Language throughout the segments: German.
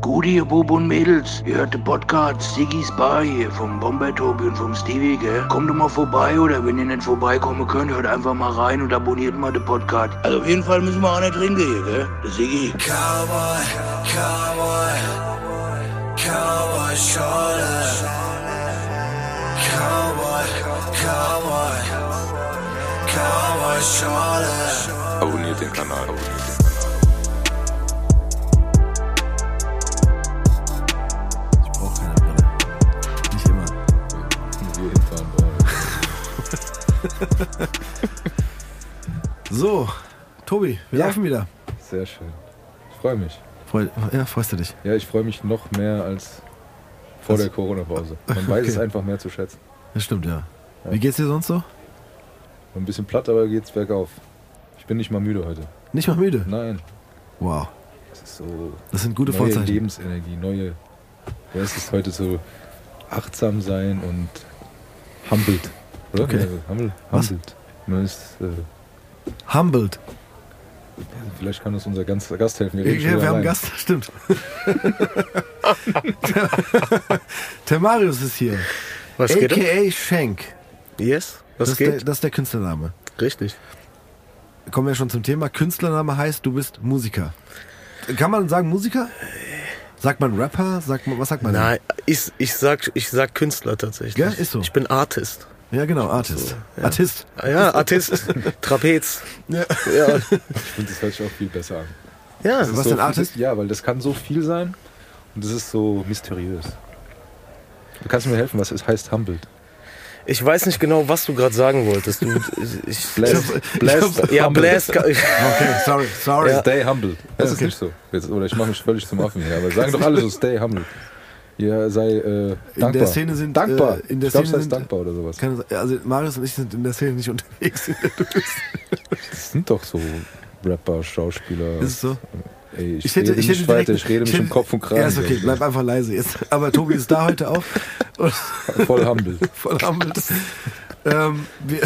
Gute, ihr Bub und Mädels. Ihr hört den Podcast Siggy's Bar hier vom Bomber Tobi und vom Stevie, gell? Kommt doch mal vorbei oder wenn ihr nicht vorbeikommen könnt, hört einfach mal rein und abonniert mal den Podcast. Also auf jeden Fall müssen wir auch nicht trinken hier, gell? Der Siggy. Cowboy, Cowboy, Cowboy Schorle. Cowboy, Cowboy, Cowboy Schorle. Abonniert den Kanal. Abonniert den Kanal. So, Tobi, wir Ja. laufen wieder. Sehr schön. Ich freue mich. Freu, ja, freust du dich? Ja, ich freue mich noch mehr als vor Was? der Corona-Pause. Man weiß Okay. es einfach mehr zu schätzen. Das stimmt, ja. Ja. Wie geht's dir sonst so? Ein bisschen platt, aber geht's bergauf. Ich bin nicht mal müde heute. Nicht mal müde? Nein. Wow, Es ist so das sind gute neue Vorzeichen. Lebensenergie, neue. Ja, es ist heute so achtsam sein und humbled. Oder? Okay. Ja, humble, Was? humbled. Man ist, äh, Humbled. vielleicht kann uns unser Gast, Gast helfen. Wir, reden Ja, wir haben einen. Gast, stimmt. der, Marius ist hier. Was geht ab? AKA Schenk. Yes? Was Das ist, der, geht? das ist der Künstlername. Richtig. Kommen wir schon zum Thema. Künstlername heißt, du bist Musiker. Kann man sagen Musiker? Sagt man Rapper? Sagt man, was sagt man? denn? Nein, ich, ich, sag, ich sag Künstler tatsächlich. Gell? Ist so. Ich bin Artist. Ja, genau, Artist. ja. Artist. Ah Ja, Artist. Trapez. Ja. Ja. Ich finde, das hört sich auch viel besser an. ja. Das ist Was so denn viel- Artist? Ja, weil das kann so viel sein und das ist so mysteriös. Du kannst mir helfen, was es heißt humbled. Ich weiß nicht genau, was du gerade sagen wolltest. Du, ich, Blast, Ich blast, ja, humbled. Blast. Okay, sorry, sorry. Ja. Stay humble. Das Okay. ist nicht so. Jetzt, oder ich mache mich völlig zum Affen hier. Aber sagen doch alle so, stay humble. Ja, sei äh, dankbar. der Szene sind, dankbar. äh, in der ich glaube, es Szene sind- dankbar oder sowas. Keine, also Marius und ich sind in der Szene nicht unterwegs. Das sind doch so Rapper, Schauspieler. Ist es so? Ey, ich, Ich hätte- rede ich nicht hätte weiter, direkt- ich rede mich ich hätte- Kopf und Kragen. Ja, ist okay, bleib einfach leise jetzt. Aber Tobi ist da heute auch. Voll humble. voll humbled. ähm, wir,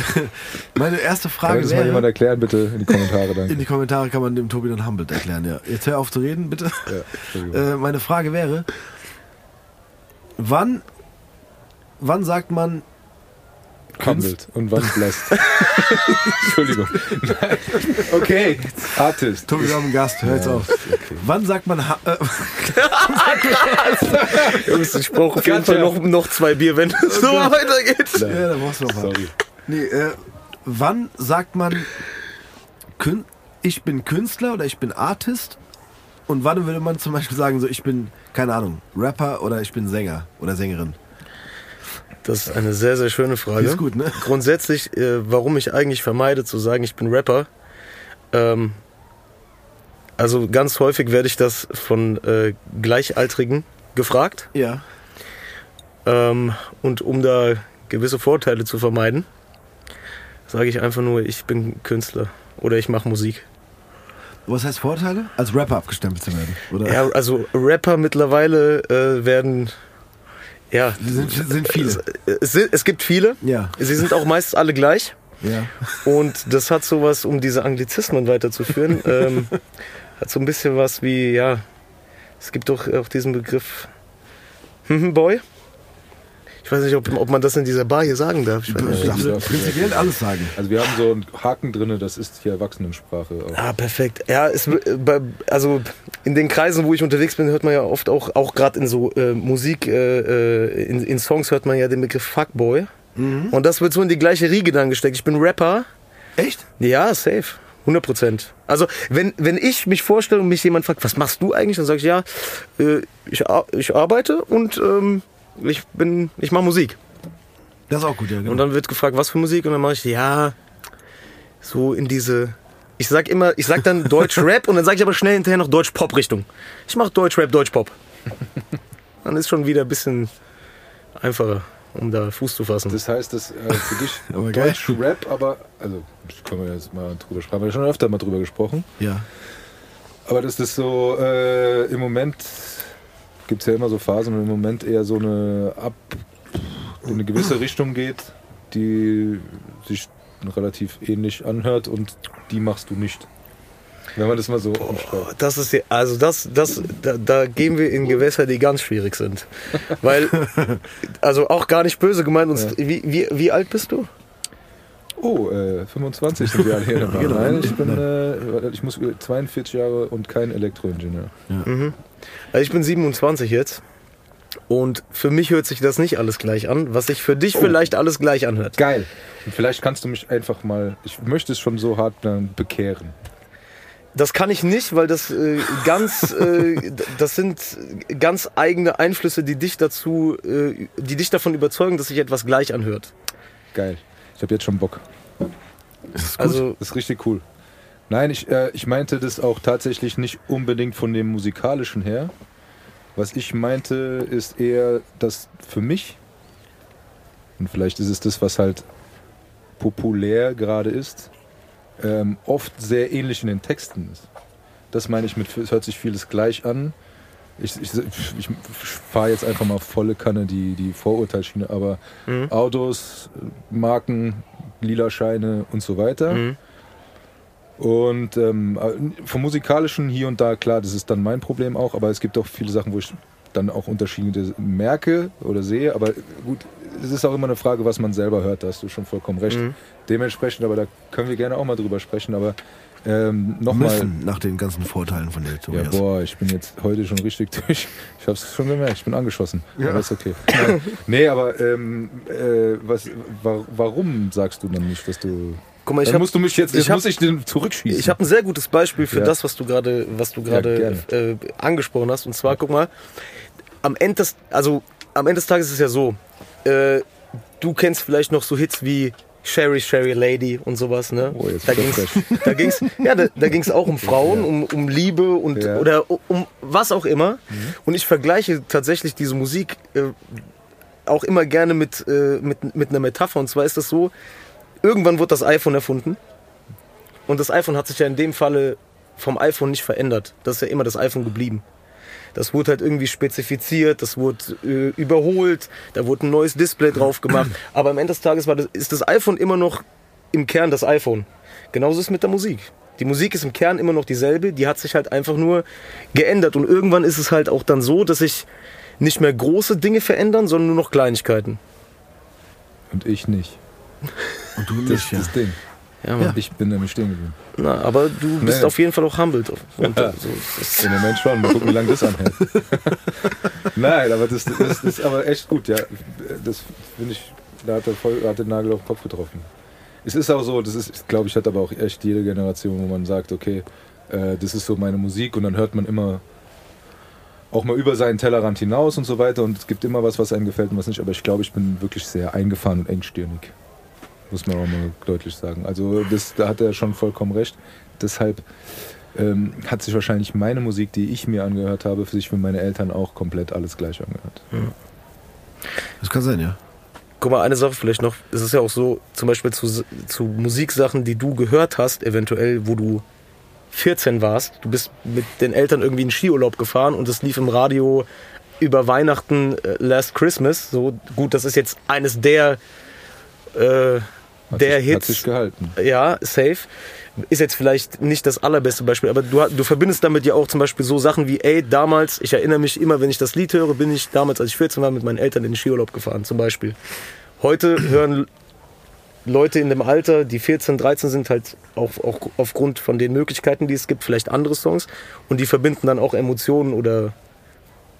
meine erste Kann Frage das mal jemand erklären, bitte, in die Kommentare, in danke. die Kommentare kann man dem Tobi dann humbled erklären, ja. Jetzt hör auf zu reden, bitte. Ja. Äh, meine Frage wäre, wann, wann sagt man, Humbled und wann blessed. Entschuldigung. Nein. Okay, Artist. Tobi, wir haben einen Gast, hör jetzt Ja, auf. okay. Wann sagt man, ha- äh, Jungs, ich brauche auf jeden. Fall noch, noch zwei Bier, wenn es so weitergeht. ja, da brauchst du noch was. Sorry. Nee, äh, wann sagt man, Kün ich bin Künstler oder ich bin Artist? Und wann würde man zum Beispiel sagen, so ich bin, keine Ahnung, Rapper oder ich bin Sänger oder Sängerin? Das ist eine sehr, sehr schöne Frage. Die ist gut, ne? Grundsätzlich, äh, warum ich eigentlich vermeide zu sagen, ich bin Rapper. Ähm, also ganz häufig werde ich das von äh, Gleichaltrigen gefragt. Ja. Ähm, und um da gewisse Vorteile zu vermeiden, sage ich einfach nur, ich bin Künstler oder ich mache Musik. Was heißt Vorteile? Als Rapper abgestempelt zu werden, oder? Ja, also Rapper mittlerweile äh, werden, ja, Sind, sind viele. es, es gibt viele. Ja, Sie sind auch meist alle gleich. ja. Und das hat sowas, um diese Anglizismen weiterzuführen, ähm, hat so ein bisschen was wie, ja, es gibt doch auch diesen Begriff Boy. Ich weiß nicht, ob, ob man das in dieser Bar hier sagen darf. Ich weiß Du nicht. ja. prinzipiell alles sagen. Also wir haben so einen Haken drin, das ist hier Erwachsenensprache. Auch. Ah, perfekt. Ja, es, äh, also in den Kreisen, wo ich unterwegs bin, hört man ja oft auch, auch gerade in so äh, Musik, äh, äh, in, in Songs hört man ja den Begriff Fuckboy. Und das wird so in die gleiche Riege dann gesteckt. Ich bin Rapper. Echt? Ja, safe. 100 Prozent. Also, wenn, wenn ich mich vorstelle und mich jemand fragt, was machst du eigentlich? Dann sage ich, ja, äh, ich, ich arbeite und ähm, ich bin, ich mache Musik. Das ist auch gut, ja. Genau. Und dann wird gefragt, was für Musik? Und dann mache ich, ja, so in diese. Ich sag immer, ich sag dann Deutsch Rap und dann sage ich aber schnell hinterher noch Deutsch Pop Richtung. Ich mache Deutsch Rap, Deutsch Pop. Dann ist schon wieder ein bisschen einfacher, um da Fuß zu fassen. Das heißt, das äh, für dich Aber geil. Deutsch Rap, aber also das können wir jetzt mal drüber sprechen. Haben wir schon öfter mal drüber gesprochen. ja. Aber das ist so äh, im Moment gibt es ja immer so Phasen, wo im Moment eher so eine ab in eine gewisse Richtung geht, die sich relativ ähnlich anhört und die machst du nicht. Wenn man das mal so umschreibt. Das ist ja, also das, das, da, da gehen wir in Gewässer, die ganz schwierig sind. Weil, also auch gar nicht böse gemeint. Und wie, wie, wie alt bist du? Oh, äh, 25 sind wir alle hier dabei. Genau. Nein, ich bin, äh, ich muss 42 Jahre und kein Elektroingenieur. Also ich bin 27 jetzt. Und für mich hört sich das nicht alles gleich an, was sich für dich vielleicht alles gleich anhört. Geil. Und vielleicht kannst du mich einfach mal, ich möchte es schon so hart dann bekehren. Das kann ich nicht, weil das äh, ganz, äh, das sind ganz eigene Einflüsse, die dich dazu, äh, die dich davon überzeugen, dass sich etwas gleich anhört. Geil. Ich habe jetzt schon Bock. Also Das ist richtig cool. Nein, ich, äh, ich meinte das auch tatsächlich nicht unbedingt von dem musikalischen her. Was ich meinte, ist eher, dass für mich, und vielleicht ist es das, was halt populär gerade ist, ähm, oft sehr ähnlich in den Texten ist. Das meine ich mit, es hört sich vieles gleich an. Ich, ich, ich fahre jetzt einfach mal volle Kanne die, die Vorurteilschiene, aber Autos, Marken, lila Scheine und so weiter. Mhm. Und ähm, vom musikalischen hier und da, klar, das ist dann mein Problem auch, aber es gibt auch viele Sachen, wo ich dann auch Unterschiede merke oder sehe. Aber gut, es ist auch immer eine Frage, was man selber hört, da hast du schon vollkommen recht. Mhm. Dementsprechend, aber da können wir gerne auch mal drüber sprechen. Aber ähm, nochmal. Müssen nach den ganzen Vorteilen von der Ja, Tobias. boah, ich bin jetzt heute schon richtig durch. Ich habe es schon gemerkt, ich bin angeschossen. Ja. Aber ist okay. Nein. nee, aber ähm, äh, was, wa warum sagst du dann nicht, dass du. guck mal, ich Dann habe musst du mich jetzt, ich jetzt hab- muss ich den zurückschießen. ich hab ein sehr gutes Beispiel für Ja. das, was du gerade, was du Ja, gerade äh, angesprochen hast. Und zwar, guck mal, am Ende des, also am Ende des Tages ist es ja so, äh, du kennst vielleicht noch so Hits wie Sherry, Sherry Lady und sowas, ne? Oh, jetzt da ging's, da ging's, ja, da, da ging's auch um Frauen, um, um Liebe und Ja. Mhm. oder um was auch immer. Und ich vergleiche tatsächlich diese Musik äh, auch immer gerne mit, äh, mit, mit einer Metapher. Und zwar ist das so, irgendwann wurde das iPhone erfunden. Und das iPhone hat sich ja in dem Falle vom iPhone nicht verändert. Das ist ja immer das iPhone geblieben. Das wurde halt irgendwie spezifiziert, das wurde äh, überholt, da wurde ein neues Display drauf gemacht. Aber am Ende des Tages war das, ist das iPhone immer noch im Kern das iPhone. Genauso ist es mit der Musik. Die Musik ist im Kern immer noch dieselbe, die hat sich halt einfach nur geändert. Und irgendwann ist es halt auch dann so, dass sich nicht mehr große Dinge verändern, sondern nur noch Kleinigkeiten. Und ich nicht. Und du Das nicht, ist ja. das Ding. Ja, Mann. Ich bin nämlich stehen geblieben. Na, aber du bist Nee. auf jeden Fall auch humbled. Und, Ja. so, Im Moment schon. Mal gucken, wie lange das anhält. Nein, aber das, das, das ist aber echt gut, ja. Das finde ich, da hat er voll, hat den Nagel auf den Kopf getroffen. Es ist auch so, das ist, ich glaube ich, hat aber auch echt jede Generation, wo man sagt, okay, äh, das ist so meine Musik und dann hört man immer auch mal über seinen Tellerrand hinaus und so weiter und es gibt immer was, was einem gefällt und was nicht, aber ich glaube, ich bin wirklich sehr eingefahren und engstirnig. Muss man auch mal deutlich sagen. Also das, da hat er schon vollkommen recht. Deshalb ähm, hat sich wahrscheinlich meine Musik, die ich mir angehört habe, für sich für meine Eltern auch komplett alles gleich angehört. Das kann sein, ja. Guck mal, eine Sache vielleicht noch. Es ist ja auch so, zum Beispiel zu, zu Musiksachen, die du gehört hast, eventuell, wo du 14 warst. Du bist mit den Eltern irgendwie in Skiurlaub gefahren und es lief im Radio über Weihnachten äh, Last Christmas. So gut, das ist jetzt eines der, äh, Hat der sich, Hat Hits. sich gehalten. Ja, safe. Ist jetzt vielleicht nicht das allerbeste Beispiel, aber du, du verbindest damit ja auch zum Beispiel so Sachen wie, ey, damals, ich erinnere mich immer, wenn ich das Lied höre, bin ich damals, als ich 14 war, mit meinen Eltern in den Skiurlaub gefahren, zum Beispiel. Heute hören Leute in dem Alter, die 14, 13 sind, halt auch, auch aufgrund von den Möglichkeiten, die es gibt, vielleicht andere Songs und die verbinden dann auch Emotionen oder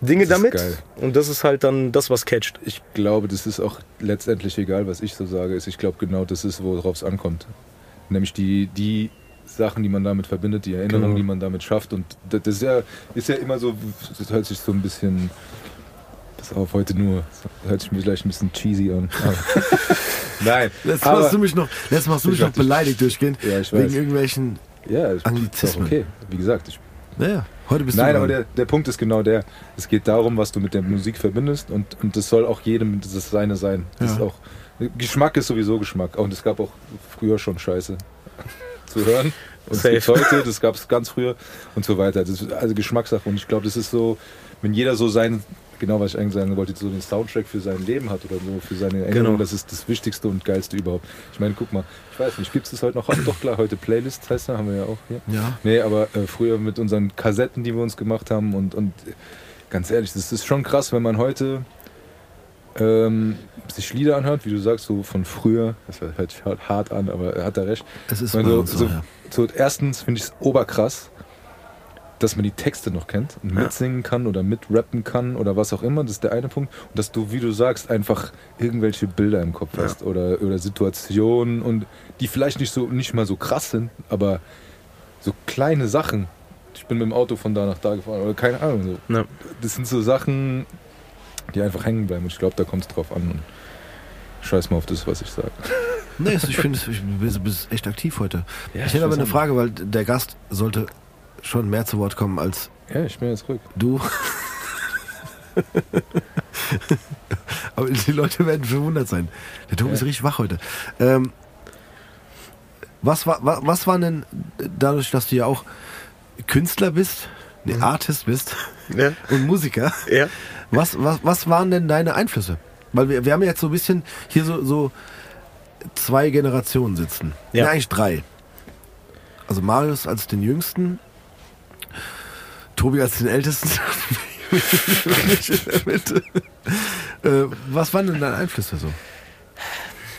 Dinge Das damit. geil. Und das ist halt dann das, was catcht. Ich glaube, das ist auch letztendlich egal, was ich so sage. Ist, ich glaube, genau das ist, worauf es ankommt. Nämlich die, die Sachen, die man damit verbindet, die Erinnerungen, Genau. die man damit schafft. Und das ist ja, ist ja immer so, das hört sich so ein bisschen, pass auf, heute nur, das hört sich mir vielleicht ein bisschen cheesy an. Nein, Letztes Mal hast du mich noch, letztes Mal hast du Ich mich noch beleidigt durchgehend. ja, ich Wegen weiß. irgendwelchen. Ja, ist, ist auch Anglizismen. okay. Wie gesagt, ich Naja, heute bist Nein, du. aber der, der Punkt ist genau der. Es geht darum, was du mit der Musik verbindest und, und das soll auch jedem das seine sein. Das Ja. ist auch, Geschmack ist sowieso Geschmack. Und es gab auch früher schon Scheiße zu hören. Und es Safe. gibt heute, das gab es ganz früher und so weiter. Das ist also Geschmackssache. Und ich glaube, das ist so, wenn jeder so seinen genau, was ich eigentlich sagen wollte, so den Soundtrack für sein Leben hat oder so, für seine Erinnerung, Genau. das ist das Wichtigste und Geilste überhaupt. Ich meine, guck mal, ich weiß nicht, gibt es das heute noch? Doch klar, heute Playlist heißt da, haben wir ja auch hier. Ja. Nee, aber äh, früher mit unseren Kassetten, die wir uns gemacht haben und, und ganz ehrlich, das ist schon krass, wenn man heute ähm, sich Lieder anhört, wie du sagst, so von früher, das hört sich hart- an, aber er hat da recht. Es ist so, so, ja. so erstens finde ich es oberkrass, dass man die Texte noch kennt und mitsingen kann oder mitrappen kann oder was auch immer. Das ist der eine Punkt. Und dass du, wie du sagst, einfach irgendwelche Bilder im Kopf hast oder, oder Situationen und die vielleicht nicht so nicht mal so krass sind, aber so kleine Sachen. Ich bin mit dem Auto von da nach da gefahren oder keine Ahnung. So. Ja. Das sind so Sachen, die einfach hängen bleiben. Und ich glaube, da kommt es drauf an. Und scheiß mal auf das, was ich sage. Nee, ich finde, du bist- echt aktiv heute. Ja, ich hätte aber eine Frage, weil der Gast sollte schon mehr zu Wort kommen als. Ja, ich bin jetzt ruhig. du. aber die Leute werden verwundert sein. Der Tobi Ja. ist richtig wach heute. Ähm, was, war, wa- was war denn dadurch, dass du ja auch Künstler bist, nee, Artist bist Ja. und Musiker, Ja. was, was, was waren denn deine Einflüsse? Weil wir, wir haben jetzt so ein bisschen hier so, so zwei Generationen sitzen. Ja. Ja. eigentlich drei. Also Marius als den Jüngsten, Tobi als den Ältesten. Ich in der Mitte. Äh, was waren denn deine Einflüsse so?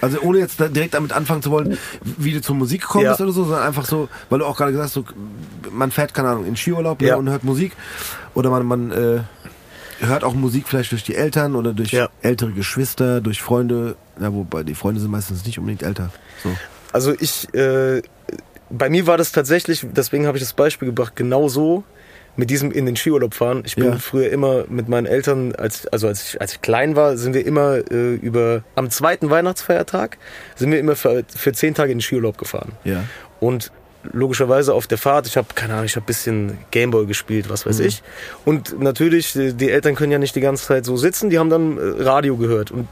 Also ohne jetzt direkt damit anfangen zu wollen, wie du zur Musik gekommen Ja. bist oder so, sondern einfach so, weil du auch gerade gesagt hast, so, man fährt, keine Ahnung, in Skiurlaub ne, Ja. und hört Musik. Oder man, man äh, hört auch Musik vielleicht durch die Eltern oder durch Ja. ältere Geschwister, durch Freunde. Ja, wobei die Freunde sind meistens nicht unbedingt älter. So. Also ich, äh, bei mir war das tatsächlich, deswegen habe ich das Beispiel gebracht, genau so mit diesem in den Skiurlaub fahren. Ich bin Ja. früher immer mit meinen Eltern, als, also als ich, als ich klein war, sind wir immer äh, über, am zweiten Weihnachtsfeiertag, sind wir immer für, für zehn Tage in den Skiurlaub gefahren. Ja. Und logischerweise auf der Fahrt, ich habe, keine Ahnung, ich habe ein bisschen Gameboy gespielt, was weiß ich. Und natürlich, die die Eltern können ja nicht die ganze Zeit so sitzen, die haben dann äh, Radio gehört. Und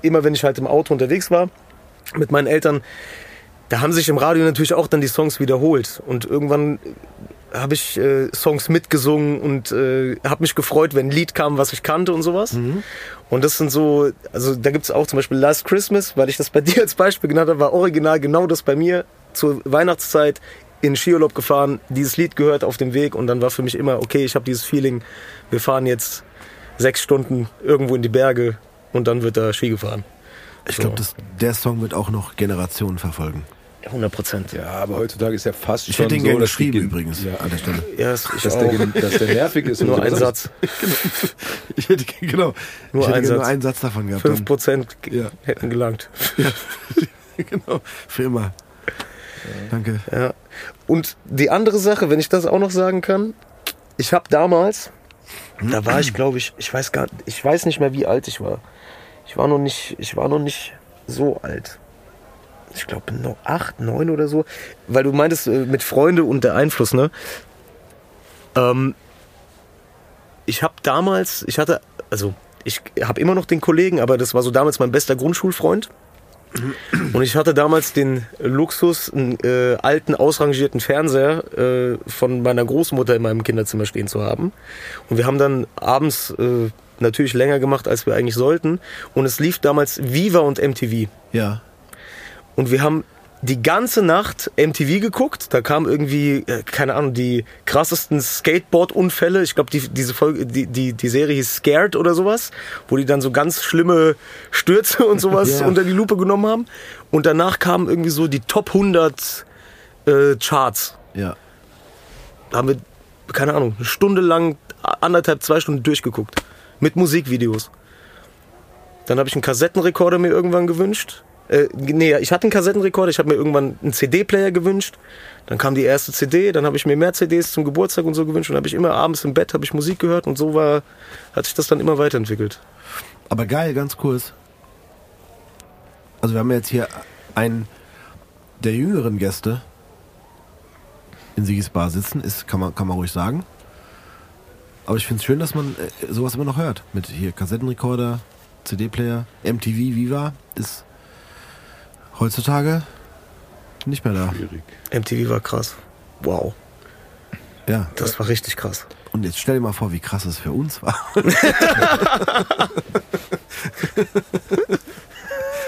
immer wenn ich halt im Auto unterwegs war mit meinen Eltern, da haben sich im Radio natürlich auch dann die Songs wiederholt. Und irgendwann habe ich äh, Songs mitgesungen und äh, habe mich gefreut, wenn ein Lied kam, was ich kannte und sowas. Und das sind so, also da gibt es auch zum Beispiel Last Christmas, weil ich das bei dir als Beispiel genannt habe, war original genau das bei mir zur Weihnachtszeit in Skiurlaub gefahren, dieses Lied gehört auf dem Weg und dann war für mich immer, okay, ich habe dieses Feeling, wir fahren jetzt sechs Stunden irgendwo in die Berge und dann wird da Ski gefahren. Ich So. glaube, der Song wird auch noch Generationen verfolgen. 100 Prozent. Ja, aber heutzutage ist ja fast Ich schon hätte ihn so, gerne geschrieben Gen- übrigens Ja, an der Stelle. Ja, das, ich dass, auch. der, dass der nervig ist. und Nur ein Satz. Ich hätte genau. Nur ich hätte ein gerne nur Satz. einen Satz davon gehabt. 5 Dann, Prozent Ja. hätten gelangt. genau. Für immer. Danke. Ja. Und die andere Sache, wenn ich das auch noch sagen kann, ich habe damals, da war ich glaube ich, ich weiß gar, ich weiß nicht mehr wie alt ich war. Ich war noch nicht, ich war noch nicht so alt. Ich glaube noch acht, neun oder so, weil du meintest äh, mit Freunde und der Einfluss, ne? Ähm, ich habe damals, ich hatte, also ich habe immer noch den Kollegen, aber das war so damals mein bester Grundschulfreund. Und ich hatte damals den Luxus, einen äh, alten, ausrangierten Fernseher äh, von meiner Großmutter in meinem Kinderzimmer stehen zu haben. Und wir haben dann abends äh, natürlich länger gemacht, als wir eigentlich sollten. Und es lief damals Viva und MTV. Ja. Und wir haben die ganze Nacht MTV geguckt. Da kam irgendwie, äh, keine Ahnung, die krassesten Skateboard-Unfälle. Ich glaube, die, diese Folge, die, die, die Serie hieß Scared oder sowas, wo die dann so ganz schlimme Stürze und sowas Ja. unter die Lupe genommen haben. Und danach kamen irgendwie so die Top 100 äh, Charts. Ja. Da haben wir, keine Ahnung, eine Stunde lang, anderthalb, zwei Stunden durchgeguckt. Mit Musikvideos. Dann habe ich einen Kassettenrekorder mir irgendwann gewünscht. Äh, nee, ich hatte einen Kassettenrekorder, ich habe mir irgendwann einen CD-Player gewünscht. Dann kam die erste CD, dann habe ich mir mehr CDs zum Geburtstag und so gewünscht und habe ich immer abends im Bett ich Musik gehört und so war, hat sich das dann immer weiterentwickelt. Aber geil, ganz kurz. Also wir haben jetzt hier einen der jüngeren Gäste in Sigis Bar sitzen, ist, kann man, kann man ruhig sagen. Aber ich finde es schön, dass man äh, sowas immer noch hört. Mit hier Kassettenrekorder, CD-Player, MTV, Viva ist heutzutage nicht mehr da. Schwierig. MTV war krass. Wow, Ja. das war richtig krass. Und jetzt stell dir mal vor, wie krass es für uns war.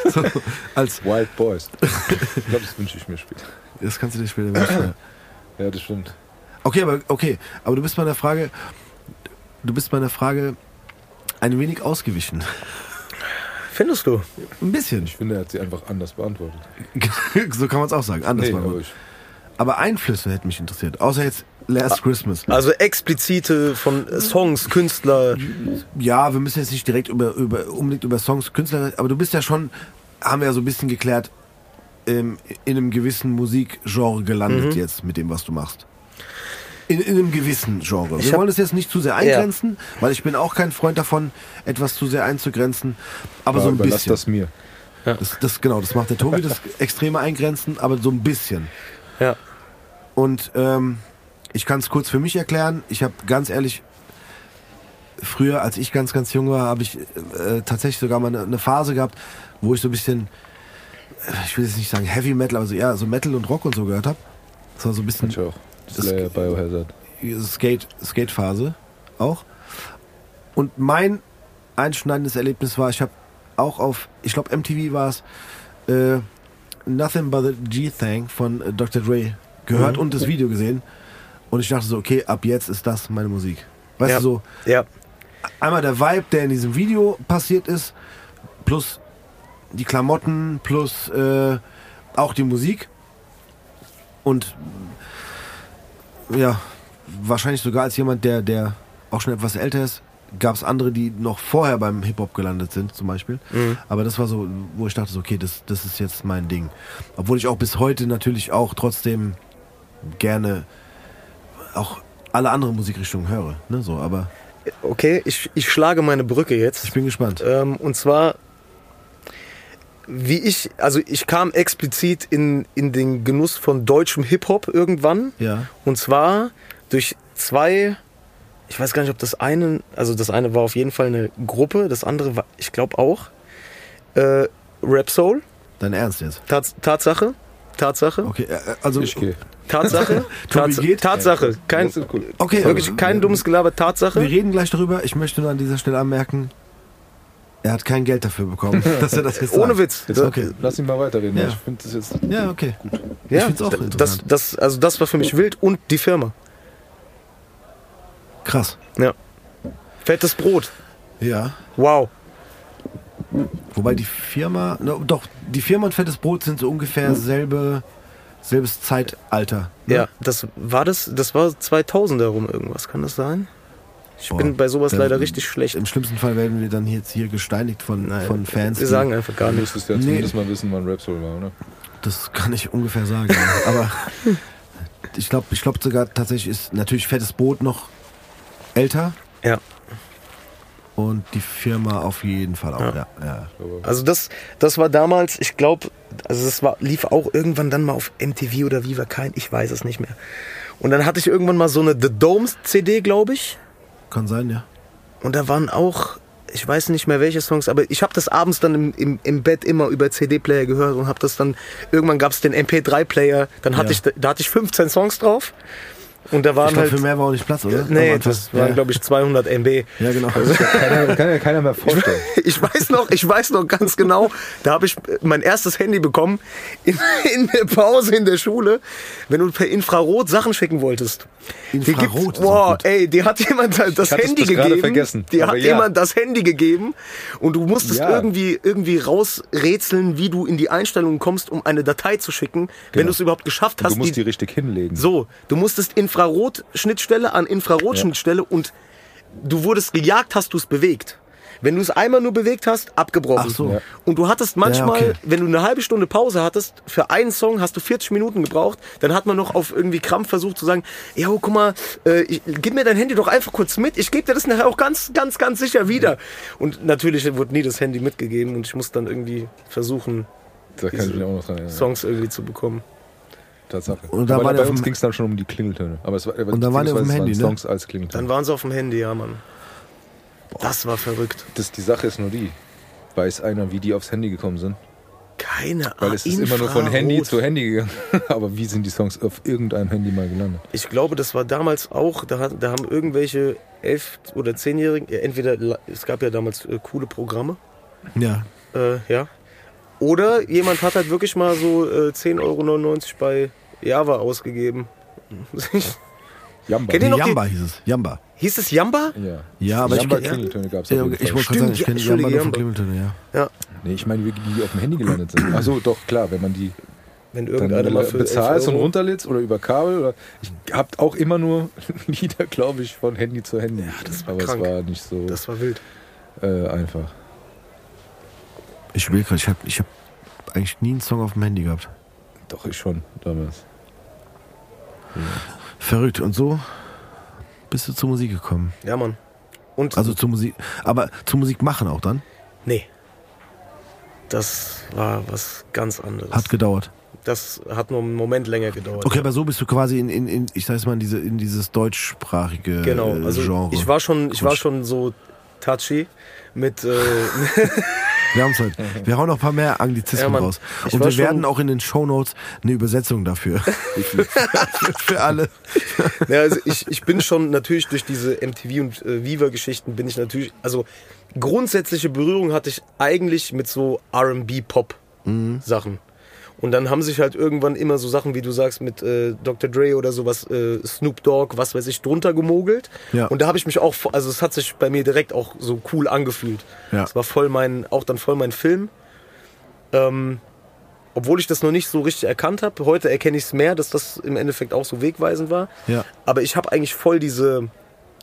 so, als, Wild Boys. Ich glaube, das wünsche ich mir später. das kannst du dir später wünschen. ja. Das stimmt. Okay, aber okay, aber du bist bei der Frage, du bist bei der Frage ein wenig ausgewichen. Findest du? Ein bisschen. Ich finde, er hat sie einfach anders beantwortet. so kann man es auch sagen. Anders Nee, war aber Einflüsse hätten mich interessiert. Außer jetzt Last Christmas. Also explizite von Songs, Künstler. Ja, wir müssen jetzt nicht direkt über, über unbedingt über Songs, Künstler, aber du bist ja schon, haben wir ja so ein bisschen geklärt, ähm, in einem gewissen Musikgenre gelandet Mhm. jetzt mit dem, was du machst. In, in einem gewissen Genre. Ich Wir hab- wollen es jetzt nicht zu sehr eingrenzen, weil ich bin auch kein Freund davon, etwas zu sehr einzugrenzen. Aber so ein überlass bisschen. das mir. Das, das, genau, das macht der Tobi, das extreme Eingrenzen, aber so ein bisschen. Ja. Und ähm, ich kann es kurz für mich erklären. Ich habe ganz ehrlich, früher, als ich ganz, ganz jung war, habe ich äh, tatsächlich sogar mal eine, eine Phase gehabt, wo ich so ein bisschen, äh, ich will jetzt nicht sagen Heavy Metal, aber so, ja, so Metal und Rock und so gehört habe. Das war so ein bisschen Ich auch. Slayer, Biohazard. Skate, Skate-Phase auch. Und mein einschneidendes Erlebnis war, ich habe auch auf, ich glaube MTV war es, äh, Nothing But the G-Thang von äh, Dr. Dre gehört und das Video gesehen. Und ich dachte so, okay, ab jetzt ist das meine Musik. Weißt Ja. du so, Ja. einmal der Vibe, der in diesem Video passiert ist, plus die Klamotten, plus äh, auch die Musik. Und ja, wahrscheinlich sogar als jemand, der, der auch schon etwas älter ist, gab es andere, die noch vorher beim Hip-Hop gelandet sind, zum Beispiel. Aber das war so, wo ich dachte, okay, das, das ist jetzt mein Ding. Obwohl ich auch bis heute natürlich auch trotzdem gerne auch alle anderen Musikrichtungen höre. Ne, so, aber Okay, ich, ich schlage meine Brücke jetzt. ich bin gespannt. Ähm, und zwar, wie ich, also ich kam explizit in, in den Genuss von deutschem Hip-Hop irgendwann. Ja. Und zwar durch zwei, ich weiß gar nicht, ob das eine, also das eine war auf jeden Fall eine Gruppe, das andere war, ich glaube auch, äh, Rap Soul, Dein Ernst jetzt? Tats Tatsache, Tatsache, Okay, äh, also. Ich gehe. Tatsache, Tats geht? Tatsache, kein. Okay, wirklich kein dummes Gelaber, Wir Tatsache. reden gleich darüber. Ich möchte nur an dieser Stelle anmerken, er hat kein Geld dafür bekommen, dass er das jetzt Ohne. Witz. Jetzt, Okay. Lass ihn mal weiterreden. Ja. Ich finde das jetzt. Ja, okay. Ich Ja, find's auch das, interessant. das, also das war für mich wild und die Firma. Krass. Ja. Fettes Brot. Ja. Wow. Wobei die Firma, na, doch, die Firma und Fettes Brot sind so ungefähr selbe, selbes Zeitalter. ne? Ja, das war das, das war 2000 herum irgendwas, kann das sein? Ich Boah. bin bei sowas leider richtig schlecht. Im schlimmsten Fall werden wir dann jetzt hier gesteinigt von, Nein, von Fans. Wir sagen einfach gar Du nichts. müsstest ja Nee. zumindest mal wissen, wann Rap Soul war, oder? Das kann ich ungefähr sagen. Aber ich glaube ich glaub sogar tatsächlich ist natürlich Fettes Brot noch älter Ja. und die Firma auf jeden Fall auch. Ja. Ja. Ja, Also das, das war damals, ich glaube, also es war, lief auch irgendwann dann mal auf MTV oder Viva kein, ich weiß es nicht mehr. Und dann hatte ich irgendwann mal so eine The Domes CD, glaube ich. Kann sein, ja. Und da waren auch, ich weiß nicht mehr welche Songs, aber ich habe das abends dann im, im, im Bett immer über CD-Player gehört und habe das dann, irgendwann gab es den MP3-Player, dann hatte Ja. ich, da hatte ich 15 Songs drauf. Und da waren Ich glaube, halt, für mehr war auch nicht Platz, oder? nee, das waren ja. glaube ich 200 MB. Ja, genau. Keiner, kann ja keiner mehr vorstellen. Ich weiß noch, ich weiß noch ganz genau, da habe ich mein erstes Handy bekommen in, in der Pause in der Schule, wenn du per Infrarot Sachen schicken wolltest. Die Infrarot Boah, gut. ey, die hat jemand das hatte es Handy gerade gegeben. vergessen, Die aber hat ja. jemand das Handy gegeben und du musstest Ja. irgendwie irgendwie rausrätseln, wie du in die Einstellungen kommst, um eine Datei zu schicken, wenn Genau. du es überhaupt geschafft hast. Du musst die richtig hinlegen. So, du musstest Infrarot-Schnittstelle an Infrarot-Schnittstelle und du wurdest gejagt, hast du es bewegt. Wenn du es einmal nur bewegt hast, abgebrochen. Ach so. Ja. Und du hattest manchmal, Ja, okay. wenn du eine halbe Stunde Pause hattest, für einen Song hast du 40 Minuten gebraucht, dann hat man noch auf irgendwie Krampf versucht zu sagen, ja, guck mal, äh, ich, gib mir dein Handy doch einfach kurz mit, ich gebe dir das nachher auch ganz, ganz, ganz sicher wieder. Und natürlich wurde nie das Handy mitgegeben und ich muss dann irgendwie versuchen, Da. Songs irgendwie zu bekommen. Tatsache. Und da Aber war der bei auf uns ging es dann schon um die Klingeltöne. Aber es war, Und da waren die auf dem Handy, ne? Songs als Klingeltöne. Dann waren sie auf dem Handy, ja, Mann. Das war verrückt. das, die Sache ist nur die. Weiß einer, wie die aufs Handy gekommen sind? Keine Weil Ahnung. es ist immer nur von Handy zu Handy gegangen. Aber wie sind die Songs auf irgendeinem Handy mal gelandet? Ich glaube, das war damals auch, da, da haben irgendwelche elf- oder zehnjährigen, ja, entweder, es gab ja damals äh, coole Programme, Ja. äh, ja. Oder jemand hat halt wirklich mal so äh, 10,99 Euro bei Java ausgegeben. Jamba. Kennt ihr noch Jamba hieß es. Jamba. Hieß es Jamba? Ja, Ja, aber ich Jamba kenn- Klingeltöne gab es Ja, ich wollte gerade sagen, ich kenne ja, Jamba nur von Entschuldige, Klingeltöne, ja. Ja. Nee, ich meine, wirklich, die auf dem Handy gelandet sind. Ach so, doch, klar, wenn man die Wenn dann irgendeiner mal bezahlst 11 und runterlädst oder über Kabel. Oder ich hab auch immer nur Lieder, glaube ich, von Handy zu Handy. Ja, das war Aber krank. es war nicht so Das war wild. äh, einfach. Ich will gerade, ich habe ich hab eigentlich nie einen Song auf dem Handy gehabt. Doch, ich schon damals. Verrückt. Und so bist du zur Musik gekommen. Ja, Mann. Und, Also zur Musik, aber zur Musik machen auch dann? nee. Das war was ganz anderes. Hat gedauert. das hat nur einen Moment länger gedauert. Okay, aber so bist du quasi in, in, in ich sag's mal, in, diese, in dieses deutschsprachige Genau, äh, also Genre. ich war schon, ich war schon so touchy mit äh, Wir haben's heute. Wir hauen noch ein paar mehr Anglizismen Ja, raus. Und wir werden auch in den Shownotes eine Übersetzung dafür. für, alle. ja, also ich, ich bin schon natürlich durch diese MTV und äh, Viva Geschichten bin ich natürlich, also grundsätzliche Berührung hatte ich eigentlich mit so R&B Pop Mhm. Und dann haben sich halt irgendwann immer so Sachen, wie du sagst, mit äh, Dr. Dre oder sowas, äh, Snoop Dogg, was weiß ich, drunter gemogelt. Ja. Und da habe ich mich auch, also es hat sich bei mir direkt auch so cool angefühlt. Ja. Es war voll mein, auch dann voll mein Film. Ähm, obwohl ich das noch nicht so richtig erkannt habe. Heute erkenne ich es mehr, dass das im Endeffekt auch so wegweisend war. Ja. Aber ich habe eigentlich voll diese,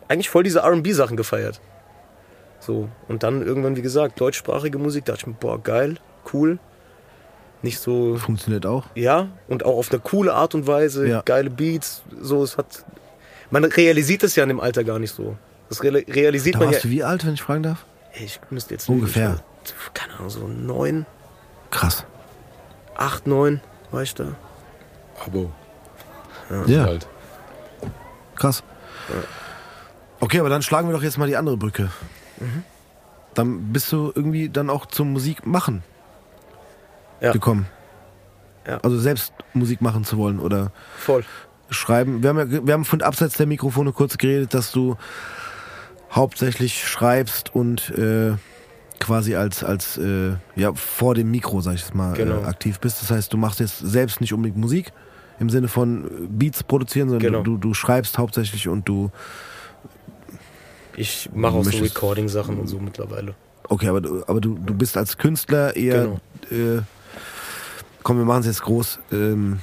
eigentlich voll diese R&B-Sachen gefeiert. So. Und dann irgendwann, wie gesagt, deutschsprachige Musik, dachte ich mir, boah, geil, cool. Nicht so, Funktioniert auch. ja, und auch auf eine coole Art und Weise, Ja. geile Beats, so, es hat, man realisiert das ja in dem Alter gar nicht so. Das real- realisiert Da man ja, warst du wie alt, wenn ich fragen darf? Ich müsste jetzt Ungefähr. ich war, keine Ahnung, so neun, Krass. acht, neun, war ich da. Abo. Ja, Halt. krass. Okay, aber dann schlagen wir doch jetzt mal die andere Brücke. Mhm. Dann bist du irgendwie dann auch zum Musik machen Ja. gekommen. Ja. Also selbst Musik machen zu wollen oder Voll. schreiben. Wir haben, ja, wir haben von abseits der Mikrofone kurz geredet, dass du hauptsächlich schreibst und äh, quasi als, als äh, ja, vor dem Mikro, sag ich jetzt mal, Genau. äh, aktiv bist. Das heißt, du machst jetzt selbst nicht unbedingt Musik im Sinne von äh, Beats produzieren, sondern Genau. du, du schreibst hauptsächlich und du. Ich mache auch so Recording-Sachen und so mittlerweile. Okay, aber, du- aber du, du bist als Künstler eher. Genau. Äh, komm, wir machen es jetzt groß. Ähm,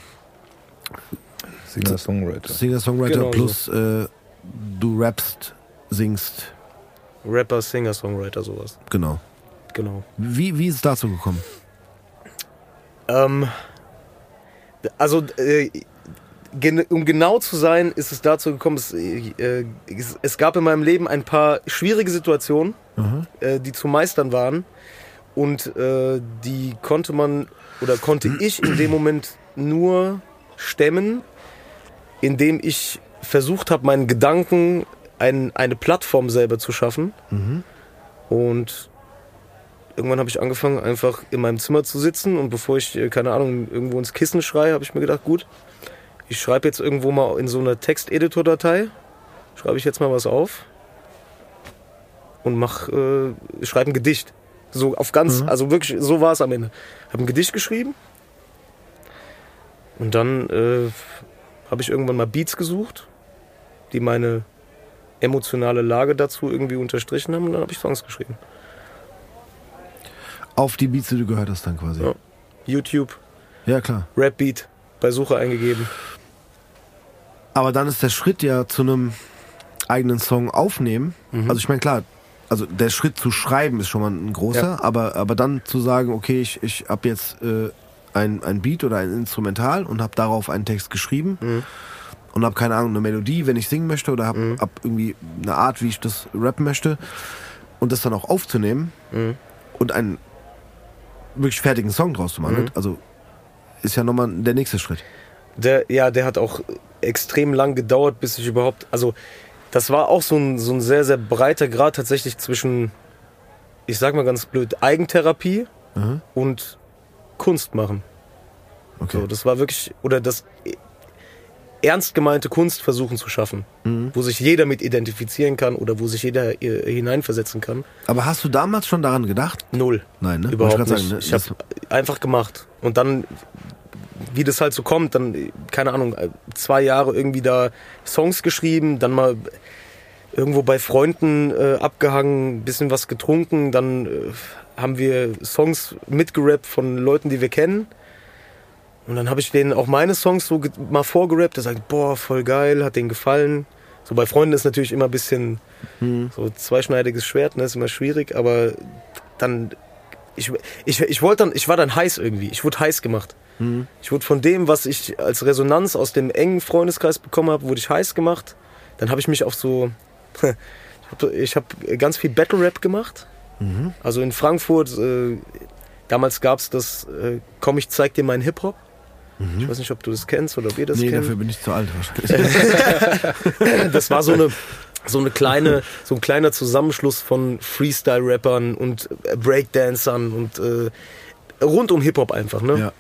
Singer-Songwriter. Singer-Songwriter Genau so. plus äh, du rappst, singst. Rapper, Singer, Songwriter, sowas. Genau. Genau. Wie, wie ist es dazu gekommen? Ähm, also, äh, gen um genau zu sein, ist es dazu gekommen, es, äh, es, es gab in meinem Leben ein paar schwierige Situationen, Mhm. äh, die zu meistern waren. Und äh, die konnte man oder konnte ich in dem Moment nur stemmen, indem ich versucht habe, meinen Gedanken ein, eine Plattform selber zu schaffen. Und irgendwann habe ich angefangen, einfach in meinem Zimmer zu sitzen und bevor ich, äh, keine Ahnung, irgendwo ins Kissen schreie, habe ich mir gedacht, gut, ich schreibe jetzt irgendwo mal in so einer Texteditor-Datei, schreibe ich jetzt mal was auf und mach, äh, schreibe ein Gedicht. So auf ganz, also wirklich, so war es am Ende. Habe ein Gedicht geschrieben und dann äh, habe ich irgendwann mal Beats gesucht, die meine emotionale Lage dazu irgendwie unterstrichen haben und dann habe ich Songs geschrieben. Auf die Beats, die du gehört hast, dann quasi. Ja. YouTube, Ja, klar. Rap Beat bei Suche eingegeben. Aber dann ist der Schritt ja zu einem eigenen Song aufnehmen. Mhm. Also ich meine, klar, also der Schritt zu schreiben ist schon mal ein großer, Ja. aber, aber dann zu sagen, okay, ich, ich habe jetzt äh, ein, ein Beat oder ein Instrumental und habe darauf einen Text geschrieben Mhm. und habe keine Ahnung, eine Melodie, wenn ich singen möchte oder habe hab irgendwie eine Art, wie ich das rappen möchte und das dann auch aufzunehmen Mhm. und einen wirklich fertigen Song draus zu machen. Mhm. Also ist ja nochmal der nächste Schritt. Der, ja, der hat auch extrem lang gedauert, bis ich überhaupt, also das war auch so ein, so ein sehr, sehr breiter Grad tatsächlich zwischen, ich sag mal ganz blöd, Eigentherapie Mhm. und Kunst machen. Okay. So, das war wirklich, oder das ernst gemeinte Kunst versuchen zu schaffen, Mhm. wo sich jeder mit identifizieren kann oder wo sich jeder äh, hineinversetzen kann. Aber hast du damals schon daran gedacht? Null. Nein, ne? Überhaupt Wollte nicht. ich grad ich sagen, habe einfach gemacht. Und dann, wie das halt so kommt, dann, keine Ahnung, zwei Jahre irgendwie da Songs geschrieben, dann mal irgendwo bei Freunden äh, abgehangen, bisschen was getrunken, dann äh, haben wir Songs mitgerappt von Leuten, die wir kennen. Und dann habe ich denen auch meine Songs so mal vorgerappt, der sagt, boah, voll geil, hat denen gefallen. So bei Freunden ist natürlich immer ein bisschen so zweischneidiges Schwert, ne, ist immer schwierig, aber dann ich, ich, ich wollte dann, ich war dann heiß irgendwie. Ich wurde heiß gemacht. Ich wurde von dem, was ich als Resonanz aus dem engen Freundeskreis bekommen habe, wurde ich heiß gemacht. Dann habe ich mich auf so, ich habe hab ganz viel Battle Rap gemacht. Also in Frankfurt, äh, damals gab es das, äh, komm, ich zeig dir meinen Hip Hop. Ich weiß nicht, ob du das kennst oder ob ihr das Nee, kennt. dafür bin ich zu alt wahrscheinlich. Das war so eine so eine kleine so ein kleiner Zusammenschluss von Freestyle Rappern und äh, Breakdancern und äh, rund um Hip Hop einfach, ne? ja.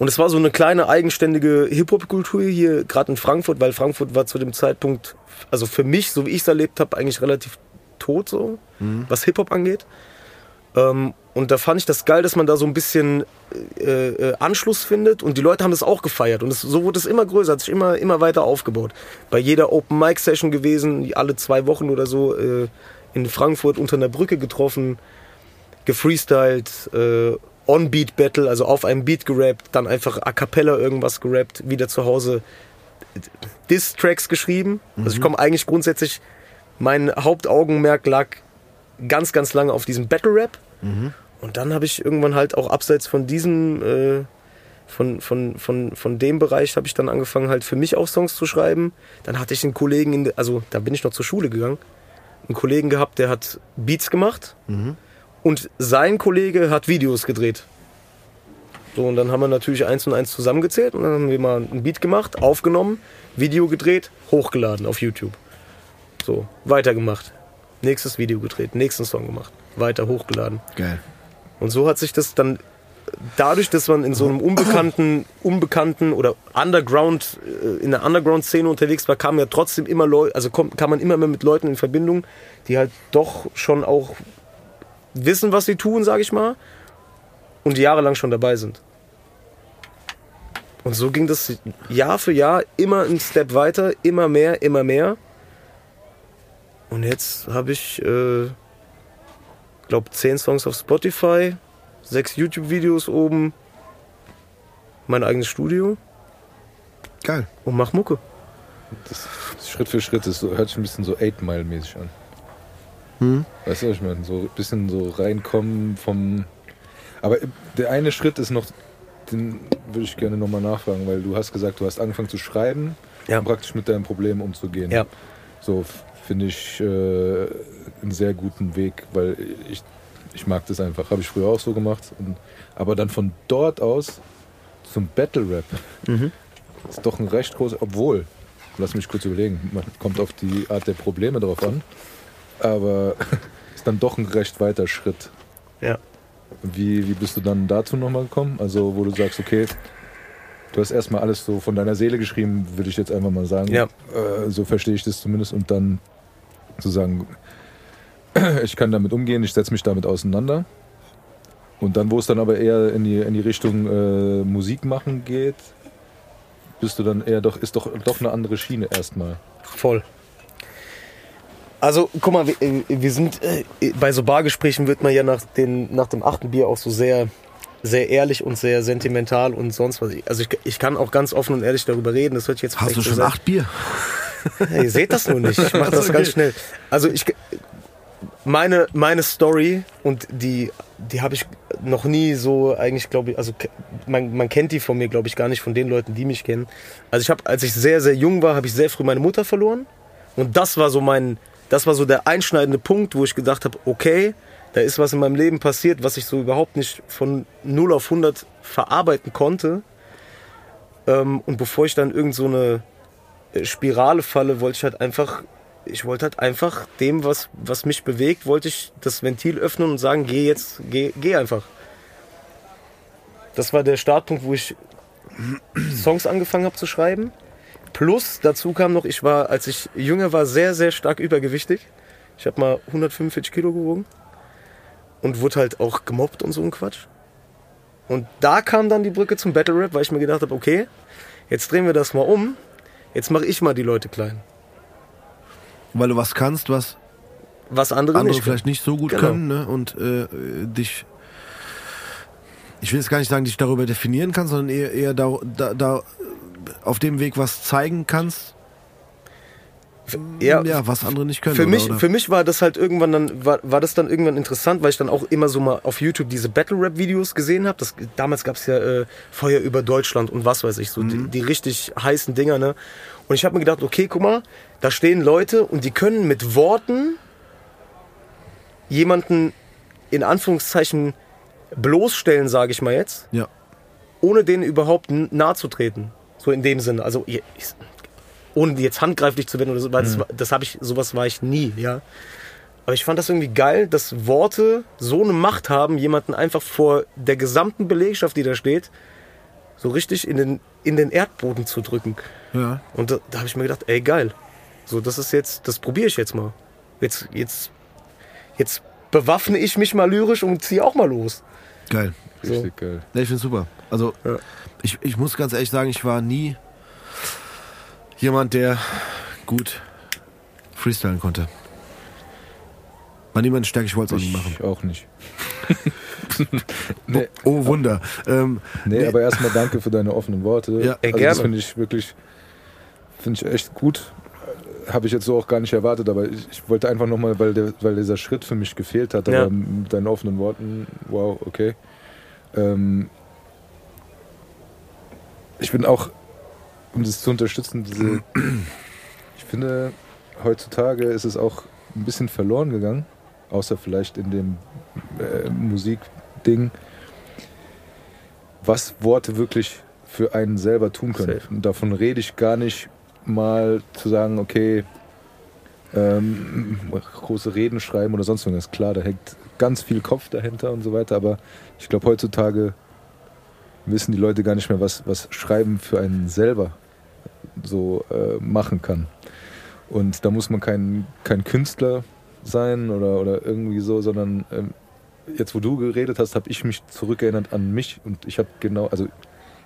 Und es war so eine kleine eigenständige Hip Hop Kultur hier gerade in Frankfurt, weil Frankfurt war zu dem Zeitpunkt also für mich, so wie ich es erlebt habe, eigentlich relativ tot so, was Hip Hop angeht. Ähm, und da fand ich das geil, dass man da so ein bisschen äh, äh, Anschluss findet und die Leute haben das auch gefeiert und es, so wurde es immer größer, hat sich immer, immer weiter aufgebaut. Bei jeder Open Mic Session gewesen, alle zwei Wochen oder so äh, in Frankfurt unter einer Brücke getroffen, gefreestylt, äh, On-Beat Battle, also auf einem Beat gerappt, dann einfach a cappella irgendwas gerappt, wieder zu Hause Diss-Tracks geschrieben. Also ich komme eigentlich grundsätzlich, mein Hauptaugenmerk lag ganz, ganz lange auf diesem Battle-Rap. Und dann habe ich irgendwann halt auch abseits von diesem, äh, von, von, von, von dem Bereich habe ich dann angefangen halt für mich auch Songs zu schreiben. Dann hatte ich einen Kollegen, in, also da bin ich noch zur Schule gegangen, einen Kollegen gehabt, der hat Beats gemacht und sein Kollege hat Videos gedreht. So, und dann haben wir natürlich eins und eins zusammengezählt und dann haben wir mal ein Beat gemacht, aufgenommen, Video gedreht, hochgeladen auf YouTube. So, weitergemacht. Nächstes Video gedreht, nächsten Song gemacht, weiter hochgeladen. Geil. Und so hat sich das dann dadurch, dass man in so einem unbekannten, unbekannten oder Underground, äh, in der Underground-Szene unterwegs war, kam ja trotzdem immer Leute, also kam man immer mehr mit Leuten in Verbindung, die halt doch schon auch wissen, was sie tun, sage ich mal, und jahrelang schon dabei sind. Und so ging das Jahr für Jahr immer ein Step weiter, immer mehr, immer mehr. Und jetzt habe ich, äh, glaube, zehn Songs auf Spotify, sechs YouTube-Videos oben, mein eigenes Studio Geil. und mach Mucke. Das, Schritt für Schritt, das so- hört sich ein bisschen so 8 Mile mäßig an. Hm? Weißt du, was ich meine? So ein bisschen so reinkommen vom. Aber der eine Schritt ist noch, den würde ich gerne nochmal nachfragen, weil du hast gesagt, du hast angefangen zu schreiben, Ja. um praktisch mit deinen Problemen umzugehen. Ja. So finde ich äh, einen sehr guten Weg, weil ich, ich mag das einfach. Habe ich früher auch so gemacht. Und, aber dann von dort aus zum Battle Rap Mhm. ist doch ein recht großer, obwohl, lass mich kurz überlegen, man kommt auf die Art der Probleme drauf an, aber ist dann doch ein recht weiter Schritt. Ja. Wie, wie bist du dann dazu nochmal gekommen? Also, wo du sagst, okay, du hast erstmal alles so von deiner Seele geschrieben, würde ich jetzt einfach mal sagen. Ja. Äh, so verstehe ich das zumindest. Und dann zu sagen, ich kann damit umgehen, ich setze mich damit auseinander. Und dann, wo es dann aber eher in die, in die Richtung äh, Musik machen geht, bist du dann eher doch, ist doch, doch eine andere Schiene erstmal. Voll. Also, guck mal, wir, äh, wir sind, äh, bei so Bargesprächen wird man ja nach, den, nach dem achten Bier auch so sehr, sehr ehrlich und sehr sentimental und sonst was. Also ich, ich kann auch ganz offen und ehrlich darüber reden. Das hört sich jetzt Hast du schon sehr- acht Bier? Ja, ihr seht das nur nicht. Ich mache das Okay. ganz schnell. Also ich meine meine Story und die die habe ich noch nie so eigentlich glaube ich also man, man kennt die von mir glaube ich gar nicht von den Leuten die mich kennen. Also ich habe als ich sehr sehr jung war habe ich sehr früh meine Mutter verloren und das war so mein das war so der einschneidende Punkt, wo ich gedacht habe, okay, da ist was in meinem Leben passiert, was ich so überhaupt nicht von 0 auf 100 verarbeiten konnte. Ähm, und bevor ich dann irgend so eine äh, Spirale falle, wollte ich halt einfach, ich wollte halt einfach dem, was, was mich bewegt, wollte ich das Ventil öffnen und sagen, geh jetzt, geh, geh einfach. Das war der Startpunkt, wo ich Songs angefangen habe zu schreiben. Plus dazu kam noch, ich war, als ich jünger war, sehr, sehr stark übergewichtig. Ich habe mal 145 Kilo gewogen und wurde halt auch gemobbt und so ein Quatsch. Und da kam dann die Brücke zum Battle Rap, weil ich mir gedacht habe, okay, jetzt drehen wir das mal um. Jetzt mache ich mal die Leute klein. Weil du was kannst, was Was andere, andere nicht. vielleicht nicht so gut Genau. können ne? und äh, dich, ich will jetzt gar nicht sagen, dich darüber definieren kannst, sondern eher, eher da, da, da auf dem Weg was zeigen kannst, Ja, ja, was andere nicht können. Für mich, oder? für mich war das halt irgendwann dann, war, war das dann irgendwann interessant, weil ich dann auch immer so mal auf YouTube diese Battle-Rap-Videos gesehen habe. Damals gab es ja äh, Feuer über Deutschland und was weiß ich, so die, die richtig heißen Dinger, ne? Und ich habe mir gedacht, okay, guck mal, da stehen Leute und die können mit Worten jemanden in Anführungszeichen bloßstellen, sage ich mal jetzt, ja. ohne denen überhaupt nahe zu treten. So in dem Sinne. Also ich, ich, ohne jetzt handgreiflich zu werden oder so, weil das, war- das habe ich, sowas war ich nie, ja. Aber ich fand das irgendwie geil, dass Worte so eine Macht haben, jemanden einfach vor der gesamten Belegschaft, die da steht, so richtig in den, in den Erdboden zu drücken. ja. Und da, da habe ich mir gedacht, ey geil. So, das ist jetzt, das probiere ich jetzt mal. Jetzt, jetzt, jetzt bewaffne ich mich mal lyrisch und ziehe auch mal los. Geil. Richtig geil. Ja, ich finde super. Also Ja. Ich, ich muss ganz ehrlich sagen, ich war nie jemand, der gut freestylen konnte. War niemand Stärke, ich wollte es auch nicht machen. Ich auch nicht. nee, Oh Wunder. Ähm, nee, Nee. aber erstmal danke für deine offenen Worte. Ja. Ey, also gerne. Das finde ich wirklich, finde ich echt gut. Habe ich jetzt so auch gar nicht erwartet, aber ich, ich wollte einfach nochmal, weil, der, weil dieser Schritt für mich gefehlt hat, Ja. aber mit deinen offenen Worten, wow, okay. Ähm, ich bin auch, um das zu unterstützen, diese, ich finde, heutzutage ist es auch ein bisschen verloren gegangen, außer vielleicht in dem äh, Musikding, was Worte wirklich für einen selber tun können. Safe. Und davon rede ich gar nicht mal zu sagen, okay, ähm, große Reden schreiben oder sonst irgendwas. Klar, da hängt ganz viel Kopf dahinter und so weiter, aber ich glaube, heutzutage wissen die Leute gar nicht mehr, was, was Schreiben für einen selber so äh, machen kann. Und da muss man kein, kein Künstler sein oder, oder irgendwie so, sondern ähm, jetzt, wo du geredet hast, habe ich mich zurückerinnert an mich und ich habe genau, also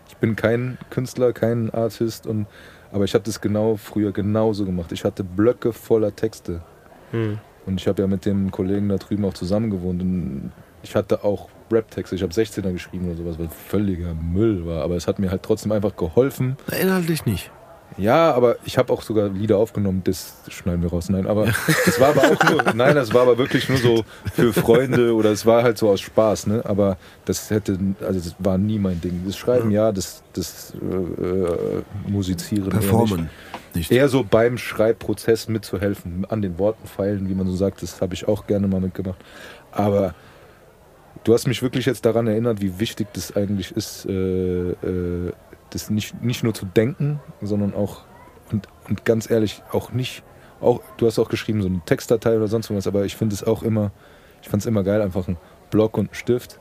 ich bin kein Künstler, kein Artist, und, aber ich habe das genau früher genauso gemacht. Ich hatte Blöcke voller Texte Hm. und ich habe ja mit dem Kollegen da drüben auch zusammen gewohnt und ich hatte auch Rap-Texte. Ich habe 16er geschrieben oder sowas, was völliger Müll war, aber es hat mir halt trotzdem einfach geholfen, inhaltlich nicht. ja, aber ich habe auch sogar Lieder aufgenommen, das schneiden wir raus. Nein, aber das war aber auch nur, nein, das war aber wirklich nur so für Freunde oder es war halt so aus Spaß, ne? Aber das hätte, also das war nie mein Ding. Das Schreiben ja, das, das äh, Musizieren. Performen. Nicht. Nicht. Eher so beim Schreibprozess mitzuhelfen, an den Worten feilen, wie man so sagt, das habe ich auch gerne mal mitgemacht. Aber du hast mich wirklich jetzt daran erinnert, wie wichtig das eigentlich ist, äh, äh, das nicht, nicht nur zu denken, sondern auch, und, und ganz ehrlich, auch nicht, auch, du hast auch geschrieben, so eine Textdatei oder sonst was, aber ich finde es auch immer, ich fand es immer geil, einfach einen Block und einen Stift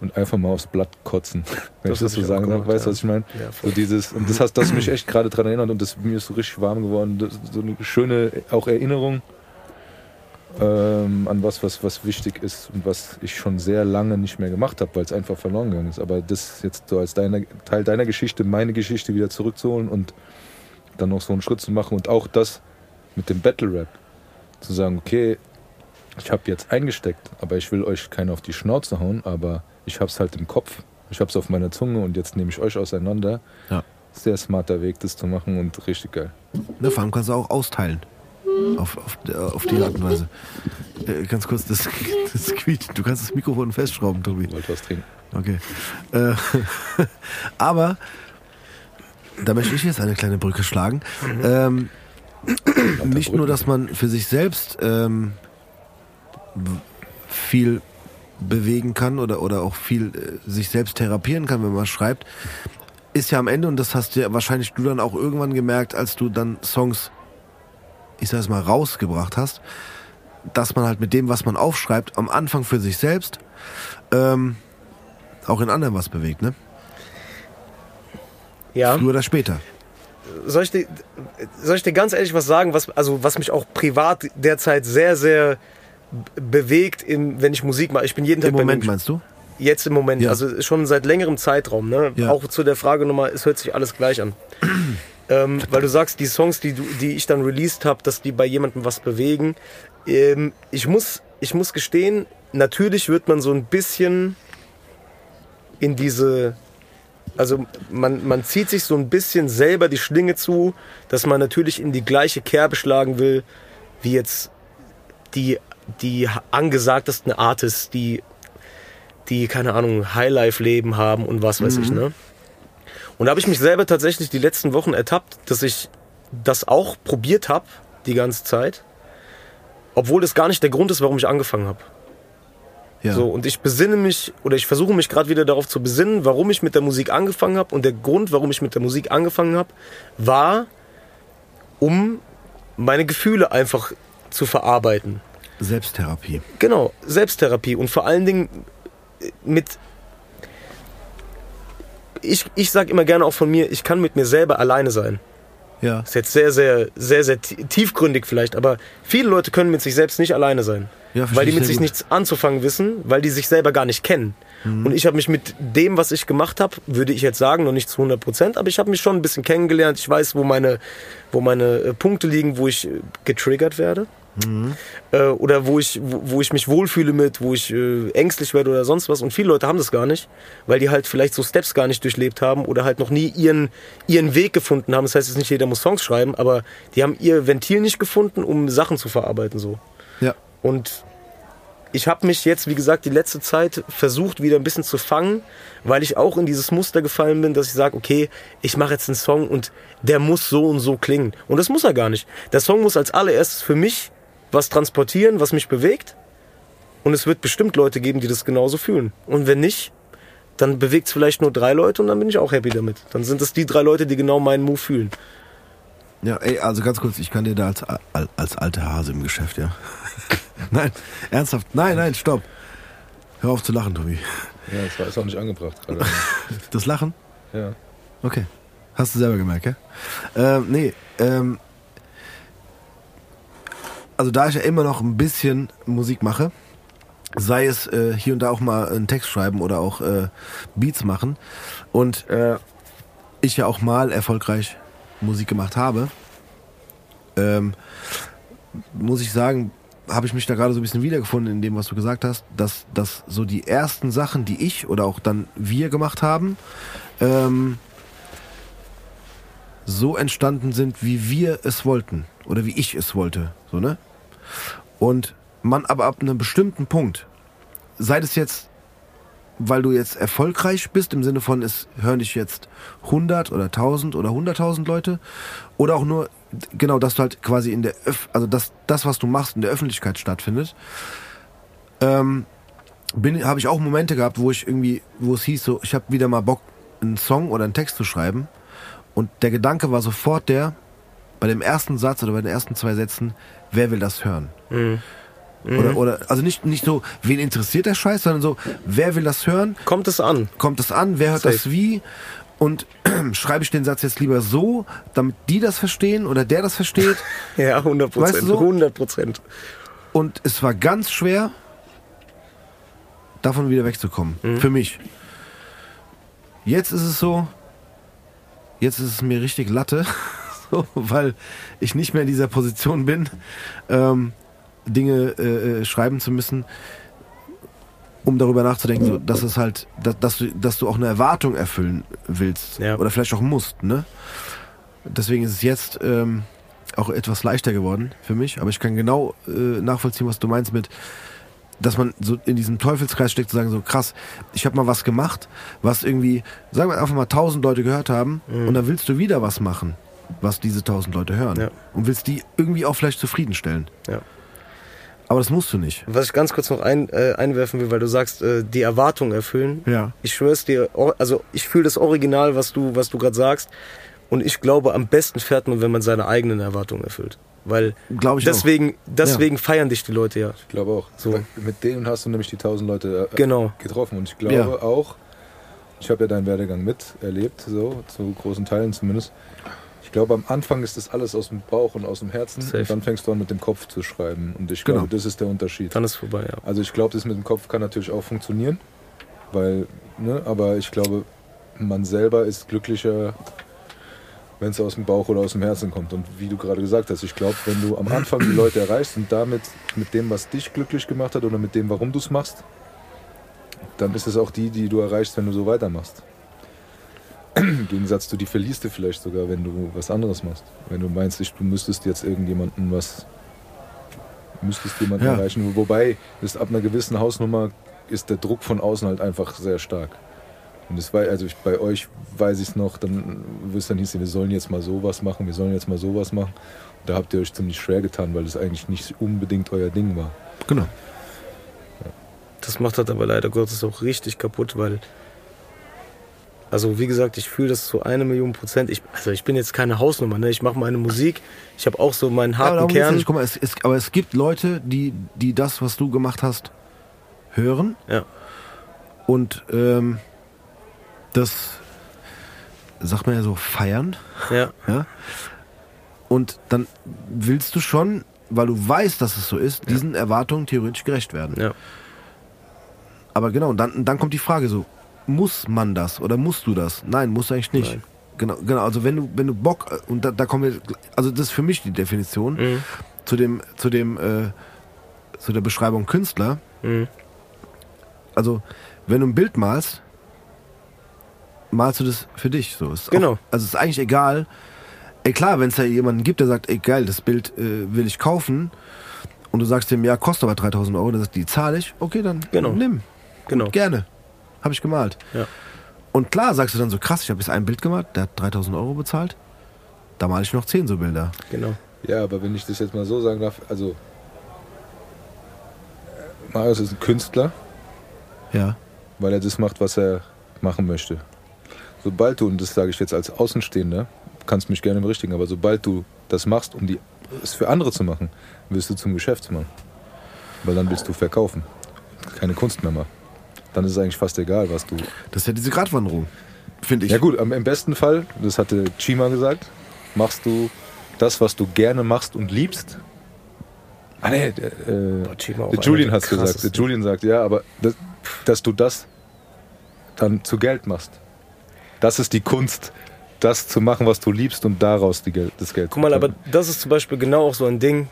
und einfach mal aufs Blatt kotzen. Wenn Das ich das so sagen darf, weißt du, ja. was ich meine? Ja, So dieses, und das hast das mich echt gerade daran erinnert und das, mir ist so richtig warm geworden. Das, so eine schöne auch Erinnerung ähm, an was, was, was wichtig ist und was ich schon sehr lange nicht mehr gemacht habe, weil es einfach verloren gegangen ist. Aber das jetzt so als deine, Teil deiner Geschichte, meine Geschichte wieder zurückzuholen und dann noch so einen Schritt zu machen und auch das mit dem Battle Rap zu sagen, okay, ich habe jetzt eingesteckt, aber ich will euch keinen auf die Schnauze hauen, aber ich habe es halt im Kopf, ich habe es auf meiner Zunge und jetzt nehme ich euch auseinander. Ja. Sehr smarter Weg, das zu machen und richtig geil. Ne, vor allem kannst du auch austeilen. Auf, auf, auf die Art und Weise. Äh, ganz kurz, das, das quietscht. Du kannst das Mikrofon festschrauben, Tobi. Ich wollte was trinken. Okay. Äh, aber da möchte ich jetzt eine kleine Brücke schlagen. Ähm, nicht nur, dass man für sich selbst ähm, viel bewegen kann oder, oder auch viel äh, sich selbst therapieren kann, wenn man schreibt, ist ja am Ende, und das hast ja wahrscheinlich du dann auch irgendwann gemerkt, als du dann Songs, ich sag es mal, rausgebracht hast, dass man halt mit dem, was man aufschreibt, am Anfang für sich selbst ähm, auch in anderen was bewegt, ne? Ja. Früher oder später. soll ich dir, soll ich dir ganz ehrlich was sagen, was, also was mich auch privat derzeit sehr, sehr bewegt, im, wenn ich Musik mache. Ich bin jeden Tag Im Moment meinst du? Jetzt im Moment, Ja. also schon seit längerem Zeitraum. Ne? Ja. Auch zu der Frage nochmal, es hört sich alles gleich an. Ähm, weil du sagst, die Songs, die, du, die ich dann released habe, dass die bei jemandem was bewegen. Ähm, ich, muss, ich muss gestehen, natürlich wird man so ein bisschen in diese also man, man zieht sich so ein bisschen selber die Schlinge zu, dass man natürlich in die gleiche Kerbe schlagen will, wie jetzt die, die angesagtesten Artists, die, die, keine Ahnung, Highlife-Leben haben und was weiß ich, ne? Und da habe ich mich selber tatsächlich die letzten Wochen ertappt, dass ich das auch probiert habe, die ganze Zeit. Obwohl das gar nicht der Grund ist, warum ich angefangen habe. Ja. So, und ich besinne mich oder ich versuche mich gerade wieder darauf zu besinnen, warum ich mit der Musik angefangen habe. Und der Grund, warum ich mit der Musik angefangen habe, war, um meine Gefühle einfach zu verarbeiten. Selbsttherapie. Genau, Selbsttherapie und vor allen Dingen mit. Ich, ich sage immer gerne auch von mir, ich kann mit mir selber alleine sein. Ja. Ist jetzt sehr, sehr, sehr, sehr tie- tiefgründig vielleicht, aber viele Leute können mit sich selbst nicht alleine sein. Ja, weil die mit sich gut. nichts anzufangen wissen, weil die sich selber gar nicht kennen. Mhm. Und ich habe mich mit dem, was ich gemacht habe, würde ich jetzt sagen, noch nicht zu 100 Prozent, aber ich habe mich schon ein bisschen kennengelernt. Ich weiß, wo meine, wo meine äh, Punkte liegen, wo ich äh, getriggert werde. Mhm. Äh, oder wo ich, wo, wo ich mich wohlfühle mit, wo ich äh, ängstlich werde oder sonst was. Und viele Leute haben das gar nicht, weil die halt vielleicht so Steps gar nicht durchlebt haben oder halt noch nie ihren, ihren Weg gefunden haben. Das heißt jetzt nicht jeder muss Songs schreiben, aber die haben ihr Ventil nicht gefunden, um Sachen zu verarbeiten so. Ja. Und ich habe mich jetzt, wie gesagt, die letzte Zeit versucht, wieder ein bisschen zu fangen, weil ich auch in dieses Muster gefallen bin, dass ich sage, okay, ich mache jetzt einen Song und der muss so und so klingen. Und das muss er gar nicht. Der Song muss als allererstes für mich was transportieren, was mich bewegt. Und es wird bestimmt Leute geben, die das genauso fühlen. Und wenn nicht, dann bewegt es vielleicht nur drei Leute und dann bin ich auch happy damit. Dann sind es die drei Leute, die genau meinen Move fühlen. Ja, ey, also ganz kurz, ich kann dir da als, als, als alter Hase im Geschäft, ja. nein, ernsthaft. Nein, nein, stopp. Hör auf zu lachen, Tobi. Ja, das war ist auch nicht angebracht gerade. Das Lachen? ja. Okay. Hast du selber gemerkt, ja? Ähm, nee, ähm, also da ich ja immer noch ein bisschen Musik mache, sei es äh, hier und da auch mal einen Text schreiben oder auch äh, Beats machen und äh, ich ja auch mal erfolgreich Musik gemacht habe, ähm, muss ich sagen, habe ich mich da gerade so ein bisschen wiedergefunden in dem, was du gesagt hast, dass, dass so die ersten Sachen, die ich oder auch dann wir gemacht haben, ähm, so entstanden sind, wie wir es wollten oder wie ich es wollte, so ne? Und man aber ab einem bestimmten Punkt, sei es jetzt, weil du jetzt erfolgreich bist, im Sinne von, es hören dich jetzt 100 oder 1000 oder 100.000 Leute, oder auch nur, genau, dass du halt quasi in der, Öff also dass das, was du machst, in der Öffentlichkeit stattfindet, ähm, habe ich auch Momente gehabt, wo ich irgendwie, wo es hieß so, ich habe wieder mal Bock, einen Song oder einen Text zu schreiben. Und der Gedanke war sofort der, bei dem ersten Satz oder bei den ersten zwei Sätzen, wer will das hören? Oder, oder, also nicht, nicht so, wen interessiert der Scheiß, sondern so, wer will das hören? Kommt es an? Kommt es an? Wer hört Safe. das wie? Und schreibe ich den Satz jetzt lieber so, damit die das verstehen oder der das versteht? Ja, 100 Prozent. Weißt du so? 100 Prozent. Und es war ganz schwer, davon wieder wegzukommen. Mhm. Für mich. Jetzt ist es so, jetzt ist es mir richtig Latte, so, weil ich nicht mehr in dieser Position bin, ähm, Dinge äh, äh, schreiben zu müssen, um darüber nachzudenken, so, dass es halt, dass, dass, du, dass du auch eine Erwartung erfüllen willst Ja. oder vielleicht auch musst. Ne? Deswegen ist es jetzt ähm, auch etwas leichter geworden für mich, aber ich kann genau äh, nachvollziehen, was du meinst mit, dass man so in diesem Teufelskreis steckt, zu sagen, so krass, ich habe mal was gemacht, was irgendwie, sagen wir einfach mal tausend Leute gehört haben und dann willst du wieder was machen, was diese tausend Leute hören Ja. und willst die irgendwie auch vielleicht zufriedenstellen. Ja. Aber das musst du nicht. Was ich ganz kurz noch ein, äh, einwerfen will, weil du sagst, äh, die Erwartung erfüllen. Ja. Ich schwör's dir, also ich fühle das Original, was du, was du gerade sagst. Und ich glaube, am besten fährt man, wenn man seine eigenen Erwartungen erfüllt. Weil Glaube ich deswegen, deswegen feiern dich die Leute ja. Ich glaube auch. So. Mit denen hast du nämlich die tausend Leute äh, Genau. getroffen. Und ich glaube Ja. auch, ich habe ja deinen Werdegang miterlebt, so zu großen Teilen zumindest. Ich glaube, am Anfang ist das alles aus dem Bauch und aus dem Herzen. Safe. Dann fängst du an, mit dem Kopf zu schreiben. Und ich Genau. glaube, das ist der Unterschied. Dann ist vorbei, ja. Also ich glaube, das mit dem Kopf kann natürlich auch funktionieren, weil, ne, aber ich glaube, man selber ist glücklicher, wenn es aus dem Bauch oder aus dem Herzen kommt. Und wie du gerade gesagt hast, ich glaube, wenn du am Anfang die Leute erreichst und damit mit dem, was dich glücklich gemacht hat oder mit dem, warum du es machst, dann ist es auch die, die du erreichst, wenn du so weitermachst. Im Gegensatz zu die verlierst du vielleicht sogar, wenn du was anderes machst. Wenn du meinst, ich, du müsstest jetzt irgendjemanden was müsstest jemanden Ja. erreichen. Wobei ist ab einer gewissen Hausnummer ist der Druck von außen halt einfach sehr stark. Und das war, also ich, bei euch weiß ich es noch, dann wirst dann hieß, wir sollen jetzt mal sowas machen, wir sollen jetzt mal sowas machen. Und da habt ihr euch ziemlich schwer getan, weil es eigentlich nicht unbedingt euer Ding war. Genau. Das macht halt aber leider Gottes auch richtig kaputt, weil. Also wie gesagt, ich fühle das zu eine Million Prozent. Ich, also ich bin jetzt keine Hausnummer, ne? Ich mache meine Musik. Ich habe auch so meinen Ja, aber harten geht's Kern. nicht. Guck mal, es, es, aber es gibt Leute, die, die das, was du gemacht hast, hören Ja. und ähm, das, sagt man ja so, feiern. Ja. Ja? Und dann willst du schon, weil du weißt, dass es so ist, diesen Erwartungen theoretisch gerecht werden. Ja. Aber genau, dann, dann kommt die Frage so, muss man das oder musst du das? Nein, musst du eigentlich nicht. Nein. Genau, genau, also wenn du, wenn du Bock, und da, da kommen wir, also das ist für mich die Definition, Mhm. zu dem, zu dem, äh, zu der Beschreibung Künstler. Mhm. Also, wenn du ein Bild malst, malst du das für dich. So. Ist Genau. Auch, also es ist eigentlich egal. Ey, klar, wenn es da jemanden gibt, der sagt, ey, geil, das Bild äh, will ich kaufen, und du sagst dem, ja, kostet aber 3000 Euro, dann sagt die zahle ich, okay, dann Genau. nimm. Genau. Gerne. Habe ich gemalt. Ja. Und klar sagst du dann so, krass, ich habe jetzt ein Bild gemalt, der hat 3000 Euro bezahlt. Da male ich noch 10 so Bilder. Genau. Ja, aber wenn ich das jetzt mal so sagen darf, also Marius ist ein Künstler, Ja. weil er das macht, was er machen möchte. Sobald du, und das sage ich jetzt als Außenstehender, kannst mich gerne berichtigen, aber sobald du das machst, um die, es für andere zu machen, wirst du zum Geschäftsmann. Weil dann willst du verkaufen, keine Kunst mehr machen. Dann ist es eigentlich fast egal, was du. Das ist ja diese Gratwanderung, finde ich. Ja gut, im besten Fall, das hatte Chima gesagt, machst du das, was du gerne machst und liebst. Ah nee, der, äh, Boah, Julian hat gesagt. Der. Julian sagt, ja, aber das, dass du das dann zu Geld machst. Das ist die Kunst, das zu machen, was du liebst und daraus die Geld, das Geld Guck mal, zu aber das ist zum Beispiel genau auch so ein Ding.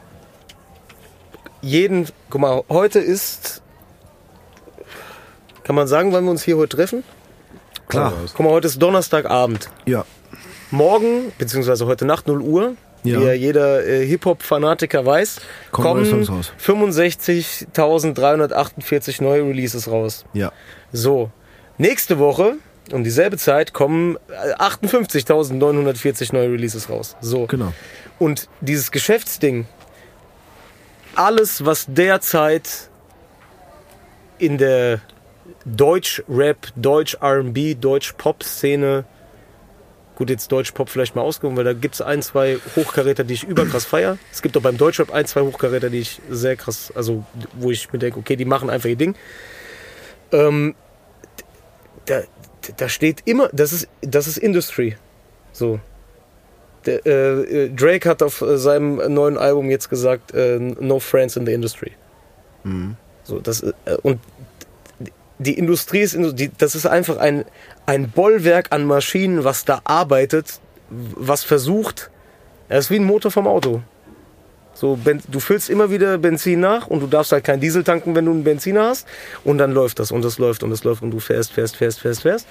Jeden, guck mal, heute ist, kann man sagen, wann wir uns hier heute treffen? Klar. Guck mal, heute ist Donnerstagabend. Ja. Morgen, beziehungsweise heute Nacht 0 Uhr, Ja. wie ja jeder äh, Hip-Hop-Fanatiker weiß, Kommen kommen Songs raus. 65.348 neue Releases raus. Ja. So, nächste Woche um dieselbe Zeit kommen äh, 58.940 neue Releases raus. So. Genau. Und dieses Geschäftsding, alles, was derzeit in der Deutsch-Rap, Deutsch-RB, Deutsch-Pop-Szene, gut, jetzt Deutsch-Pop vielleicht mal ausgehoben, weil da gibt es ein, zwei Hochkaräter, die ich überkrass feier. Es gibt auch beim Deutschrap ein, zwei Hochkaräter, die ich sehr krass, also wo ich mir denke, okay, die machen einfach ihr Ding. Ähm, da, da steht immer, das ist, das ist Industry. So, der, äh, äh, Drake hat auf äh, seinem neuen Album jetzt gesagt, äh, No Friends in the Industry. So, das, äh, und die Industrie ist, die, das ist einfach ein, ein Bollwerk an Maschinen, was da arbeitet, was versucht, es ist wie ein Motor vom Auto. So, du füllst immer wieder Benzin nach und du darfst halt kein Diesel tanken, wenn du einen Benziner hast. Und dann läuft das und das läuft und das läuft und du fährst, fährst, fährst, fährst, fährst.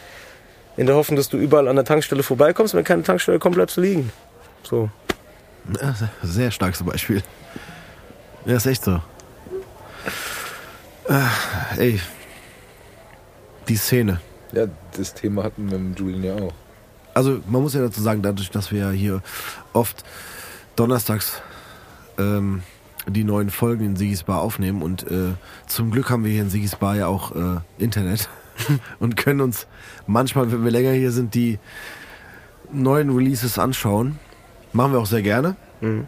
In der Hoffnung, dass du überall an der Tankstelle vorbeikommst. Wenn keine Tankstelle kommt, bleibst du liegen. So. Sehr starkes Beispiel. Ja, ist echt so. Äh, ey. Die Szene. Ja, das Thema hatten wir mit Julian ja auch. Also man muss ja dazu sagen, dadurch, dass wir ja hier oft donnerstags ähm, die neuen Folgen in Sigis Bar aufnehmen und äh, zum Glück haben wir hier in Sigis Bar ja auch äh, Internet und können uns manchmal, wenn wir länger hier sind, die neuen Releases anschauen. Machen wir auch sehr gerne. Mhm.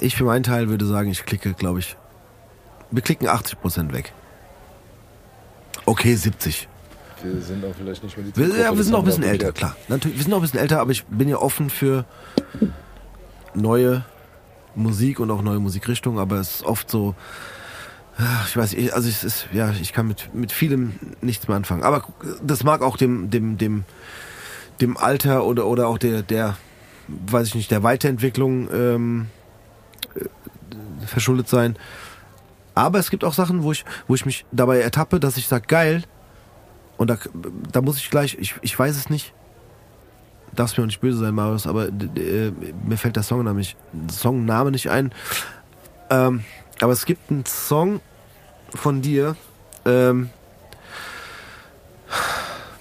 Ich für meinen Teil würde sagen, ich klicke, glaube ich, wir klicken 80% weg. Okay, 70. Wir sind auch vielleicht nicht mehr die Zielgruppe, ja, wir sind auch ein bisschen älter, klar. Natürlich, wir sind auch ein bisschen älter, aber ich bin ja offen für neue Musik und auch neue Musikrichtungen, aber es ist oft so, ah, ich weiß, ich, also es ist, ja, ich kann mit, mit vielem nichts mehr anfangen. Aber das mag auch dem, dem, dem, dem Alter oder, oder auch der, der, weiß ich nicht, der Weiterentwicklung ähm, äh, verschuldet sein. Aber es gibt auch Sachen, wo ich, wo ich mich dabei ertappe, dass ich sage, geil, und da, da muss ich gleich, ich, ich weiß es nicht, darfst mir auch nicht böse sein, Marius, aber äh, mir fällt der Songname nicht, Songname nicht ein. Ähm, aber es gibt einen Song von dir, ähm,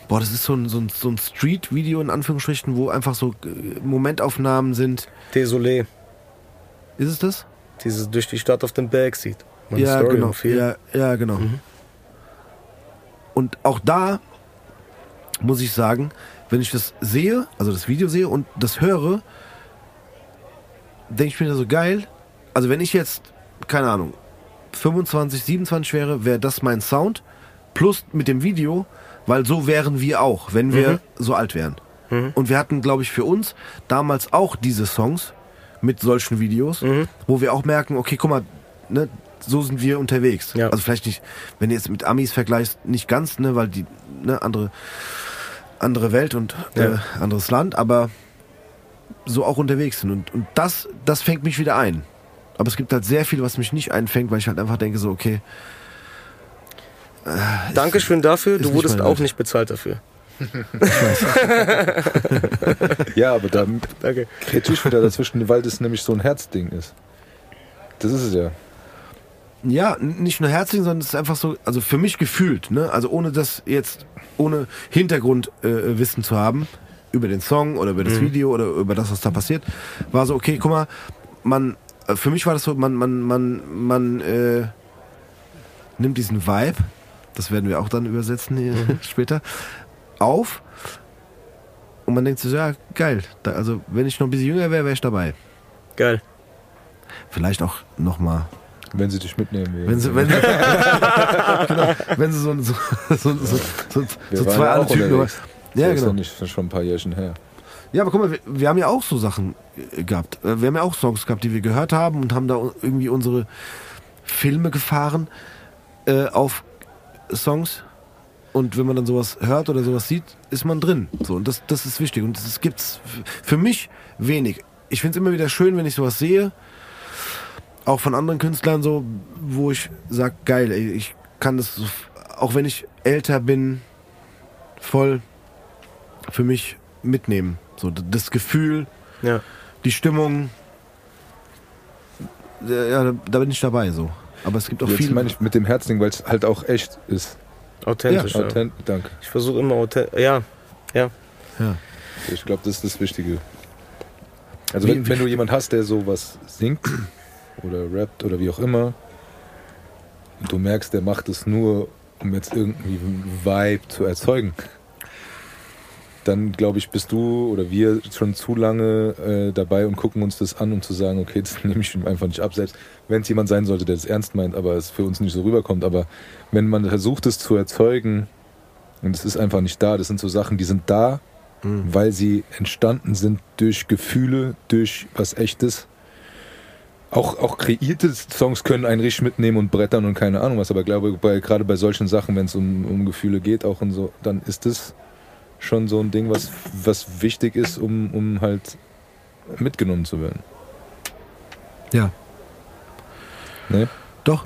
boah, das ist so ein, so ein, so ein Street-Video in Anführungsstrichen, wo einfach so äh, Momentaufnahmen sind. Désolé. Ist es das? Dieses durch die Stadt auf dem Berg sieht. Meine ja, Story genau. Ja, ja, genau. Und auch da muss ich sagen, wenn ich das sehe, also das Video sehe und das höre, denke ich mir so geil. Also wenn ich jetzt, keine Ahnung, 25, 27 wäre, wäre das mein Sound. Plus mit dem Video, weil so wären wir auch, wenn wir so alt wären. Und wir hatten, glaube ich, für uns damals auch diese Songs mit solchen Videos, wo wir auch merken, okay, guck mal, ne, so sind wir unterwegs. Ja. Also vielleicht nicht, wenn du jetzt mit Amis vergleichst, nicht ganz, ne, weil die ne, andere andere Welt und äh, Ja. anderes Land, aber so auch unterwegs sind. Und, und das, das fängt mich wieder ein. Aber es gibt halt sehr viel, was mich nicht einfängt, weil ich halt einfach denke, so, okay, Dankeschön dafür, ist du wurdest auch Welt. nicht bezahlt dafür. Ja, aber da Danke. kriege ich wieder dazwischen, weil das nämlich so ein Herzding ist. Das ist es ja. Ja, nicht nur herzlich, sondern es ist einfach so, also für mich gefühlt, ne, also ohne das jetzt, ohne Hintergrundwissen äh, zu haben, über den Song oder über das Video oder über das, was da passiert, war so, okay, guck mal, man, äh, für mich war das so, man, man, man, man, äh, nimmt diesen Vibe, das werden wir auch dann übersetzen hier später, auf und man denkt so, ja, geil, da, also wenn ich noch ein bisschen jünger wäre, wäre ich dabei. Geil. Vielleicht auch nochmal Wenn sie dich mitnehmen will. Wenn sie, wenn, genau, wenn sie so, so, so, so, so, zwei ja alte Typen. Ja, das ist genau. nicht schon ein paar Jährchen her. Ja, aber guck mal, wir, wir haben ja auch so Sachen äh, gehabt. Äh, Wir haben ja auch Songs gehabt, die wir gehört haben und haben da irgendwie unsere Filme gefahren äh, auf Songs. Und wenn man dann sowas hört oder sowas sieht, ist man drin. So, und das, das ist wichtig. Und das gibt's für mich wenig. Ich finde es immer wieder schön, wenn ich sowas sehe. Auch von anderen Künstlern so, wo ich sage, geil, ey, ich kann das, so, auch wenn ich älter bin, voll für mich mitnehmen. So das Gefühl, Ja. die Stimmung. Ja, da, da bin ich dabei so. Aber es gibt auch Jetzt viele. meine ich mit dem Herzding, weil es halt auch echt ist. Authentisch. Ja, Authent Danke. Ich versuche immer authentisch. Ja. Ja. ja. Ich glaube, das ist das Wichtige. Also Wie- wenn, wenn du jemand hast, der sowas singt oder rappt oder wie auch immer, und du merkst, der macht es nur, um jetzt irgendwie einen Vibe zu erzeugen, dann glaube ich, bist du oder wir schon zu lange äh, dabei und gucken uns das an, um zu sagen, okay, das nehme ich ihm einfach nicht ab. Selbst wenn es jemand sein sollte, der es ernst meint, aber es für uns nicht so rüberkommt. Aber wenn man versucht, es zu erzeugen und es ist einfach nicht da, das sind so Sachen, die sind da, weil sie entstanden sind durch Gefühle, durch was Echtes. Auch, auch kreierte Songs können einen richtig mitnehmen und brettern und keine Ahnung was, aber glaube bei, gerade bei solchen Sachen, wenn es um, um Gefühle geht, auch und so, dann ist es schon so ein Ding, was, was wichtig ist, um, um halt mitgenommen zu werden. Ja. Ne? Doch.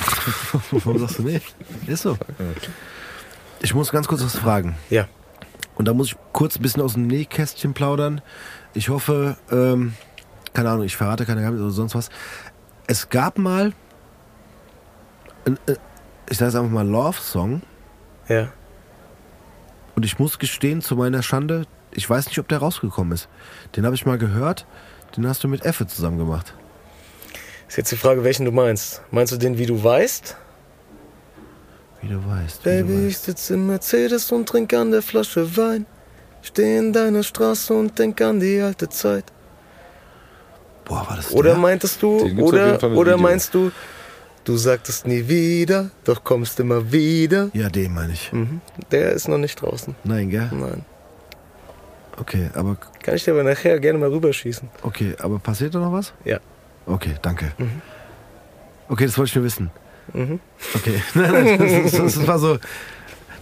Warum sagst du nee? Ist so. Ich muss ganz kurz was fragen. Ja. Und da muss ich kurz ein bisschen aus dem Nähkästchen plaudern. Ich hoffe, ähm, keine Ahnung, ich verrate keine Geheimnisse oder sonst was. Es gab mal, ein, äh, ich sage jetzt einfach mal Love-Song. Ja. Und ich muss gestehen, zu meiner Schande, ich weiß nicht, ob der rausgekommen ist. Den habe ich mal gehört. Den hast du mit Effe zusammen gemacht. Ist jetzt die Frage, welchen du meinst. Meinst du den, wie du weißt? Wie du weißt. Wie Baby, du ich weißt. sitze im Mercedes und trink an der Flasche Wein. Steh in deiner Straße und denk an die alte Zeit. Boah, war das Oder der? meintest du, oder, oder Video. meinst du, Du sagtest nie wieder, doch kommst immer wieder. Ja, den meine ich. Mhm. Der ist noch nicht draußen. Nein, gell? Nein. Okay, aber Kann ich dir aber nachher gerne mal rüberschießen. okay, aber passiert da noch was? Ja. Okay, danke. Okay, das wollte ich nur wissen. Mhm. Okay. Nein, nein, das, das, das war so.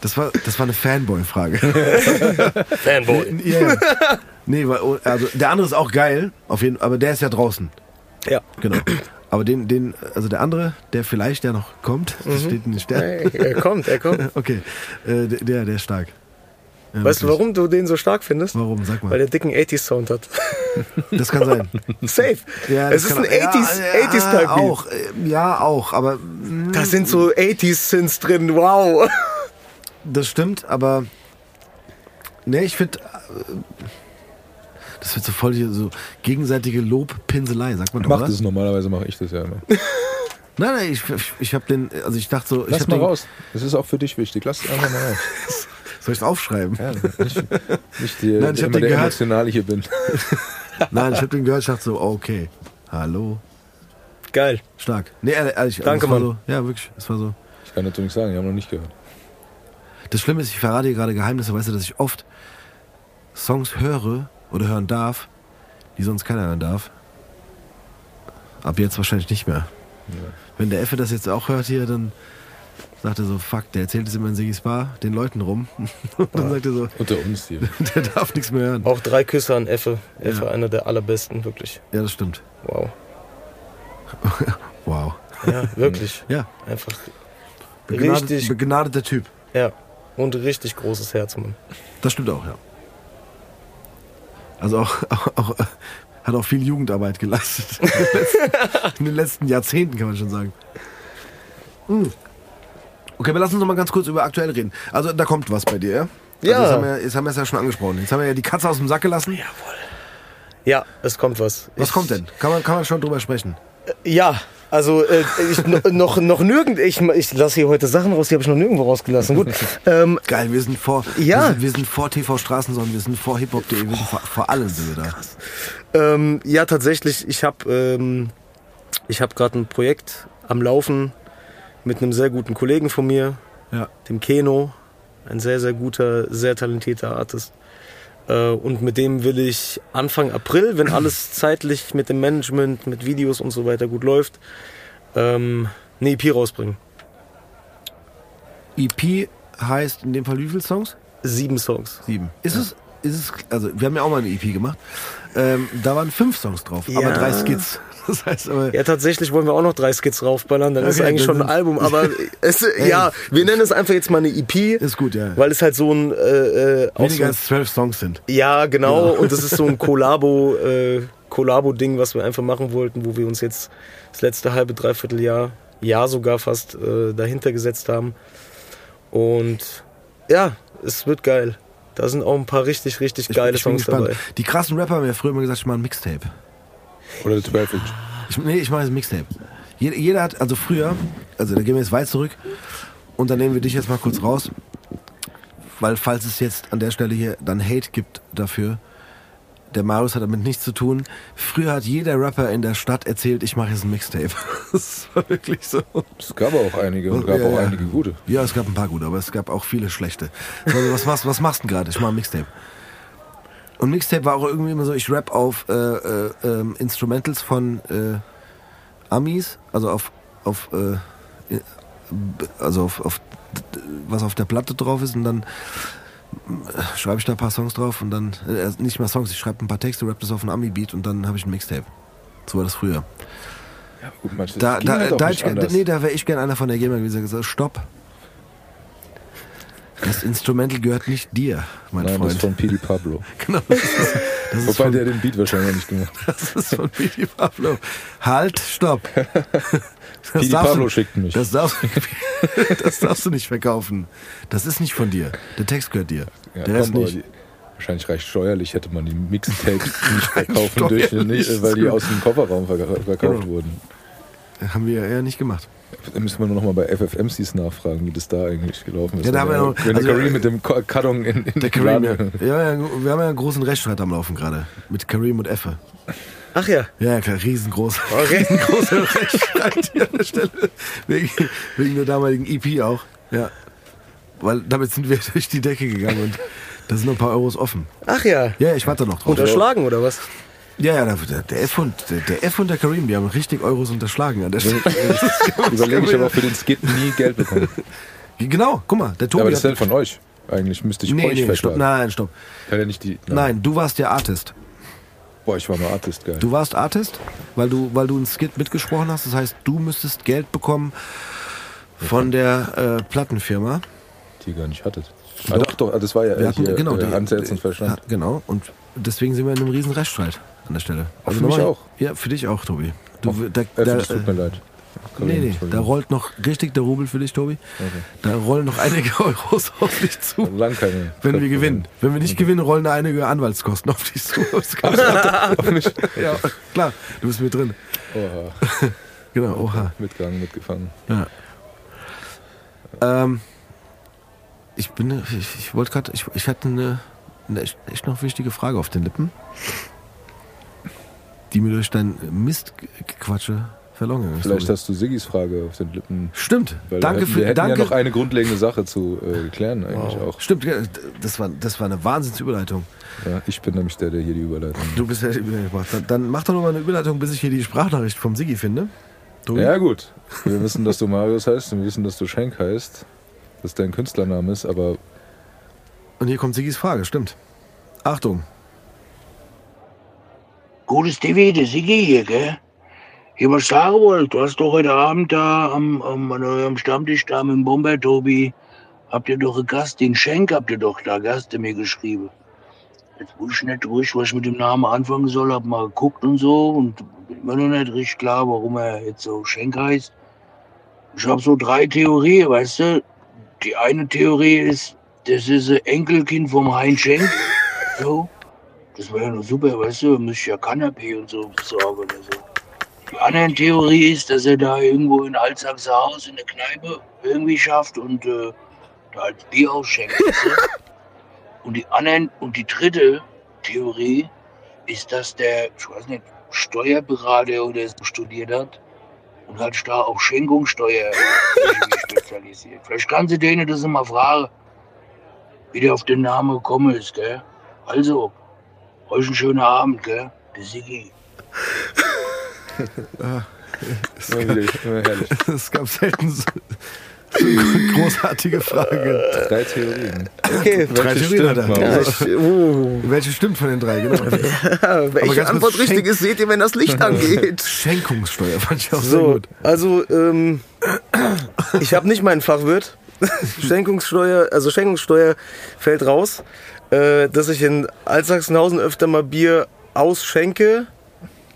Das war, das war eine Fanboy-Frage. Fanboy. Ja, ja. Nee, weil, also der andere ist auch geil, auf jeden aber der ist ja draußen. Ja. Genau. Aber den, den, also der andere, der vielleicht ja noch kommt, das steht in den Sternen. Er kommt, er kommt. Okay, äh, der, der ist stark. Ja, Weißt du, warum du den so stark findest? Warum? Sag mal. Weil der dicken 80s-Sound hat. das kann sein. Safe. Ja, es das ist ein 80s, ja, 80s Type. ja, auch. Ja, auch. Aber mm, Da sind so 80s-Synths drin. Wow. Das stimmt, aber ne, ich finde, das wird so voll hier so gegenseitige Lobpinselei, sagt man doch, Mach oder? das, normalerweise mache ich das ja immer. Nein, nein, ich, ich, ich habe den, also ich dachte so, ich Lass hab mal den, raus. Das ist auch für dich wichtig. Lass es einfach mal raus. Soll ich es aufschreiben? Ja, nicht, nicht die, Nein, ich immer den der gehört. Emotionale hier bin. Nein, ich habe den gehört, ich dachte so, okay, hallo, Geil. stark. Nee, ehrlich, Danke, es war Mann. So, ja, wirklich, es war so. Ich kann natürlich sagen, ich habe noch nicht gehört. Das Schlimme ist, ich verrate dir gerade Geheimnisse, weißt du, dass ich oft Songs höre oder hören darf, die sonst keiner hören darf. Ab jetzt wahrscheinlich nicht mehr. Wenn der Effe das jetzt auch hört hier, dann sagt er so, fuck, der erzählt es immer in Siggy's Bar den Leuten rum. Und dann sagt er so, Unter uns hier. der darf nichts mehr hören. Auch drei Küsse an Effe. Effe, Ja. einer der allerbesten, wirklich. Ja, das stimmt. Wow. Wow. Ja, wirklich. Ja, Einfach begnadet, richtig, begnadeter Typ. ja. Und richtig großes Herz, Mann. Das stimmt auch, ja. Also auch, auch, auch äh, hat auch viel Jugendarbeit geleistet. In den letzten, Jahrzehnten kann man schon sagen. Hm. Okay, wir lassen uns noch mal ganz kurz über aktuell reden. Also da kommt was bei dir, ja? Ja. Also, jetzt, haben wir, jetzt haben wir es ja schon angesprochen. Jetzt haben wir ja die Katze aus dem Sack gelassen. Ja, es kommt was. Was Ich- kommt denn? Kann man, kann man schon drüber sprechen? Ja, also äh, ich, no- noch, noch nirgend, ich, ich lasse hier heute Sachen raus, die habe ich noch nirgendwo rausgelassen. Gut. Ähm, Geil, wir sind vor, Ja. wir sind, wir sind vor TV Straßensonnen, wir sind vor hiphop.de, wir sind vor, vor allem sind wir da. ähm, ja, tatsächlich, ich habe ähm, ich hab gerade ein Projekt am Laufen mit einem sehr guten Kollegen von mir, Ja. dem Keno, ein sehr, sehr guter, sehr talentierter Artist. Äh, Und mit dem will ich Anfang April, wenn alles zeitlich mit dem Management, mit Videos und so weiter gut läuft, ähm, eine EP rausbringen. EP heißt in dem Fall wie viele Songs? Sieben Songs. Sieben. Ist es, ist es, also wir haben ja auch mal eine EP gemacht. Ähm, da waren fünf Songs drauf, aber Ja. drei Skits. Das heißt aber, Ja, tatsächlich wollen wir auch noch drei Skits raufballern, dann ist Okay, eigentlich dann schon ein Album, aber es, ja, wir nennen es einfach jetzt mal eine EP, ist gut, ja. weil es halt so ein, äh, äh, Weniger als zwölf Songs sind. ja, genau, und das ist so ein Kollabo, äh, Kollabo-Ding, was wir einfach machen wollten, wo wir uns jetzt das letzte halbe, dreiviertel Jahr, Jahr sogar fast äh, dahinter gesetzt haben. Und ja, es wird geil. Da sind auch ein paar richtig, richtig Ich, geile bin Songs dabei. Die krassen Rapper haben ja früher immer gesagt, ich mache ein Mixtape. Oder 12 Inch. Ich, nee, ich mache jetzt ein Mixtape. Jeder, jeder hat, also früher, also da gehen wir jetzt weit zurück und dann nehmen wir dich jetzt mal kurz raus, weil falls es jetzt an der Stelle hier dann Hate gibt dafür, der Marius hat damit nichts zu tun. Früher hat jeder Rapper in der Stadt erzählt, ich mache jetzt ein Mixtape. Das war wirklich so. Es gab auch einige und gab Ja, auch ja. einige gute. Ja, es gab ein paar gute, aber es gab auch viele schlechte. Also, was, machst, was machst du denn gerade? Ich mache ein Mixtape. Und Mixtape war auch irgendwie immer so, ich rap auf äh, äh, ähm, Instrumentals von äh, Amis, also auf, auf äh, äh, also auf, auf was auf der Platte drauf ist und dann äh, schreibe ich da ein paar Songs drauf und dann, äh, nicht mal Songs, ich schreibe ein paar Texte, rap das auf ein Ami-Beat und dann habe ich ein Mixtape. So war das früher. Ja, gut, Da, ging da, halt da, nicht hätte ich, nee, da wäre ich gern einer von der GEMA gewesen, der gesagt, stopp. Das Instrumental gehört nicht dir, mein Nein, das ist Freund. von Pidi Pablo. Genau, das ist, das ist Wobei von, der den Beat wahrscheinlich nicht gemacht hat. das ist von Pidi Pablo. Halt, stopp. Das Pidi darfst Pablo du, schickt mich. das darfst, das darfst du nicht verkaufen. Das ist nicht von dir. Der Text gehört dir. Ja, der Rest aber nicht. Die, wahrscheinlich reicht steuerlich, hätte man die Mixtapes nicht verkaufen dürfen, nicht, ist weil die aus dem Kofferraum verka- verkauft Genau. wurden. Haben wir ja nicht gemacht. Da müssen wir nur noch mal bei FFMCs nachfragen, wie das da eigentlich gelaufen ist. Ja, da haben wir noch- also, Kareem mit dem Karton in, in Der Kareem, ja. Ja, ja. Wir haben ja einen großen Rechtsstreit am Laufen gerade. Mit Kareem und Effe. Ach ja. Ja, klar, riesengroß. Okay. Riesengroßer Rechtsstreit hier an der Stelle. Wegen, wegen der damaligen EP auch. Ja. Weil damit sind wir durch die Decke gegangen und da sind noch ein paar Euros offen. Ach ja. Ja, ich warte noch drauf. Unterschlagen oder was? Ja, ja, der, F und der, F und der Kareem, die haben richtig Euros unterschlagen an der Stelle. Überlege ich aber für den Skit nie Geld bekommen. genau, guck mal, der Tobi aber das ist ja hat, von euch. Eigentlich müsste ich nee, euch nee, stopp, nein, stopp. Kann ja nicht die. Nein, du warst der Artist. Boah, ich war mal Artist, geil. Du warst Artist, weil du, weil du einen Skit mitgesprochen hast. Das heißt, du müsstest Geld bekommen von der äh, Plattenfirma. die ihr gar nicht hattet. Ah, doch, doch, das war ja Wir äh, hatten- hier, genau, äh, die- Herz und Verstand. Ja, genau. Und deswegen sind wir in einem riesen Rechtsstreit an der Stelle. Auch für mich auch. Ja, für dich auch, Tobi. Du, Auch- da, da, das tut mir leid. nee, nee, da rollt noch richtig der Rubel für dich, Tobi. Da rollen noch einige Euros auf dich zu. Lang keine. Wenn wir gewinnen. Wenn wir nicht gewinnen, rollen da einige Anwaltskosten auf dich zu. Kannst du- ja, klar, du bist mit drin. Oha. Genau, oha. Mitgegangen, mitgefangen. Ja. Ähm, ich bin, ich, ich wollte gerade, ich, ich hatte eine echt, echt noch wichtige Frage auf den Lippen, die mir durch dein Mistquatsche verloren ist. Vielleicht hast du Siggis Frage auf den Lippen. Stimmt. Weil danke wir hätten, für, wir hätten danke. ja noch eine grundlegende Sache zu äh, klären eigentlich auch. Stimmt, das war, das war eine Wahnsinnsüberleitung. Ja, ich bin nämlich der, der hier die Überleitung. Du bist ja die Überleitung gemacht. Dann, dann mach doch noch mal eine Überleitung, bis ich hier die Sprachnachricht vom Siggi finde. Tobi? Ja gut, wir wissen, dass du Marius heißt und wir wissen, dass du Schenk heißt, dass dein Künstlername ist, aber Und hier kommt Siggis Frage, stimmt. Achtung. Gutes Stevie, der Sigi hier, gell? Hier, was ich sagen wollte, du hast doch heute Abend da am, am, an Stammtisch da mit dem Bomber, Tobi, habt ihr doch einen Gast, den Schenk habt ihr doch da, Gast, der mir geschrieben. Jetzt wusste ich nicht ruhig, was ich mit dem Namen anfangen soll, hab mal geguckt und so und bin immer noch nicht richtig klar, warum er jetzt so Schenk heißt. Ich habe so drei Theorien, weißt du? Die eine Theorie ist, das ist ein Enkelkind vom Hein Schenk. So. Das wäre ja nur super, weißt du, müsste ich ja Kanapé und so besorgen oder so. Die andere Theorie ist, dass er da irgendwo in Altsachser Haus in der Kneipe irgendwie schafft und äh, da als Bier ausschenkt. Und die anderen, und die dritte Theorie ist, dass der, ich weiß nicht, Steuerberater oder so studiert hat und hat da auf Schenkungssteuer spezialisiert. Vielleicht kannst du denen das mal fragen, wie der auf den Namen gekommen ist, gell? Also, euch einen schönen Abend, gell? Der Sigi. immer wieder, immer herrlich. Es gab selten so, so eine großartige Frage. Drei Theorien. Okay. Drei Welche Theorien hat stimmt, er. Ja, uh, Welche stimmt von den drei, genau. welche kurz, Antwort Schenk- richtig ist, seht ihr, wenn das Licht angeht. Schenkungssteuer fand ich auch sehr So, gut. also ähm, ich habe nicht meinen Fachwirt. Schenkungssteuer, also Schenkungssteuer fällt raus, äh, dass ich in Altsachsenhausen öfter mal Bier ausschenke.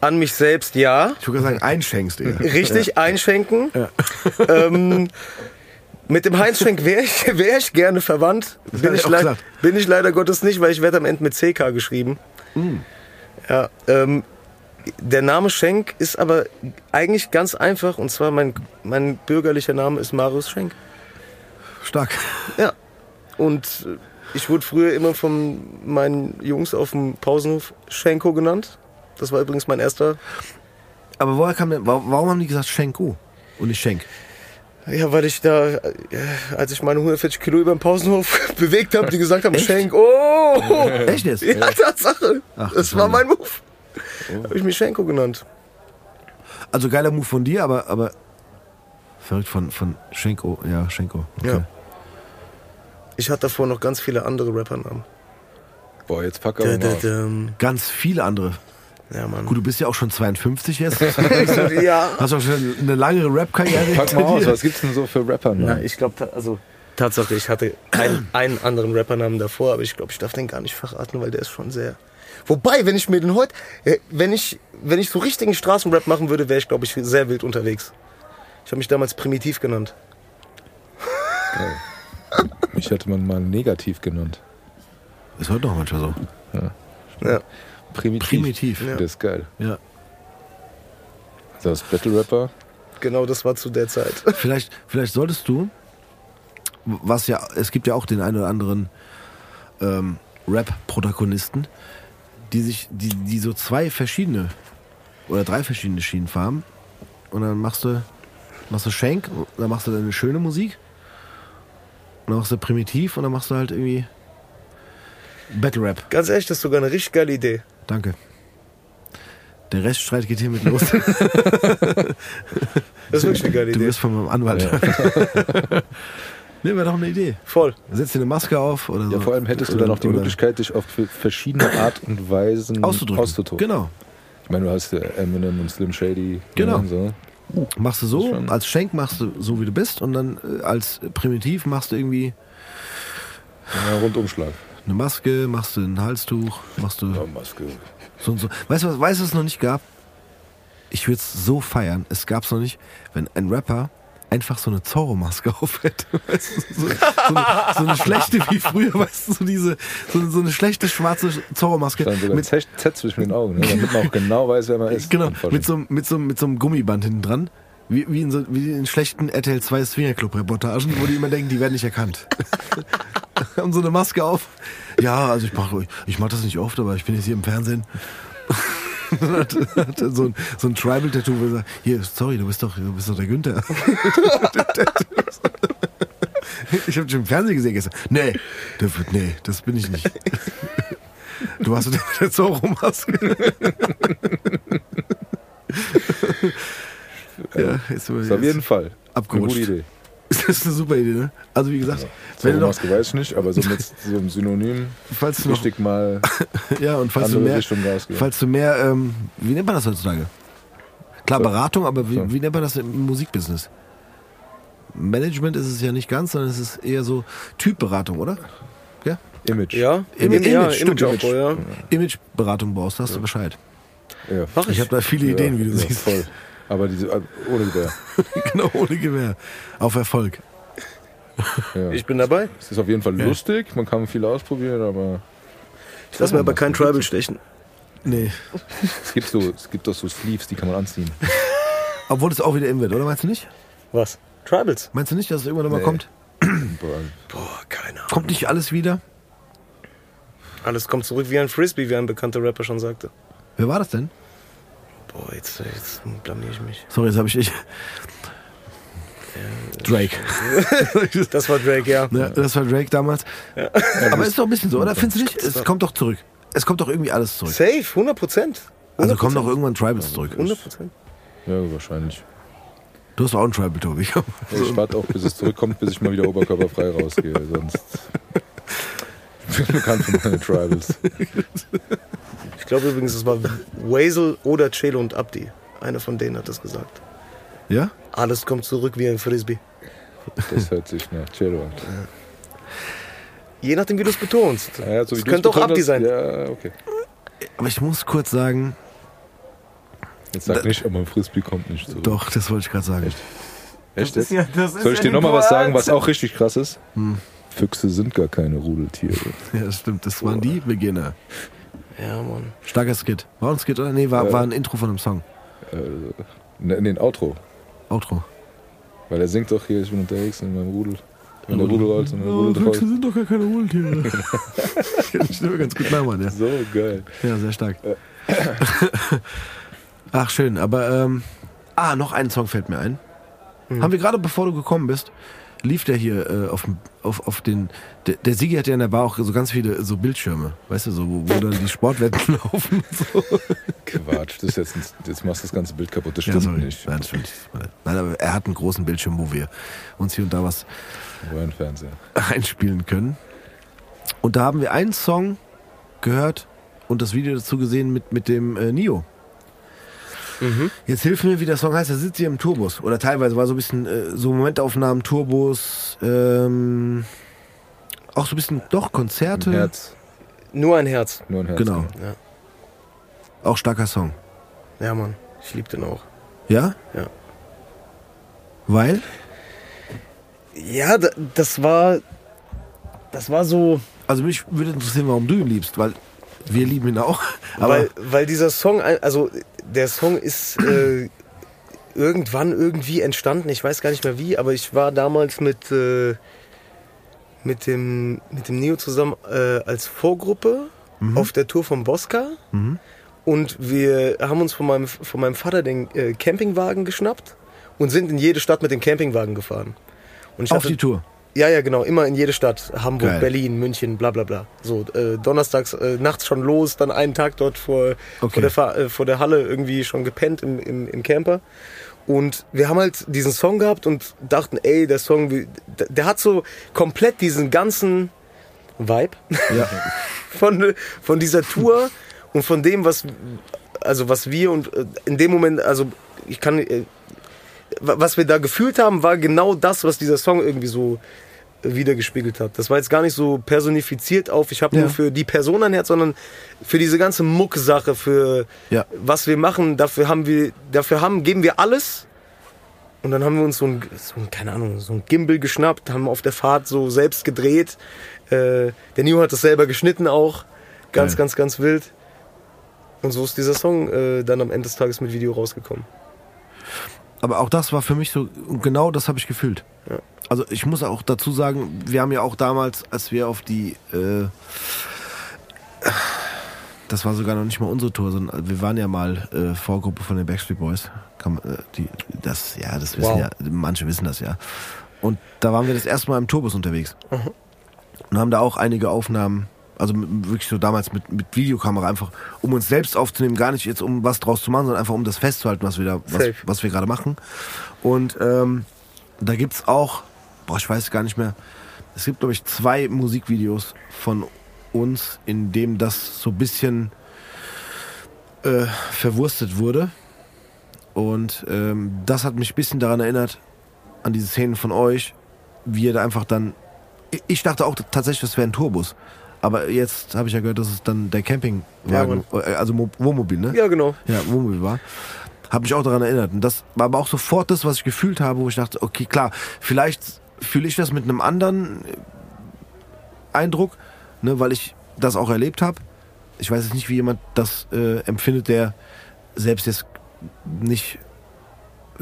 An mich selbst ja. Ich würde sagen, einschenkst, Digga. Richtig einschenken. Ähm, mit dem Heinz Schenk wäre ich, wär ich gerne verwandt. Bin ich, leid- bin ich leider Gottes nicht, weil ich werde am Ende mit CK geschrieben. Ja, ähm, der Name Schenk ist aber eigentlich ganz einfach und zwar mein, mein bürgerlicher Name ist Marius Schenk. Stark. Ja. Und äh, ich wurde früher immer von meinen Jungs auf dem Pausenhof Schenko genannt. Das war übrigens mein erster. Aber woher kam denn, warum, haben die gesagt Schenko und nicht Schenk? Ja, weil ich da, äh, als ich meine 140 Kilo über den Pausenhof bewegt habe, die gesagt haben, Schenk, oh! Echt jetzt? Ja, Tatsache. Ach, das war mein Move. Habe ich mich Schenko genannt. Also geiler Move von dir, aber, aber verrückt von, von Schenko. Ja, Schenko. Okay. Ja. Ich hatte davor noch ganz viele andere Rappernamen. Boah, jetzt pack aber mal. da. Ganz viele andere. Ja, Mann. Gut, du bist ja auch schon 52 jetzt. ja. Hast auch schon eine lange Rap-Karriere. Pack mal aus, was gibt's denn so für Rapper? Ja, ich glaube, also Tatsache, ich hatte ein, einen anderen Rappernamen davor, aber ich glaube, ich darf den gar nicht verraten, weil der ist schon sehr. Wobei, wenn ich mir den heute, äh, wenn ich, wenn ich so richtigen Straßenrap machen würde, wäre ich, glaube ich, sehr wild unterwegs. Ich habe mich damals primitiv genannt. Mich hätte man mal negativ genannt. Ist heute noch manchmal so. Ja. Primitiv. Primitiv. Ja. Das ist geil. Ja. Also als Battle Rapper. Genau, das war zu der Zeit. Vielleicht, vielleicht solltest du, was ja, es gibt ja auch den einen oder anderen ähm, Rap-Protagonisten, die sich, die, die so zwei verschiedene oder drei verschiedene Schienenfarben. Und dann machst du, machst du Schenk, dann machst du dann eine schöne Musik. Und dann machst du Primitiv und dann machst du halt irgendwie Battle Rap. Ganz ehrlich, das ist sogar eine richtig geile Idee. Danke. Der Rechtsstreit geht hiermit los. Das ist wirklich eine geile Du Idee. bist von meinem Anwalt. ne, wäre doch eine Idee. Voll. Setz dir eine Maske auf oder so. Ja, vor allem hättest du Oder- dann auch die Möglichkeit, dich auf verschiedene Art und Weisen auszudrücken. auszudrücken. Genau. Ich meine, du hast ja Eminem und Slim Shady. Genau. Und so. Machst du so, als Schenk machst du so, wie du bist und dann äh, als Primitiv machst du irgendwie Ja, Rundumschlag. eine Maske, machst du ein Halstuch, machst du Ja, Maske. so und so. Weißt du, was, weißt du, was es noch nicht gab? Ich würde es so feiern. Es gab es noch nicht, wenn ein Rapper einfach so eine Zorro-Maske auf hätte. Weißt du, so, so, eine, so eine schlechte wie früher, weißt du, so diese, so, so eine schlechte schwarze Zorro-Maske. Mit, Z, Z zwischen den Augen, ne? damit man auch genau weiß, wer man ist. genau, mit so, mit, so, mit so einem Gummiband hinten dran. Wie, wie, in so, wie in schlechten RTL 2 Swingerclub-Reportagen, wo die immer denken, die werden nicht erkannt. Haben so eine Maske auf. Ja, also ich mache ich mach das nicht oft, aber ich bin jetzt hier im Fernsehen. Dann hat, hat er so ein, so ein Tribal-Tattoo, wo er sagt, hier, sorry, du bist doch, du bist doch der Günther. ich habe dich im Fernsehen gesehen gestern. Nee, der, nee, das bin ich nicht. Du hast der Zorro-Maske. ja, jetzt sind wir Das ist auf jeden Fall abgerutscht. eine gute Idee. Das ist eine super Idee, ne? Also wie gesagt, wenn du noch, weiß ich nicht, aber so mit so einem Synonym falls du noch, richtig mal ja und falls du mehr, falls du mehr, ähm, wie nennt man das heutzutage? Klar, So. Beratung, aber wie, So. wie nennt man das im Musikbusiness? Management ist es ja nicht ganz, sondern es ist eher so Typberatung, oder? Ja? Image. Ja, Im- Im, ja, Image, Imageaufbau, ja. Imageberatung brauchst, da hast du Bescheid. Ja. Mach Ich habe da viele Ideen, wie du ja, siehst. Voll. Aber diese, äh, ohne Gewehr. genau, ohne Gewehr. Auf Erfolg. Ja. Ich bin dabei. es ist auf jeden Fall Ja. lustig, man kann viel ausprobieren, aber Ich lass mir aber kein Tribal stechen. Nee. es gibt, so, es gibt doch so Sleeves, die kann man anziehen. Obwohl es auch wieder im wird, oder meinst du nicht? Was? Tribals? Meinst du nicht, dass es irgendwann mal Nee. kommt? Boah, Boah, keine Ahnung. Kommt nicht alles wieder? Alles kommt zurück wie ein Frisbee, wie ein bekannter Rapper schon sagte. Wer war das denn? Boah, jetzt, jetzt blamier ich mich. Sorry, jetzt habe ich ich. Drake. Das war Drake, ja. Ja, das war Drake damals. Aber ist doch ein bisschen so, oder? Findest du nicht? Es kommt doch zurück. Es kommt doch irgendwie alles zurück. Safe, 100 Prozent. Also kommen doch irgendwann Tribals zurück. 100 Prozent. ja, wahrscheinlich. Du hast auch einen Tribal, Tobi. Ja, Ich warte auch, bis es zurückkommt, bis ich mal wieder oberkörperfrei rausgehe. Sonst ich bin bekannt für meine Tribals. Ich glaube übrigens, es war Wazel oder Chelo und Abdi. Einer von denen hat das gesagt. Ja? Alles kommt zurück wie ein Frisbee. Das hört sich nach Cello an. Je nachdem, wie du es betonst. Ja, ja, so Es könnte auch Abdi hast, sein. Ja, okay. Aber ich muss kurz sagen, Jetzt sag nicht, aber ein Frisbee kommt nicht zurück. doch, das wollte ich gerade sagen. Echt? Echt Das ja, das ist Soll ich dir nochmal was sagen, was auch richtig krass ist? Hm. Füchse sind gar keine Rudeltiere. Ja, das stimmt. Das waren die Beginner. Ja, Mann. Starker Skit. War ein Skit, oder? Nee, war, Ja. war ein Intro von einem Song. Äh, ne, in den Outro. Outro. Weil er singt doch hier, ich bin unterwegs in meinem Rudel. Wenn der Rudel rollt, und der Rudel Füchse rollt. sind doch gar keine Rudeltiere. ich Stimme ganz gut nachmachen, ja. So geil. Ja, sehr stark. Ach, schön, aber ähm, ah, noch ein Song fällt mir ein. Haben wir gerade, bevor du gekommen bist, lief der hier äh, auf, auf, auf den. Der, der Sigi hat ja in der Bar auch so ganz viele so Bildschirme, weißt du, so, wo, wo dann die Sportwetten laufen so. Quatsch, das ist jetzt, ein, jetzt machst du das ganze Bild kaputt. Das Ja, stimmt sorry. nicht. Nein, das stimmt nicht. Nein, aber er hat einen großen Bildschirm, wo wir uns hier und da was Röhrenfernseher. einspielen können. Und da haben wir einen Song gehört und das Video dazu gesehen mit, mit dem äh, Nio. Jetzt hilf mir, wie der Song heißt. Da sitzt sie im Turbus. Oder teilweise war so ein bisschen äh, so Momentaufnahmen, Turbus, ähm, auch so ein bisschen, doch, Konzerte. Ein Herz. Nur ein Herz. Nur ein Herz. Genau. Ja. Auch starker Song. Ja, Mann. Ich lieb den auch. Ja? Ja. Weil? Ja, da- das war. Das war so. Also mich würde interessieren, warum du ihn liebst, weil wir lieben ihn auch. Aber weil, weil dieser Song, also der Song ist äh, irgendwann irgendwie entstanden, ich weiß gar nicht mehr wie, aber ich war damals mit, äh, mit, dem, mit dem Neo zusammen äh, als Vorgruppe auf der Tour von Bosca Und wir haben uns von meinem, von meinem Vater den äh, Campingwagen geschnappt und sind in jede Stadt mit dem Campingwagen gefahren. Und ich Auf hatte- die Tour. Ja, ja, genau, immer in jede Stadt. Hamburg, Geil. Berlin, München, bla bla bla. So, äh, donnerstags äh, nachts schon los, dann einen Tag dort vor, Okay. vor, der, äh, vor der Halle irgendwie schon gepennt im, im, im Camper. Und wir haben halt diesen Song gehabt und dachten, ey, der Song, der, der hat so komplett diesen ganzen Vibe Ja. von, von dieser Tour und von dem, was, also was wir und äh, in dem Moment, also ich kann, äh, was wir da gefühlt haben, war genau das, was dieser Song irgendwie so äh, wiedergespiegelt hat. Das war jetzt gar nicht so personifiziert auf, ich habe Ja. nur für die Person ein Herz, sondern für diese ganze Muck-Sache, für Ja. was wir machen, dafür haben wir, dafür haben, geben wir alles. Und dann haben wir uns so ein, so ein, keine Ahnung, so ein Gimbal geschnappt, haben auf der Fahrt so selbst gedreht. Äh, der Neo hat das selber geschnitten auch. Ganz, Geil. ganz, ganz wild. Und so ist dieser Song äh, dann am Ende des Tages mit Video rausgekommen. Aber auch das war für mich so, genau das habe ich gefühlt. Ja. Also ich muss auch dazu sagen, wir haben ja auch damals, als wir auf die, äh, das war sogar noch nicht mal unsere Tour, sondern wir waren ja mal äh, Vorgruppe von den Backstreet Boys. Kann, äh, die, das, ja, das wissen Wow. ja, manche wissen das ja. Und da waren wir das erste Mal im Tourbus unterwegs. Und haben da auch einige Aufnahmen, also mit, wirklich so damals mit, mit Videokamera einfach, um uns selbst aufzunehmen, gar nicht jetzt um was draus zu machen, sondern einfach um das festzuhalten, was wir da, was, was wir gerade machen. Und ähm, da gibt's auch, boah, ich weiß gar nicht mehr, es gibt, glaube ich, zwei Musikvideos von uns, in dem das so ein bisschen äh, verwurstet wurde. Und ähm, das hat mich ein bisschen daran erinnert, an diese Szenen von euch, wie ihr da einfach dann. Ich- Ich dachte auch tatsächlich, das wäre ein Tourbus. Aber jetzt habe ich ja gehört, dass es dann der Campingwagen, äh, also Mo- Wohnmobil, ne? Ja, genau. Ja, Wohnmobil war. Hab mich auch daran erinnert. Und das war aber auch sofort das, was ich gefühlt habe, wo ich dachte, okay, klar, vielleicht fühle ich das mit einem anderen äh, Eindruck, ne, weil ich das auch erlebt habe. Ich weiß jetzt nicht, wie jemand das äh, empfindet, der selbst jetzt nicht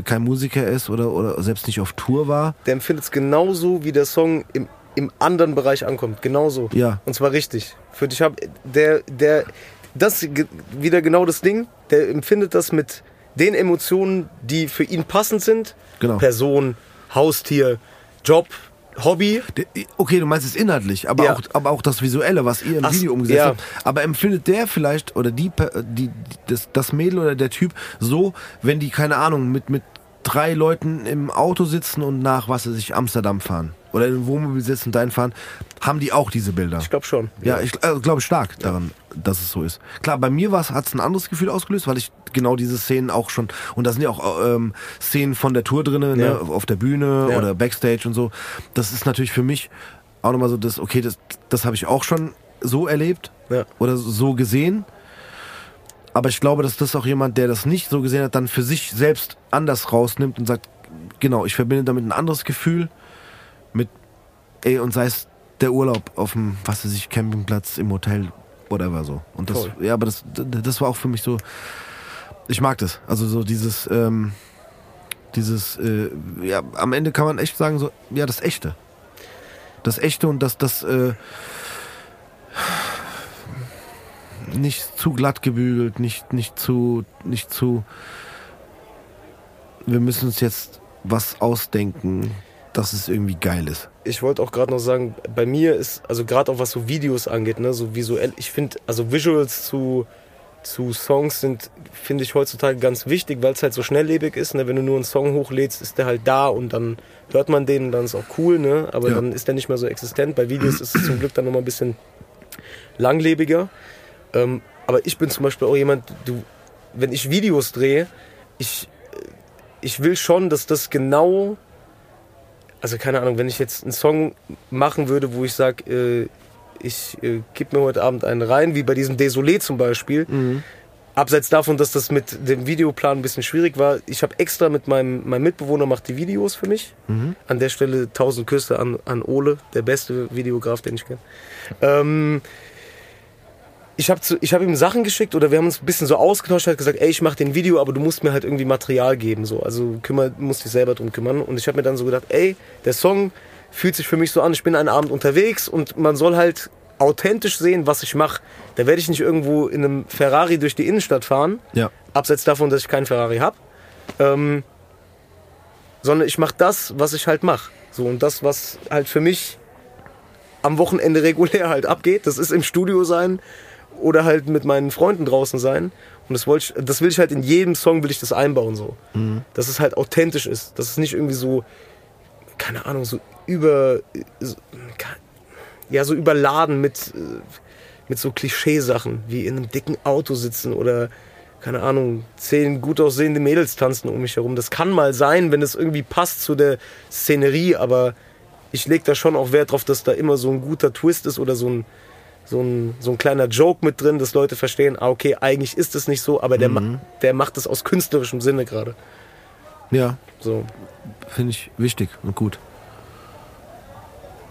kein Musiker ist oder, oder selbst nicht auf Tour war. Der empfindet es genauso, wie der Song im, im anderen Bereich ankommt. Genauso. Ja. Und zwar richtig. Für dich hab der, der, das wieder genau das Ding. Der empfindet das mit den Emotionen, die für ihn passend sind. Genau. Person, Haustier, Job, Hobby. Okay, du meinst es inhaltlich, aber, Ja. auch, aber auch das Visuelle, was ihr im Ach, Video umgesetzt ja. habt. Aber empfindet der vielleicht oder die, die das, das Mädel oder der Typ so, wenn die, keine Ahnung, mit, mit drei Leuten im Auto sitzen und nach, was sie sich Amsterdam fahren oder in einem Wohnmobil sitzen und dahin fahren, haben die auch diese Bilder? Ich glaube schon. Ja, ich äh, glaube stark daran, dass es so ist. Klar, bei mir hat es ein anderes Gefühl ausgelöst, weil ich genau diese Szenen auch schon, und da sind ja auch ähm, Szenen von der Tour drin, ne, Ja. auf der Bühne Ja. oder Backstage und so. Das ist natürlich für mich auch nochmal so, das, okay, das, das habe ich auch schon so erlebt Ja. oder so gesehen. Aber ich glaube, dass das auch jemand, der das nicht so gesehen hat, dann für sich selbst anders rausnimmt und sagt, genau, ich verbinde damit ein anderes Gefühl mit, ey, und sei es der Urlaub auf dem, was weiß ich, Campingplatz, im Hotel, whatever so. Und das, Voll. ja, aber das, das war auch für mich so, ich mag das. Also so dieses, ähm, dieses, äh, ja, am Ende kann man echt sagen, so, ja, das Echte. Das Echte und das, das, äh, nicht zu glatt gebügelt, nicht, nicht zu, nicht zu, wir müssen uns jetzt was ausdenken, dass es irgendwie geil ist. Ich wollte auch gerade noch sagen, bei mir ist, also gerade auch was so Videos angeht, ne, so visuell, ich finde, also Visuals zu, zu Songs sind, finde ich heutzutage ganz wichtig, weil es halt so schnelllebig ist. Ne? Wenn du nur einen Song hochlädst, ist der halt da und dann hört man den und dann ist auch cool, ne? aber Ja. dann ist der nicht mehr so existent. Bei Videos ist es zum Glück dann nochmal ein bisschen langlebiger. Ähm, aber ich bin zum Beispiel auch jemand, du, wenn ich Videos drehe, ich, ich will schon, dass das genau also keine Ahnung, wenn ich jetzt einen Song machen würde, wo ich sage, äh, ich äh, gebe mir heute Abend einen rein, wie bei diesem Désolé zum Beispiel, abseits davon, dass das mit dem Videoplan ein bisschen schwierig war, ich habe extra mit meinem, meinem Mitbewohner macht die Videos für mich. An der Stelle tausend Küsse an, an Ole, der beste Videograf, den ich kenne. Ähm, ich habe ich hab ihm Sachen geschickt oder wir haben uns ein bisschen so ausgetauscht, hat gesagt, ey, ich mache den Video, aber du musst mir halt irgendwie Material geben, so, also kümmer, musst dich selber drum kümmern. Und ich habe mir dann so gedacht, ey, der Song fühlt sich für mich so an, ich bin einen Abend unterwegs und man soll halt authentisch sehen, was ich mache, da werde ich nicht irgendwo in einem Ferrari durch die Innenstadt fahren, Ja. abseits davon, dass ich keinen Ferrari habe, ähm, sondern ich mache das, was ich halt mache. So und das, was halt für mich am Wochenende regulär halt abgeht, das ist im Studio sein oder halt mit meinen Freunden draußen sein. Und das, wollte ich, das will ich halt in jedem Song will ich das einbauen so, dass es halt authentisch ist, dass es nicht irgendwie so keine Ahnung so über so, ja so überladen mit äh, mit so Klischeesachen wie in einem dicken Auto sitzen oder keine Ahnung, zehn gut aussehende Mädels tanzen um mich herum. Das kann mal sein, wenn es irgendwie passt zu der Szenerie, aber ich lege da schon auch Wert drauf, dass da immer so ein guter Twist ist oder so ein, so ein, so ein kleiner Joke mit drin, dass Leute verstehen, ah, okay, eigentlich ist es nicht so, aber der, ma der macht es aus künstlerischem Sinne gerade. Ja, So. finde ich wichtig und gut.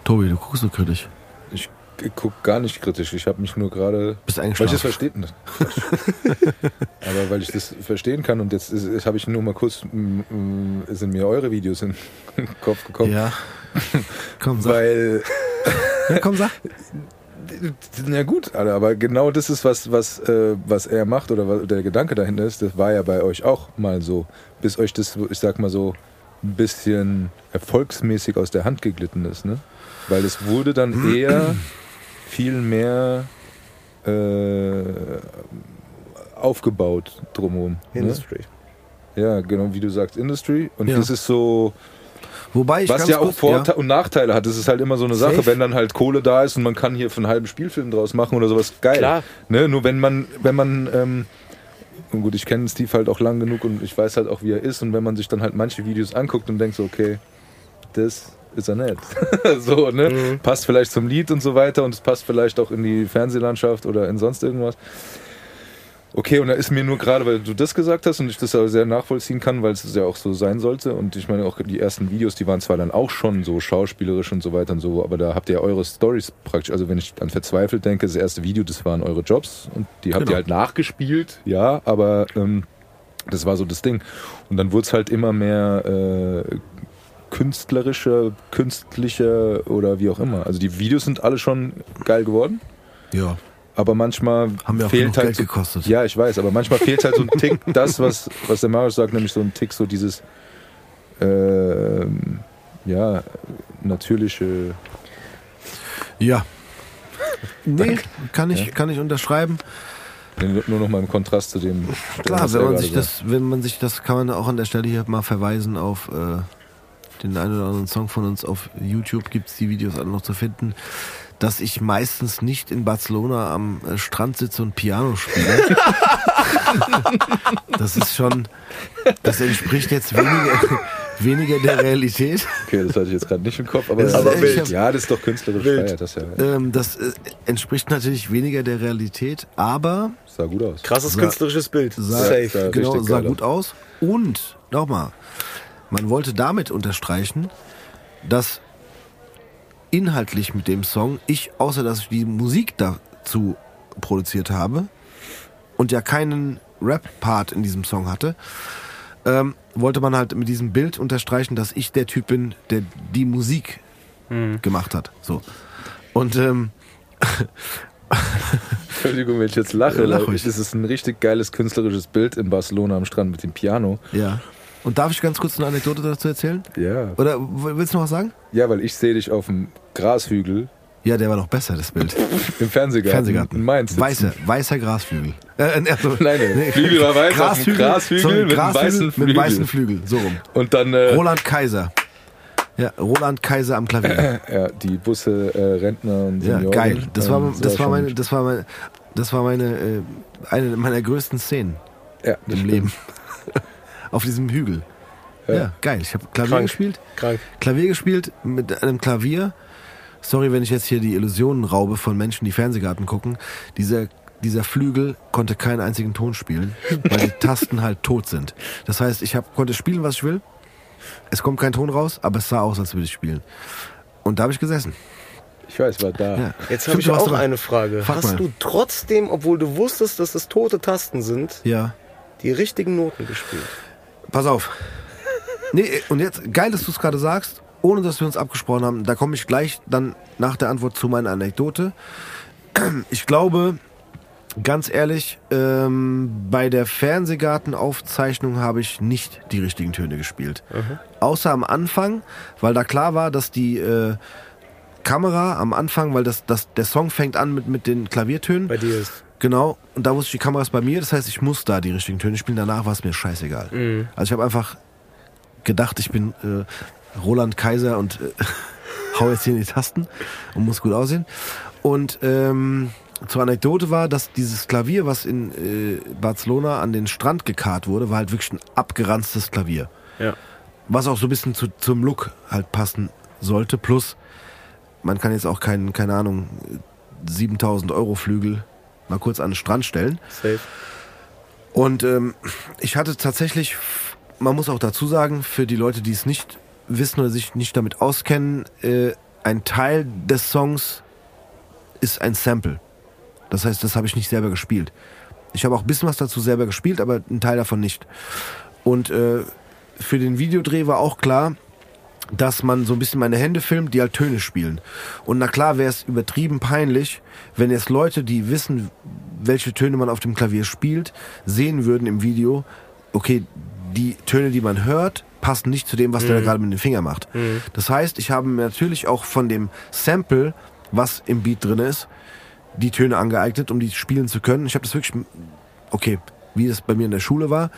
Tobi, du guckst so kritisch. Ich gucke gar nicht kritisch. Ich habe mich nur gerade. Bist Weil ich das eingeschlafen. verstehe. Aber weil ich das verstehen kann und jetzt, jetzt habe ich nur mal kurz, sind mir eure Videos in den Kopf gekommen. Ja. Komm, sag. Weil, Ja, komm, sag. na gut, aber genau das ist, was, was, äh, was er macht oder was, der Gedanke dahinter ist, das war ja bei euch auch mal so, bis euch das, ich sag mal so, ein bisschen erfolgsmäßig aus der Hand geglitten ist, ne? Weil es wurde dann eher viel mehr äh, aufgebaut drumherum. Ne? Industry. Ja, genau wie du sagst, Industry. Und Ja. das ist so, Wobei ich was ganz ja auch kurz, Vorteile und Nachteile hat. Das ist halt immer so eine Sache, Safe. wenn dann halt Kohle da ist und man kann hier für einen halben Spielfilm draus machen oder sowas. Geil. Klar. Ne? Nur wenn man, wenn man, ähm, und gut, ich kenne Steve halt auch lang genug und ich weiß halt auch, wie er ist. Und wenn man sich dann halt manche Videos anguckt und denkt so, okay, das ist er nett. so, ne? Mhm. Passt vielleicht zum Lied und so weiter und es passt vielleicht auch in die Fernsehlandschaft oder in sonst irgendwas. Okay, und da ist mir nur gerade, weil du das gesagt hast und ich das aber sehr nachvollziehen kann, weil es ja auch so sein sollte. Und ich meine, auch die ersten Videos, die waren zwar dann auch schon so schauspielerisch und so weiter und so, aber da habt ihr ja eure Stories praktisch. Also wenn ich an Verzweifelt denke, das erste Video, das waren eure Jobs und die habt Genau. ihr halt nachgespielt, ja, aber ähm, das war so das Ding. Und dann wurde es halt immer mehr äh, künstlerischer, künstlicher oder wie auch immer. Also die Videos sind alle schon geil geworden. Ja. Aber manchmal Haben ja auch fehlt halt Geld gekostet. Ja, ich weiß, aber manchmal fehlt halt so ein Tick, das, was, was der Marius sagt, nämlich so ein Tick, so dieses ähm, ja, natürliche. Ja. Nee, kann ich, kann ich unterschreiben. Nur noch mal im Kontrast zu dem. Klar, wenn man sich sagt. das, wenn man sich das, kann man auch an der Stelle hier mal verweisen auf äh, den einen oder anderen Song von uns auf YouTube gibt's die Videos alle noch zu finden, dass ich meistens nicht in Barcelona am äh, Strand sitze und Piano spiele. das ist schon, das entspricht jetzt weniger, weniger der Realität. Okay, das hatte ich jetzt gerade nicht im Kopf, aber, Das ist aber echt- wild. Ja, das ist doch künstlerisch Wild. feiert das ja. Ähm, das äh, entspricht natürlich weniger der Realität, aber Sah gut aus. Krasses Sah- künstlerisches Bild. sah, Safe. sah genau, sah gut aus. Und nochmal, man wollte damit unterstreichen, dass inhaltlich mit dem Song ich, außer dass ich die Musik dazu produziert habe und ja keinen Rap-Part in diesem Song hatte, ähm, wollte man halt mit diesem Bild unterstreichen, dass ich der Typ bin, der die Musik gemacht hat. So. Und ähm, Entschuldigung, wenn ich jetzt lache. Ja, lach ruhig. Das ist ein richtig geiles künstlerisches Bild in Barcelona am Strand mit dem Piano. ja. Und darf ich ganz kurz eine Anekdote dazu erzählen? Ja. Oder willst du noch was sagen? Ja, weil ich sehe dich auf dem Grashügel Ja, der war noch besser, das Bild. im Fernsehgarten, Fernsehgarten. in Mainz. sitzen. Weißer, weißer Grasflügel. Äh, äh, also, Nein, der Flügel war weiß, dem Grashügel sorry, mit einem weißen mit Flügel. weißen Flügel. So rum. Und dann äh, Roland Kaiser. Ja, Roland Kaiser am Klavier. ja, die Busse, äh, Rentner und Ja, Senioren. geil. Das war, das sah war meine, das war meine, das war meine, äh, eine meiner größten Szenen ja, das im stimmt. Leben. Auf diesem Hügel. Ja, Ja. geil. Ich habe Klavier Krank. gespielt. Krank. Klavier gespielt mit einem Klavier. Sorry, wenn ich jetzt hier die Illusionen raube von Menschen, die Fernsehgarten gucken. Dieser, dieser Flügel konnte keinen einzigen Ton spielen, weil die Tasten halt tot sind. Das heißt, ich hab, konnte spielen, was ich will. Es kommt kein Ton raus, aber es sah aus, als würde ich spielen. Und da habe ich gesessen. Ich weiß, war da. Ja. Jetzt habe ich auch eine Frage. Frag Hast mal. du trotzdem, obwohl du wusstest, dass es tote Tasten sind, Ja. die richtigen Noten gespielt? Pass auf. Nee, und jetzt, geil, dass du es gerade sagst. ohne dass wir uns abgesprochen haben, da komme ich gleich dann nach der Antwort zu meiner Anekdote. Ich glaube, ganz ehrlich, ähm, bei der Fernsehgartenaufzeichnung habe ich nicht die richtigen Töne gespielt. Außer am Anfang, weil da klar war, dass die äh, Kamera am Anfang, weil das, das, der Song fängt an mit, mit den Klaviertönen. Bei dir ist. Genau, und da wusste ich, die Kamera ist bei mir, das heißt, ich muss da die richtigen Töne spielen, danach war es mir scheißegal. Also ich habe einfach gedacht, ich bin äh, Roland Kaiser und äh, hau jetzt hier in die Tasten und muss gut aussehen. Und ähm, zur Anekdote war, dass dieses Klavier, was in äh, Barcelona an den Strand gekarrt wurde, war halt wirklich ein abgeranztes Klavier. Ja. Was auch so ein bisschen zu, zum Look halt passen sollte. Plus, man kann jetzt auch keinen, keine Ahnung, 7000 Euro Flügel mal kurz an den Strand stellen. Safe. Und ähm, ich hatte tatsächlich, man muss auch dazu sagen, für die Leute, die es nicht wissen oder sich nicht damit auskennen, äh, ein Teil des Songs ist ein Sample. Das heißt, das habe ich nicht selber gespielt. Ich habe auch ein bisschen was dazu selber gespielt, aber ein Teil davon nicht. Und äh, für den Videodreh war auch klar, dass man so ein bisschen meine Hände filmt, die halt Töne spielen. Und na klar wäre es übertrieben peinlich, wenn jetzt Leute, die wissen, welche Töne man auf dem Klavier spielt, sehen würden im Video, okay, die Töne, die man hört, passen nicht zu dem, was der da gerade mit dem Finger macht. Das heißt, ich habe mir natürlich auch von dem Sample, was im Beat drin ist, die Töne angeeignet, um die spielen zu können. Ich habe das wirklich, okay, wie es bei mir in der Schule war,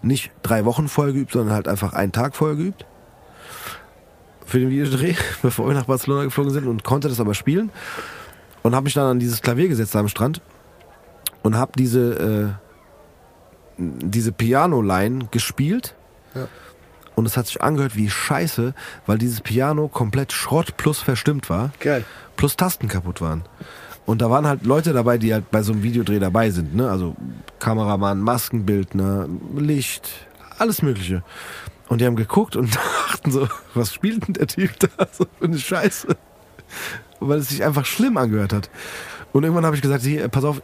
nicht drei Wochen vorher geübt, sondern halt einfach einen Tag vorher geübt für den Videodreh, bevor wir nach Barcelona geflogen sind und konnte das aber spielen und habe mich dann an dieses Klavier gesetzt am Strand und habe diese äh, diese Piano-Line gespielt und es hat sich angehört wie Scheiße, weil dieses Piano komplett Schrott plus verstimmt war, Geil. plus Tasten kaputt waren. Und da waren halt Leute dabei, die halt bei so einem Videodreh dabei sind, ne? Also Kameramann, Maskenbildner, Licht, alles Mögliche. Und die haben geguckt und dachten so, was spielt denn der Typ da so für eine Scheiße? Weil es sich einfach schlimm angehört hat. Und irgendwann habe ich gesagt, hier, pass auf,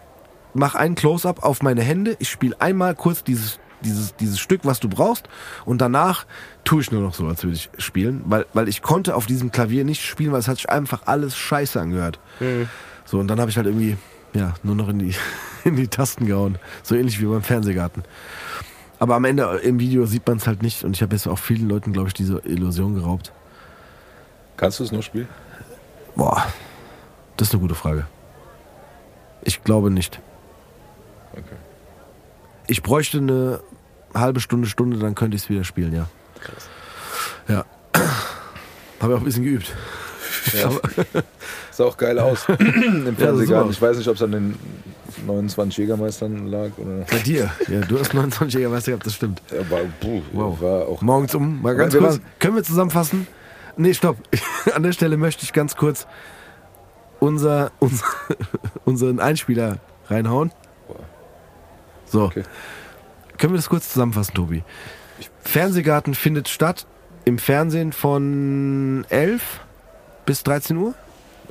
mach einen Close-up auf meine Hände. Ich spiele einmal kurz dieses, dieses, dieses Stück, was du brauchst. Und danach tue ich nur noch so, als würde ich spielen. Weil, weil ich konnte auf diesem Klavier nicht spielen, weil es hat sich einfach alles scheiße angehört. So, und dann habe ich halt irgendwie, ja, nur noch in die, in die Tasten gehauen. So ähnlich wie beim Fernsehgarten. Aber am Ende im Video sieht man es halt nicht. Und ich habe jetzt auch vielen Leuten, glaube ich, diese Illusion geraubt. Kannst du es noch spielen? Boah, das ist eine gute Frage. Ich glaube nicht. Okay. Ich bräuchte eine halbe Stunde, Stunde, dann könnte ich es wieder spielen, ja. Krass. Ja. Habe ich auch ein bisschen geübt. Ja. Sah auch geil aus im. Fernsehgarten. Ich weiß nicht, ob es an den 29 Jägermeistern lag oder. Bei dir. Ja, du hast 29 Jägermeister gehabt, das stimmt. Ja, war, puh, Wow. war auch. Morgens um, mal ganz kurz. Können wir zusammenfassen? Nee, stopp. An der Stelle möchte ich ganz kurz unser, unser, unseren Einspieler reinhauen. So. Okay. Können wir das kurz zusammenfassen, Tobi? Fernsehgarten findet statt im Fernsehen von 11 bis 13 Uhr.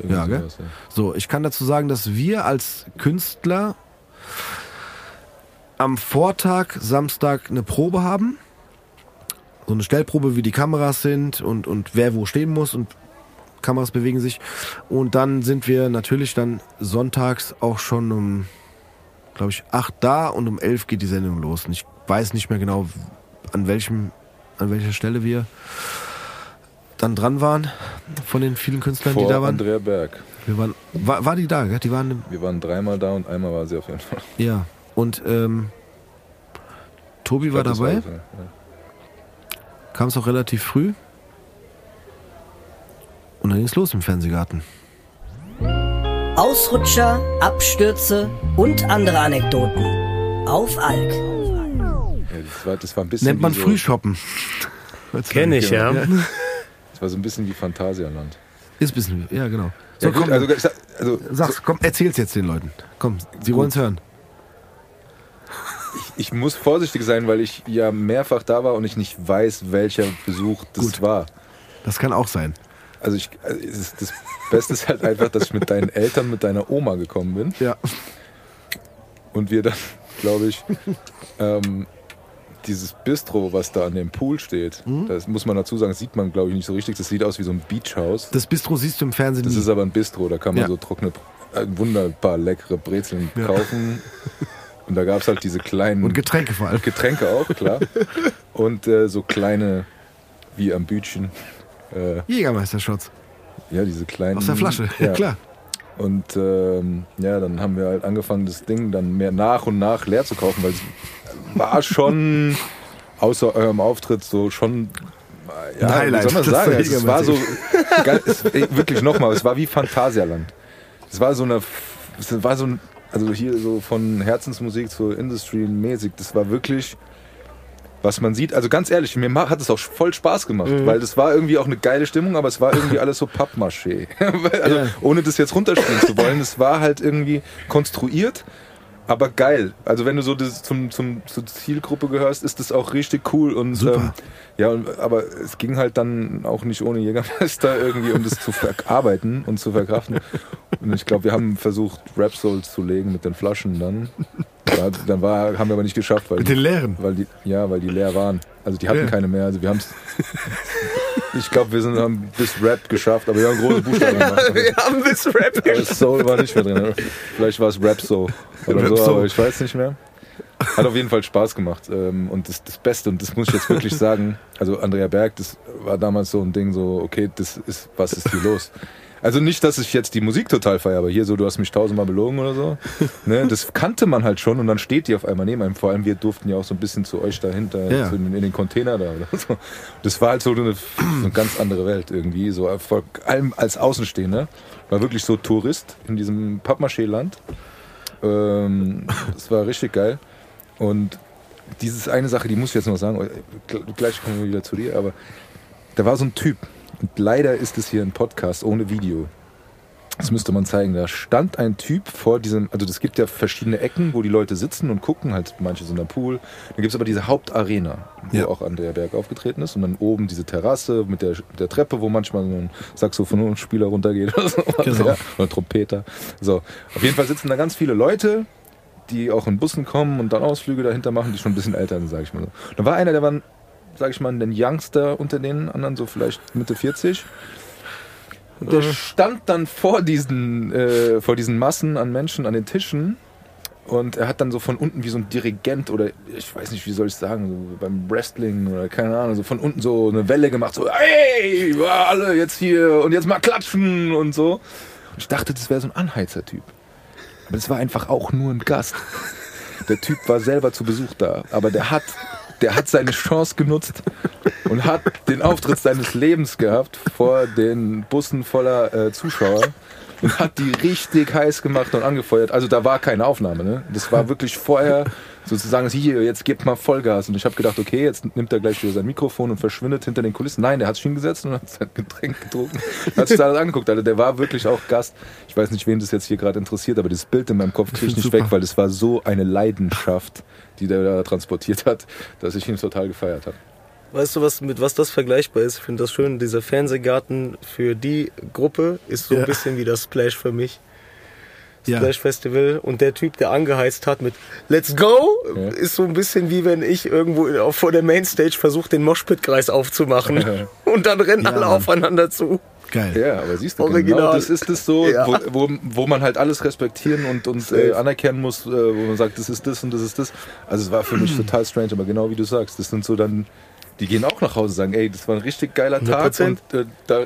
Ja, gell? sowas, ja. So, ich kann dazu sagen, dass wir als Künstler am Vortag, Samstag, eine Probe haben. So eine Stellprobe, wie die Kameras sind und, und wer wo stehen muss und Kameras bewegen sich. Und dann sind wir natürlich dann sonntags auch schon um, glaube ich, 8 da und um 11 geht die Sendung los. Und ich weiß nicht mehr genau, an welchem, an welcher Stelle wir dann dran waren von den vielen Künstlern, Vor die da waren. Andrea Berg. Wir waren, war, war die da, gell? Die waren, Wir waren dreimal da und einmal war sie auf jeden Fall. ja. Und ähm, Tobi Ich war glaub, das dabei, ja. kam es auch relativ früh. Und dann ging es los im Fernsehgarten. Ausrutscher, Abstürze und andere Anekdoten. Auf Alk. Ja, das, war, das war ein bisschen Nennt man so, Frühshoppen. Kenn ich, ja. Das war so ein bisschen wie Phantasialand. Ist ein bisschen, ja genau. So, Ja, komm, also, ich also sag's, komm, erzähl's jetzt den Leuten. Komm, sie wollen's hören. ich muss vorsichtig sein, weil ich ja mehrfach da war und ich nicht weiß, welcher Besuch das Gut. war. Das kann auch sein. Also ich, also das Beste ist halt einfach, dass ich mit deinen Eltern, mit deiner Oma gekommen bin Ja. und wir dann, glaube ich, ähm, dieses Bistro, was da an dem Pool steht, Mhm. das muss man dazu sagen, sieht man glaube ich nicht so richtig. Das sieht aus wie so ein Beachhaus. Das Bistro siehst du im Fernsehen Das nie. ist aber ein Bistro, da kann man Ja. so trockene, äh, wunderbar leckere Brezeln kaufen. Und da gab es halt diese kleinen Und Getränke vor allem. Getränke auch, klar. Und äh, so kleine, wie am Bütchen. Äh, Jägermeister-Shots. ja, diese kleinen. Aus der Flasche, ja, Ja. klar. Und ähm, ja, dann haben wir halt angefangen, das Ding dann mehr nach und nach leer zu kaufen, weil es war schon außer eurem Auftritt so schon. äh, Ja, Highlight, wie soll man das sagen? war Es war so ey, wirklich nochmal, es war wie Phantasialand. Es war so eine, es war so ein, also hier so von Herzensmusik zu Industry-mäßig, das war wirklich, was man sieht. Also ganz ehrlich, mir hat es auch voll Spaß gemacht, weil das war irgendwie auch eine geile Stimmung, aber es war irgendwie alles so Pappmaché. also, Ja. ohne das jetzt runterspielen zu wollen, es war halt irgendwie konstruiert, aber geil. Also wenn du so das zum, zum, zur Zielgruppe gehörst, ist das auch richtig cool und Super. Ähm, ja, und, aber es ging halt dann auch nicht ohne Jägermeister irgendwie, um das zu verarbeiten und zu verkraften. Und ich glaube, wir haben versucht, Rap Souls zu legen mit den Flaschen dann. Ja, dann war, haben wir aber nicht geschafft, weil Mit den leeren. weil die, ja, weil die leer waren. Also die hatten Ja. keine mehr. Also wir haben es. Ich glaube, wir sind, haben bis Rap geschafft, aber wir haben große Buchstaben gemacht. Wir haben bis Rap Aber Soul war nicht mehr drin. Vielleicht war es Rap So oder Rap so, So. aber ich weiß nicht mehr. Hat auf jeden Fall Spaß gemacht. Ähm, Und das, das Beste, und das muss ich jetzt wirklich sagen, also Andrea Berg, das war damals so ein Ding, so, okay, das ist, was ist hier los? Also nicht, dass ich jetzt die Musik total feiere, aber hier so, du hast mich tausendmal belogen oder so. Ne, das kannte man halt schon und dann steht die auf einmal neben einem. Vor allem wir durften ja auch so ein bisschen zu euch dahinter, Ja. zu den, in den Container da oder so. Das war halt so eine, so eine ganz andere Welt irgendwie, so vor allem als Außenstehender. War wirklich so Tourist in diesem Pappmaché-Land. Ähm, das war richtig geil. Und dieses eine Sache, die muss ich jetzt noch sagen, gleich kommen wir wieder zu dir, aber da war so ein Typ. Und leider ist es hier ein Podcast ohne Video. Das müsste man zeigen. Da stand ein Typ vor diesem, also es gibt ja verschiedene Ecken, wo die Leute sitzen und gucken, halt manche sind am Pool. Dann gibt es aber diese Hauptarena, wo Ja. auch Andrea Berg aufgetreten ist. Und dann oben diese Terrasse mit der, der Treppe, wo manchmal so ein Saxophonspieler runtergeht oder so. Genau. Ja, oder Trompeter. So, auf jeden Fall sitzen da ganz viele Leute, die auch in Bussen kommen und dann Ausflüge dahinter machen, die schon ein bisschen älter sind, sag ich mal so. Da war einer, der war, sag ich mal, ein Youngster unter den anderen, so vielleicht Mitte 40. Und der stand dann vor diesen, äh, vor diesen Massen an Menschen an den Tischen und er hat dann so von unten wie so ein Dirigent oder ich weiß nicht, wie soll ich sagen, so beim Wrestling oder keine Ahnung, so von unten so eine Welle gemacht, so hey, alle jetzt hier und jetzt mal klatschen und so. Und ich dachte, das wäre so ein Anheizer-Typ. Aber das war einfach auch nur ein Gast. Der Typ war selber zu Besuch da, aber der hat, der hat seine Chance genutzt und hat den Auftritt seines Lebens gehabt vor den Bussen voller äh, Zuschauer und hat die richtig heiß gemacht und angefeuert. Also da war keine Aufnahme, ne? Das war wirklich vorher sozusagen hier, jetzt gebt mal Vollgas. Und ich habe gedacht, okay, jetzt nimmt er gleich wieder sein Mikrofon und verschwindet hinter den Kulissen. Nein, der hat sich hingesetzt und hat sein Getränk getrunken. Hat sich da das angeguckt. Also der war wirklich auch Gast. Ich weiß nicht, wen das jetzt hier gerade interessiert, aber das Bild in meinem Kopf kriege ich nicht Super. weg, weil das war so eine Leidenschaft, die der da transportiert hat, dass ich ihn total gefeiert habe. Weißt du, was, mit was das vergleichbar ist? Ich finde das schön. Dieser Fernsehgarten für die Gruppe ist so Ja. ein bisschen wie das Splash für mich. Ja. Splash Festival. Und der Typ, der angeheizt hat mit Let's go, Ja. ist so ein bisschen wie wenn ich irgendwo vor der Mainstage versuche, den Moshpit-Kreis aufzumachen. Und dann rennen Ja, alle Mann. aufeinander zu. Geil. Ja, aber siehst du, Original. genau das ist es so, Ja. wo, wo, wo man halt alles respektieren und, und äh, anerkennen muss, äh, wo man sagt, das ist das und das ist das. Also es war für mich total strange, aber genau wie du sagst, das sind so dann, die gehen auch nach Hause und sagen, ey, das war ein richtig geiler Tag 100%. und äh, da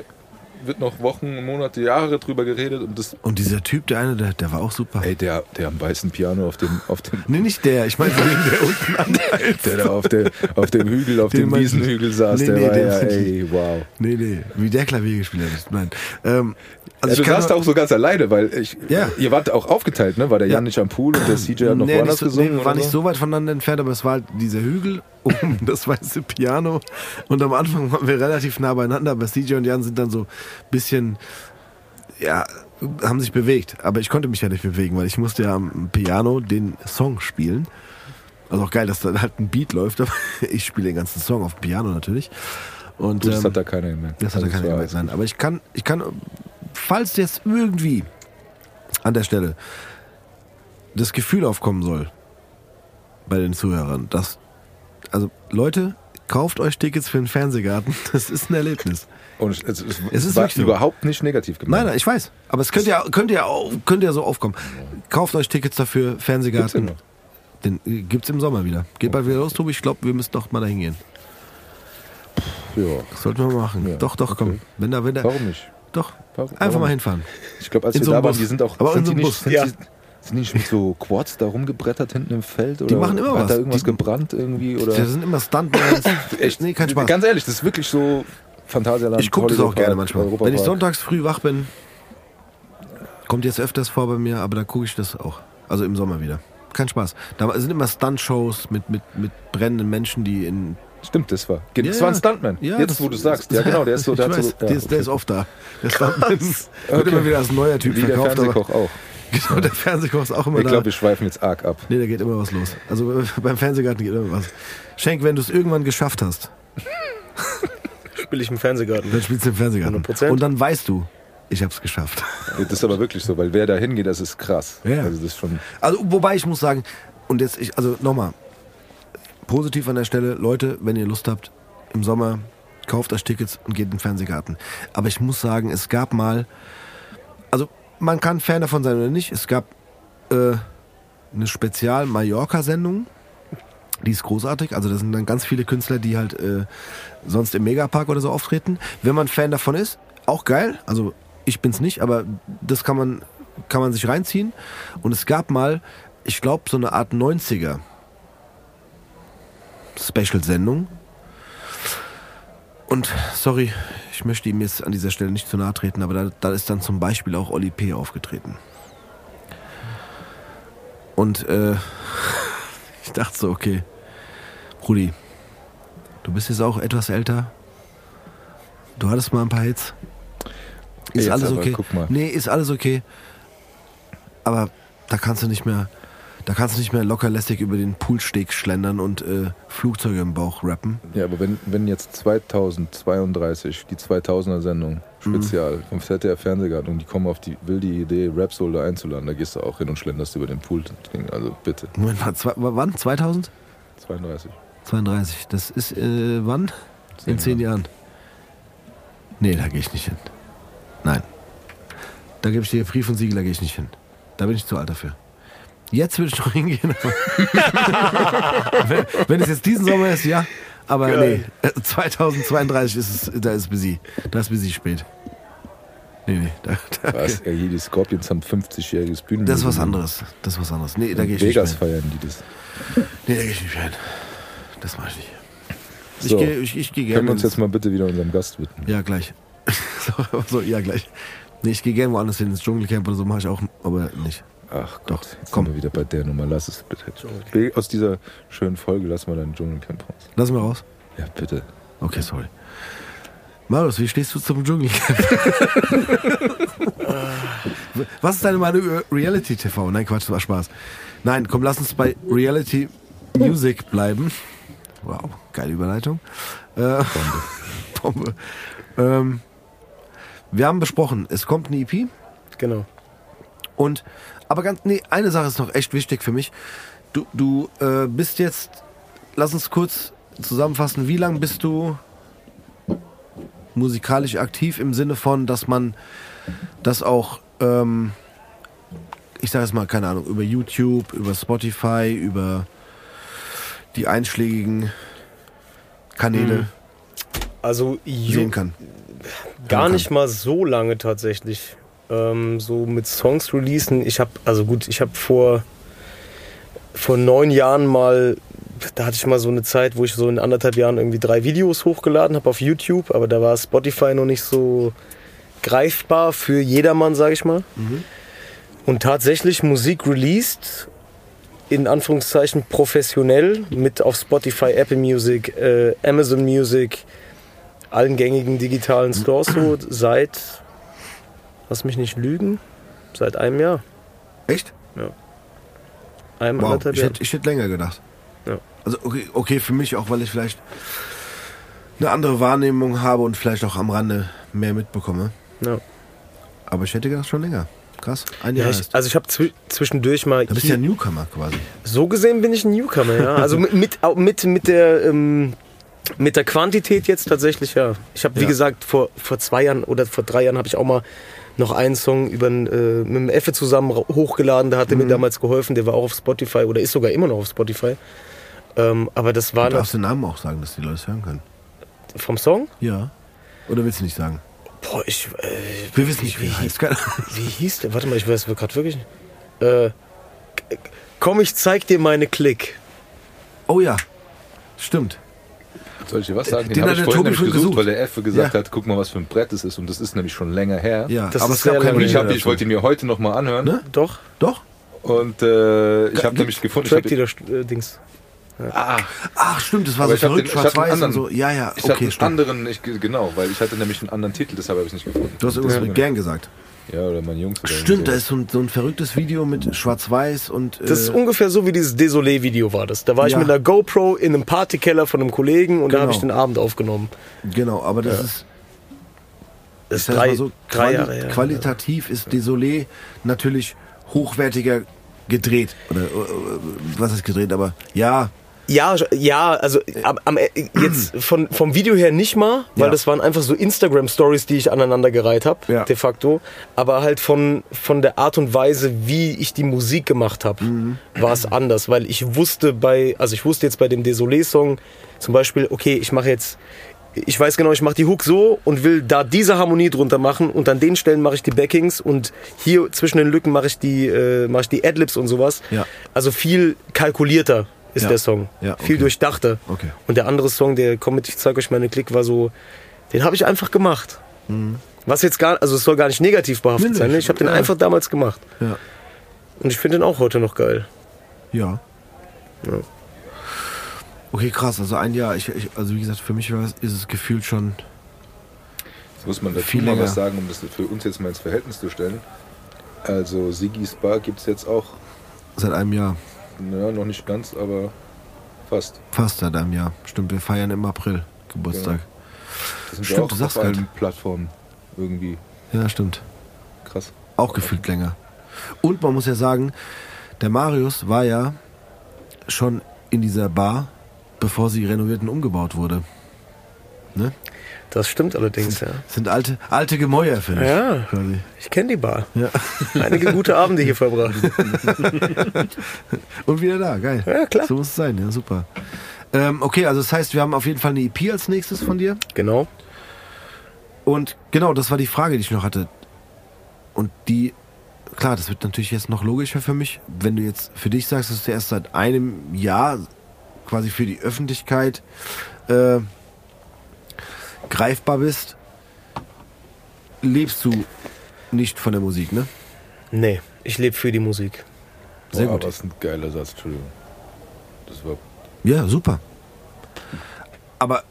wird noch Wochen, Monate, Jahre drüber geredet und das, Und dieser Typ, der eine, der, der war auch super. ey, der, der am weißen Piano auf dem, auf dem Nee, nicht der. Ich meine, den, der unten anheizt. der da auf, der, auf dem Hügel, auf dem du? Wiesenhügel saß, Nee, der nee, war den ja, ey, wow. Nee, nee. Wie der Klavier gespielt hat. Nein. Ähm, also Ja, du ich kann saßt auch so ganz alleine, weil ich, Ja. ihr wart auch aufgeteilt, ne? War der Ja. Jan nicht am Pool und der CJ hat noch nee, woanders so, gesungen? nee, wir waren nicht so weit voneinander entfernt, aber es war halt dieser Hügel um das weiße Piano. Und am Anfang waren wir relativ nah beieinander, aber CJ und Jan sind dann so ein bisschen, ja, haben sich bewegt. Aber ich konnte mich ja nicht bewegen, weil ich musste ja am Piano den Song spielen. Also auch geil, dass da halt ein Beat läuft, aber ich spiele den ganzen Song auf dem Piano natürlich. Und, das ähm, hat da keiner gemerkt. das hat er Also, keine war gemerkt. Nein, aber ich kann, ich kann, falls jetzt irgendwie an der Stelle das Gefühl aufkommen soll bei den Zuhörern, dass Also Leute, kauft euch Tickets für den Fernsehgarten. Das ist ein Erlebnis. Und es, es, es, Es ist war überhaupt nicht negativ gemeint. Nein, nein, ich weiß. Aber es könnte ja, könnte ja, könnte ja so aufkommen. Kauft euch Tickets dafür, Fernsehgarten. Den äh, gibt's im Sommer wieder. Geht bald wieder los, Tobi. Ich glaube, wir müssen doch mal dahin gehen. Ja. Das sollten wir mal machen. Ja, doch, doch, komm. okay. Wenn da, wenn da, Warum nicht? doch. Warum- Einfach mal nicht? hinfahren. Ich glaube, als In wir so da waren, Bus. die sind auch. Aber sind in so einem nicht, Bus. sind, Ja. die, sind die nicht mit so Quads da rumgebrettert hinten im Feld? Oder Die machen immer hat was. da irgendwas Die- gebrannt irgendwie? Oder? Da sind immer Stuntmans. Echt? Nee, kein Spaß. Ganz ehrlich, das ist wirklich so Phantasialand. Ich gucke das auch gerne manchmal. Europa Wenn ich sonntags früh wach bin, kommt jetzt öfters vor bei mir, aber da gucke ich das auch. Also im Sommer wieder. Kein Spaß. Da sind immer Stunt-Shows mit, mit, mit brennenden Menschen, die in. Stimmt, das war. Das Ja, war ein. Stuntman. Ja, Jetzt, das- wo du sagst. Ja, genau, der ist so. Der, hat weiß, so, ja, der, ist, der okay. ist oft da. Der Stuntman wird Okay. immer wieder als neuer Typ Wie der verkauft. Aber, Fernsehkoch auch. genau, der Fernsehkoch ist auch immer Ich da. glaube, wir schweifen jetzt arg ab. nee, da geht immer was los. Also äh, beim Fernsehgarten geht immer was. Schenk, wenn du es irgendwann geschafft hast, Spiele ich im Fernsehgarten. dann spielst du im Fernsehgarten. 100%. Und dann weißt du, ich hab's geschafft. Das ist aber wirklich so, weil wer da hingeht, das ist krass. Ja. Also das ist schon. Also, wobei ich muss sagen, und jetzt, ich, also nochmal, positiv an der Stelle, Leute, wenn ihr Lust habt, im Sommer kauft euch Tickets und geht in den Fernsehgarten. Aber ich muss sagen, es gab mal, also man kann Fan davon sein oder nicht, es gab äh, eine Spezial-Mallorca-Sendung, die ist großartig. Also da sind dann ganz viele Künstler, die halt äh, sonst im Megapark oder so auftreten. Wenn man Fan davon ist, auch geil. Also ich bin's nicht, aber das kann man, kann man sich reinziehen. Und es gab mal, ich glaube, so eine Art 90er Special-Sendung. Und sorry, ich möchte ihm jetzt an dieser Stelle nicht zu nahe treten, aber da, da ist dann zum Beispiel auch Oli P. aufgetreten. Und äh, ich dachte so, okay, Rudi, du bist jetzt auch etwas älter. Du hattest mal ein paar Hits. Ist Jetzt alles aber, okay. guck mal. Nee, ist alles okay. Aber da kannst du nicht mehr, da kannst du nicht mehr locker lässig über den Poolsteg schlendern und äh, Flugzeuge im Bauch rappen. Ja, aber wenn, wenn jetzt 2032 die 2000er Sendung Mhm. Spezial vom ZDF Fernsehgarten und die kommen auf die wilde Idee, Rap-Solder einzuladen, da gehst du auch hin und schlenderst über den Pool. Also bitte. Moment mal, zwei, wann? 2000? 32. 32. Das ist äh, wann? In Zehn zehn Jahren. Nee, da gehe ich nicht hin. Nein. Da gebe ich dir Brief und Siegel, da gehe ich nicht hin. Da bin ich zu alt dafür. Jetzt würde ich noch hingehen. wenn, wenn es jetzt diesen Sommer ist, ja. Aber Geil. nee, äh, 2032 ist es, da ist busy. Da ist busy spät. Nee, nee. Da, da, Was? Ja, hier die Scorpions haben 50-jähriges Bühnen. das ist was anderes. Das ist was anderes. Nee, da gehe ich nicht Vegas mehr hin. feiern die das. Nee, da gehe ich nicht hin. Das mache ich nicht. Ich So. gehe ich, ich Können gerne. wir uns jetzt mal bitte wieder unserem Gast widmen? Ja, gleich. so, so, ja, gleich. Nee, ich gehe gerne woanders hin, ins Dschungelcamp oder so mache ich auch, aber nicht. Ach Doch, Gott, jetzt komm. sind wir wieder bei der Nummer. Lass es bitte. Aus dieser schönen Folge lass mal deinen Dschungelcamp raus. Lass mal raus. Ja, bitte. Okay, sorry. Marius, wie stehst du zum Dschungelcamp? Was ist deine Meinung über Reality TV? Nein, Quatsch, das war Spaß. Nein, komm, lass uns bei Reality Music bleiben. Wow, geile Überleitung. Äh, Bombe. Ähm, wir haben besprochen, es kommt eine EP. Genau. Und, aber ganz, nee, eine Sache ist noch echt wichtig für mich. Du, du äh, bist jetzt, lass uns kurz zusammenfassen, wie lange bist du musikalisch aktiv im Sinne von, dass man das auch, ähm, ich sage es mal, keine Ahnung, über YouTube, über Spotify, über die einschlägigen Kanäle Also sehen kann. gar kann. nicht mal so lange tatsächlich. Ähm, so mit Songs releasen. Ich habe, also gut, ich habe vor, vor neun Jahren mal, da hatte ich mal so eine Zeit, wo ich so in anderthalb Jahren irgendwie drei Videos hochgeladen habe auf YouTube, aber da war Spotify noch nicht so greifbar für jedermann, sage ich mal. Und tatsächlich Musik released, in Anführungszeichen professionell, mit auf Spotify, Apple Music, äh, Amazon Music, allen gängigen digitalen Stores so seit, lass mich nicht lügen, seit einem Jahr. Echt? Einem Wow, anderthalb ich Jahren. hätte, ich hätte länger gedacht. Ja. Also okay, okay, für mich auch, weil ich vielleicht eine andere Wahrnehmung habe und vielleicht auch am Rande mehr mitbekomme. Ja. Aber ich hätte gedacht schon länger. Krass. Ein Ja, Jahr ich, heißt. also ich habe zwi zwischendurch mal. Bist du hier- ja Newcomer quasi. So gesehen bin ich ein Newcomer, ja. Also mit, mit, mit, mit, der, ähm, mit der Quantität jetzt tatsächlich, ja. Ich habe, wie Ja. gesagt, vor, vor zwei Jahren oder vor drei Jahren habe ich auch mal noch einen Song über, äh, mit dem Effe zusammen hochgeladen. Der hatte Mhm. mir damals geholfen. Der war auch auf Spotify oder ist sogar immer noch auf Spotify. Ähm, aber das war Du darfst den Namen auch sagen, dass die Leute es hören können. vom Song. Ja. Oder willst du nicht sagen? Boah, ich. Äh, Wir wissen nicht, wie er heißt. Keine wie hieß der? Warte mal, ich weiß gerade wirklich nicht. Äh, komm, ich zeig dir meine Klick. Oh ja. Stimmt. Soll ich dir was sagen? Den Den, habe ich vorhin nämlich schon gesucht, gesucht. weil der Effe gesagt Ja. hat, guck mal, was für ein Brett es ist. Und das ist nämlich schon länger her. Ja, Das aber ist es gab sehr kein Und lange ich, hab, ich wollte ihn mir heute nochmal anhören. Ne? Doch. Doch? Und äh, ich habe nämlich gefunden, ich Track hab, die äh, Dings. Ach, stimmt, das war Aber so ich verrückt, ich schwarz-weiß einen und so. anderen- Ja, ja, ich hatte okay, einen stimmt. anderen, ich, genau, weil ich hatte nämlich einen anderen Titel, deshalb habe ich es nicht gefunden. Du hast irgendwas mit gern gesagt. Ja, oder mein Jungs. Oder Stimmt, da ist so ein, so ein verrücktes Video mit schwarz-weiß und. Das ist äh, ungefähr so wie dieses Desolé-Video war das. Da war ich Ja. mit einer GoPro in einem Partykeller von einem Kollegen und da habe ich Genau. den Abend aufgenommen. Genau, aber das ist. Das ich ist drei, so, drei quali Jahre her. qualitativ ist Désolé natürlich hochwertiger gedreht. Oder, äh, was ist gedreht, aber ja, Ja, ja, also am, am, jetzt von, vom Video her nicht mal, weil Ja. das waren einfach so Instagram-Stories, die ich aneinandergereiht habe, Ja. de facto. Aber halt von, von der Art und Weise, wie ich die Musik gemacht habe, Mhm. war es anders. Weil ich wusste bei, also ich wusste jetzt bei dem Desolé-Song zum Beispiel, okay, ich mache jetzt, ich weiß genau, ich mache die Hook so und will da diese Harmonie drunter machen und an den Stellen mache ich die Backings und hier zwischen den Lücken mache ich die, äh, mache ich die Adlibs und sowas. Ja. Also viel kalkulierter ist Ja. der Song. Ja, Viel okay. durchdachter. Okay. Und der andere Song, der komm mit, ich zeig euch meine Klick, war so, den habe ich einfach gemacht. Was jetzt gar, also es soll gar nicht negativ behaftet Mhm. Nee, sein. Ne? Ich habe den ja. einfach damals gemacht. ja, Und ich finde den auch heute noch geil. ja. Ja. Okay, krass. Also ein Jahr, ich, ich, also wie gesagt, für mich war es, ist es gefühlt schon. Jetzt muss man dazu Viel mal was sagen, um das für uns jetzt mal ins Verhältnis zu stellen. Also Sigis Bar gibt es jetzt auch, Seit einem Jahr. Ja, noch nicht ganz, aber fast. Fast seit einem Jahr. Stimmt, wir feiern im April Geburtstag. Das sind Stimmt, auch du sagst auf grad. Plattformen irgendwie Ja, stimmt. krass. Auch gefühlt länger. Und man muss ja sagen, der Marius war ja schon in dieser Bar, bevor sie renoviert und umgebaut wurde. Ne? Das stimmt allerdings, ja. Das sind alte, alte Gemäuer, finde ich. Ja. Quasi. Ich kenne die Bar. Ja. Einige gute Abende hier verbracht. Und wieder da, geil. Ja, klar. So muss es sein, ja, super. Ähm, okay, also das heißt, wir haben auf jeden Fall eine EP als nächstes von dir. Genau. Und genau, das war die Frage, die ich noch hatte. Und die, klar, das wird natürlich jetzt noch logischer für mich, wenn du jetzt für dich sagst, dass du erst seit einem Jahr quasi für die Öffentlichkeit äh, greifbar bist, lebst du nicht von der Musik, ne? Nee, ich lebe für die Musik. Sehr Boah, gut. Was ein geiler Satz, Entschuldigung. Das war Ja, super. Aber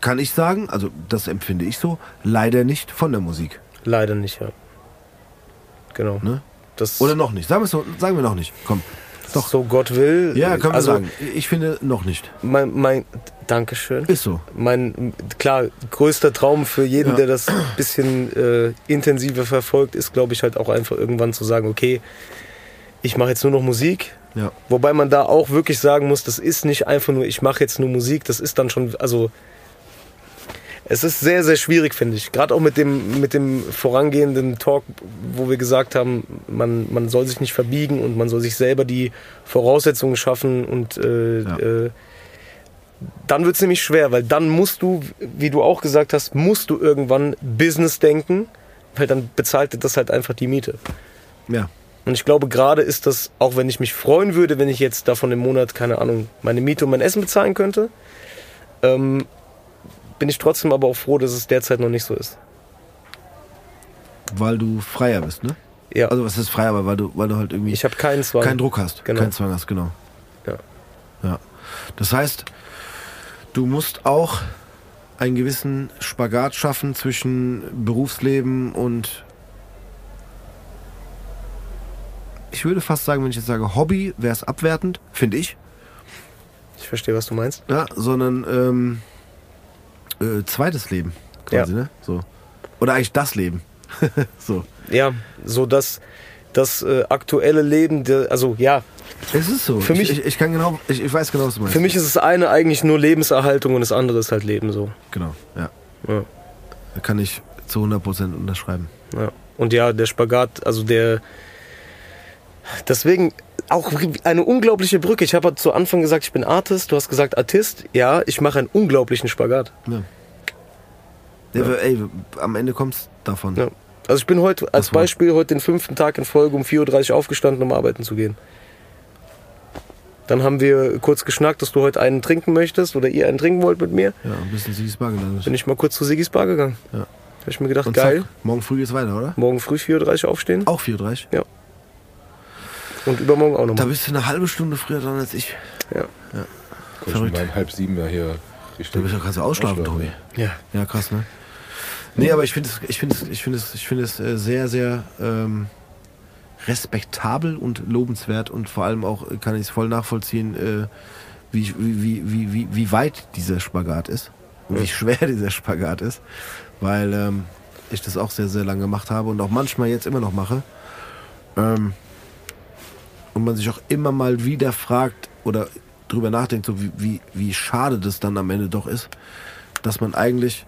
kann ich sagen, also das empfinde ich so, leider nicht von der Musik. Leider nicht, ja. Genau. Ne? Das Oder noch nicht. Sagen wir, so, sagen wir noch nicht. Komm. Doch. so Gott will. Ja, können wir also, sagen. Ich finde noch nicht. Mein, mein, Dankeschön. Ist so. Mein, klar, größter Traum für jeden, Ja. der das ein bisschen äh, intensiver verfolgt, ist, glaube ich, halt auch einfach irgendwann zu sagen, okay, ich mache jetzt nur noch Musik. Ja. Wobei man da auch wirklich sagen muss, das ist nicht einfach nur, ich mache jetzt nur Musik, das ist dann schon, also es ist sehr, sehr schwierig, finde ich. Gerade auch mit dem, mit dem vorangehenden Talk, wo wir gesagt haben, man, man soll sich nicht verbiegen und man soll sich selber die Voraussetzungen schaffen und äh, Ja. äh, dann wird es nämlich schwer, weil dann musst du, wie du auch gesagt hast, musst du irgendwann Business denken, weil dann bezahlt das halt einfach die Miete. Ja. Und ich glaube, gerade ist das, auch wenn ich mich freuen würde, wenn ich jetzt davon im Monat, keine Ahnung, meine Miete und mein Essen bezahlen könnte, ähm, bin ich trotzdem aber auch froh, dass es derzeit noch nicht so ist. Weil du freier bist, ne? Ja, Also was ist freier, aber weil du, weil du halt irgendwie ich habe keinen Zwang. keinen Druck hast. Genau. Keinen Zwang hast, genau. Ja. Ja. Das heißt, du musst auch einen gewissen Spagat schaffen zwischen Berufsleben und ich würde fast sagen, wenn ich jetzt sage Hobby, wäre es abwertend, finde ich. Ich verstehe, was du meinst. Ja, sondern ähm, äh, zweites Leben quasi, Ja. ne? So. Oder eigentlich das Leben. so. Ja, so dass das äh, aktuelle Leben, der, also ja, Es ist so. Für mich- ich, ich, ich kann genau, ich, ich weiß genau, was du meinst. für mich ist das eine eigentlich nur Lebenserhaltung und das andere ist halt Leben so. Genau, ja. Ja. Da kann ich zu 100% unterschreiben. Ja. Und ja, der Spagat, also der. Deswegen auch eine unglaubliche Brücke. Ich habe zu Anfang gesagt, ich bin Artist. Du hast gesagt Artist. Ja, ich mache einen unglaublichen Spagat. Ja. Ja. Ey, am Ende kommt's davon. Ja. Also ich bin heute als Beispiel heute den fünften Tag in Folge um 4.30 Uhr aufgestanden, um arbeiten zu gehen. Dann haben wir kurz geschnackt, dass du heute einen trinken möchtest oder ihr einen trinken wollt mit mir. Ja, ein bisschen Sigis Bar gelandet. Bin ich mal kurz zu Sigis Bar gegangen. Ja. Habe ich mir gedacht, Und geil, zack, morgen früh geht's weiter, oder? morgen früh 4.30 Uhr aufstehen Auch 4.30 und übermorgen auch Da nochmal. bist du eine halbe Stunde früher dran als ich. Ja. Komm schon Verrückt. mal um halb sieben ja hier Da bist du kannst du ausschlafen, Tobi. ja. Ja, krass, ne? Nee, aber ich finde es, ich finde es, ich finde es, ich finde es äh, sehr, sehr ähm, respektabel und lobenswert und vor allem auch äh, kann ich es voll nachvollziehen, äh, wie, wie, wie, wie, wie, wie weit dieser Spagat ist und wie schwer dieser Spagat ist, weil ähm, ich das auch sehr, sehr lange gemacht habe und auch manchmal jetzt immer noch mache. Ähm, und man sich auch immer mal wieder fragt oder drüber nachdenkt, so wie, wie, wie schade das dann am Ende doch ist, dass man eigentlich,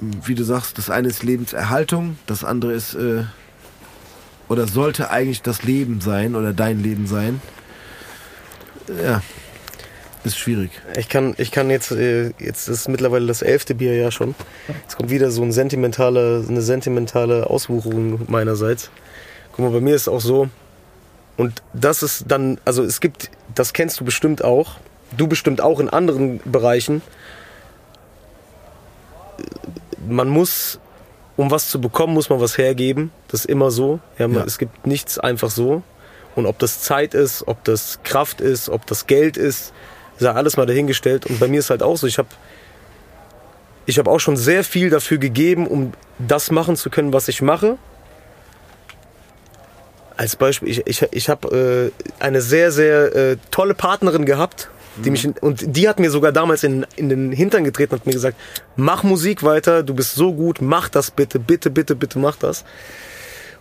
wie du sagst, das eine ist Lebenserhaltung, das andere ist, äh, oder sollte eigentlich das Leben sein oder dein Leben sein. Ja, ist schwierig. Ich kann, ich kann jetzt, äh, jetzt ist mittlerweile das elfte Bier ja schon. Jetzt kommt wieder so ein sentimentale, eine sentimentale Auswucherung meinerseits. Guck mal, bei mir ist es auch so. Und das ist dann, also es gibt, das kennst du bestimmt auch. Du bestimmt auch in anderen Bereichen. Man muss, um was zu bekommen, muss man was hergeben. Das ist immer so. Ja, man, Ja. Es gibt nichts einfach so. Und ob das Zeit ist, ob das Kraft ist, ob das Geld ist, sei alles mal dahingestellt. Und bei mir ist halt auch so, ich habe ich hab auch schon sehr viel dafür gegeben, um das machen zu können, was ich mache. Als Beispiel, ich, ich, ich habe äh, eine sehr, sehr äh, tolle Partnerin gehabt, die mich in, und die hat mir sogar damals in, in den Hintern getreten und hat mir gesagt, mach Musik weiter, du bist so gut, mach das bitte, bitte, bitte, bitte, mach das.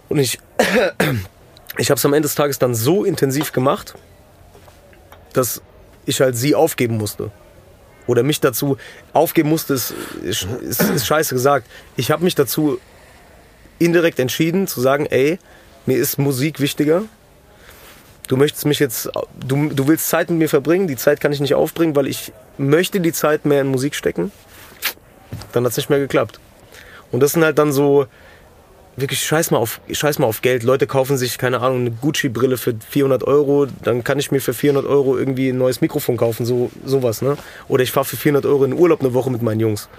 Und ich, ich habe es am Ende des Tages dann so intensiv gemacht, dass ich halt sie aufgeben musste. Oder mich dazu aufgeben musste, ist, ist, ist, ist scheiße gesagt. Ich habe mich dazu indirekt entschieden zu sagen, ey, mir ist Musik wichtiger. Du möchtest mich jetzt, du, du willst Zeit mit mir verbringen, die Zeit kann ich nicht aufbringen, weil ich möchte die Zeit mehr in Musik stecken. Dann hat es nicht mehr geklappt. Und das sind halt dann so, wirklich scheiß mal auf, scheiß mal auf Geld. Leute kaufen sich, keine Ahnung, eine Gucci-Brille für 400 Euro, dann kann ich mir für 400 Euro irgendwie ein neues Mikrofon kaufen, so, sowas, ne? Oder ich fahre für 400 Euro in Urlaub eine Woche mit meinen Jungs.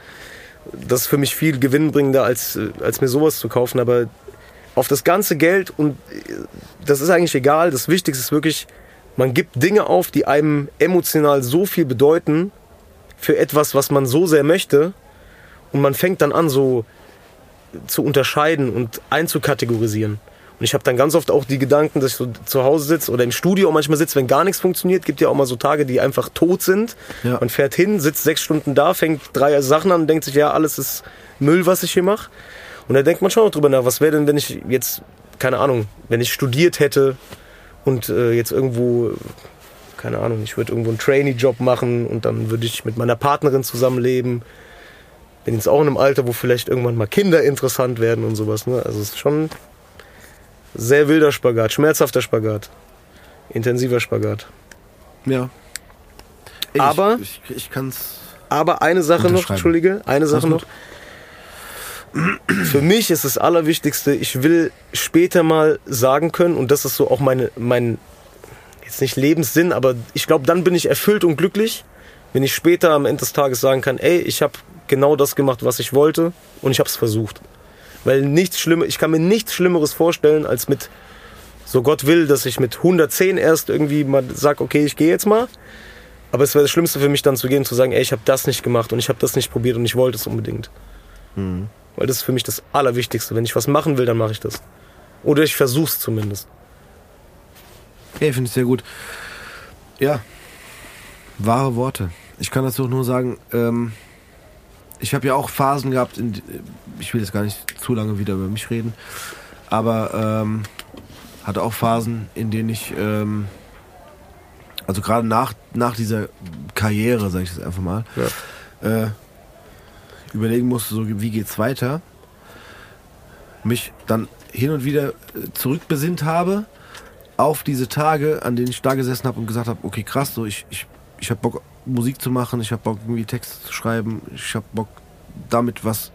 Das ist für mich viel gewinnbringender, als, äh, als mir sowas zu kaufen, aber auf das ganze Geld und äh, das ist eigentlich egal. Das Wichtigste ist wirklich, man gibt Dinge auf, die einem emotional so viel bedeuten für etwas, was man so sehr möchte und man fängt dann an, so zu unterscheiden und einzukategorisieren. Und ich habe dann ganz oft auch die Gedanken, dass ich so zu Hause sitze oder im Studio auch manchmal sitze, wenn gar nichts funktioniert. Gibt ja auch mal so Tage, die einfach tot sind. Ja. Man fährt hin, sitzt sechs Stunden da, fängt drei Sachen an und denkt sich, ja, alles ist Müll, was ich hier mache. Und da denkt man schon auch drüber nach, was wäre denn, wenn ich jetzt, keine Ahnung, wenn ich studiert hätte und äh, jetzt irgendwo, keine Ahnung, ich würde irgendwo einen Trainee-Job machen und dann würde ich mit meiner Partnerin zusammenleben bin jetzt auch in einem Alter, wo vielleicht irgendwann mal Kinder interessant werden und sowas. Ne? Also es ist schon sehr wilder Spagat, schmerzhafter Spagat, intensiver Spagat. Ja. Ey, Aber- ich, ich, ich kann's. Aber eine Sache noch. Entschuldige, eine Sache noch. Für mich ist das Allerwichtigste, ich will später mal sagen können, und das ist so auch meine, mein, jetzt nicht Lebenssinn, aber ich glaube, dann bin ich erfüllt und glücklich, wenn ich später am Ende des Tages sagen kann, ey, ich habe genau das gemacht, was ich wollte und ich habe es versucht. Weil nichts Schlimmes, ich kann mir nichts Schlimmeres vorstellen, als mit, so Gott will, dass ich mit 110 erst irgendwie mal sag, okay, ich gehe jetzt mal. Aber es wäre das Schlimmste für mich dann zu gehen zu sagen, ey, ich habe das nicht gemacht und ich habe das nicht probiert und ich wollte es unbedingt. Weil das ist für mich das Allerwichtigste. Wenn ich was machen will, dann mache ich das. Oder ich versuch's zumindest. Ja, finde ich sehr gut. Ja. Wahre Worte. Ich kann dazu nur sagen, ähm, ich habe ja auch Phasen gehabt, in, ich will jetzt gar nicht zu lange wieder über mich reden, aber ähm, hatte auch Phasen, in denen ich, ähm, also gerade nach, nach dieser Karriere, sage ich jetzt einfach mal, äh, überlegen musste, so wie geht's weiter, mich dann hin und wieder äh, zurückbesinnt habe auf diese Tage, an denen ich da gesessen habe und gesagt habe, okay, krass, so ich, ich, ich habe Bock Musik zu machen, ich habe Bock irgendwie Texte zu schreiben, ich habe Bock damit was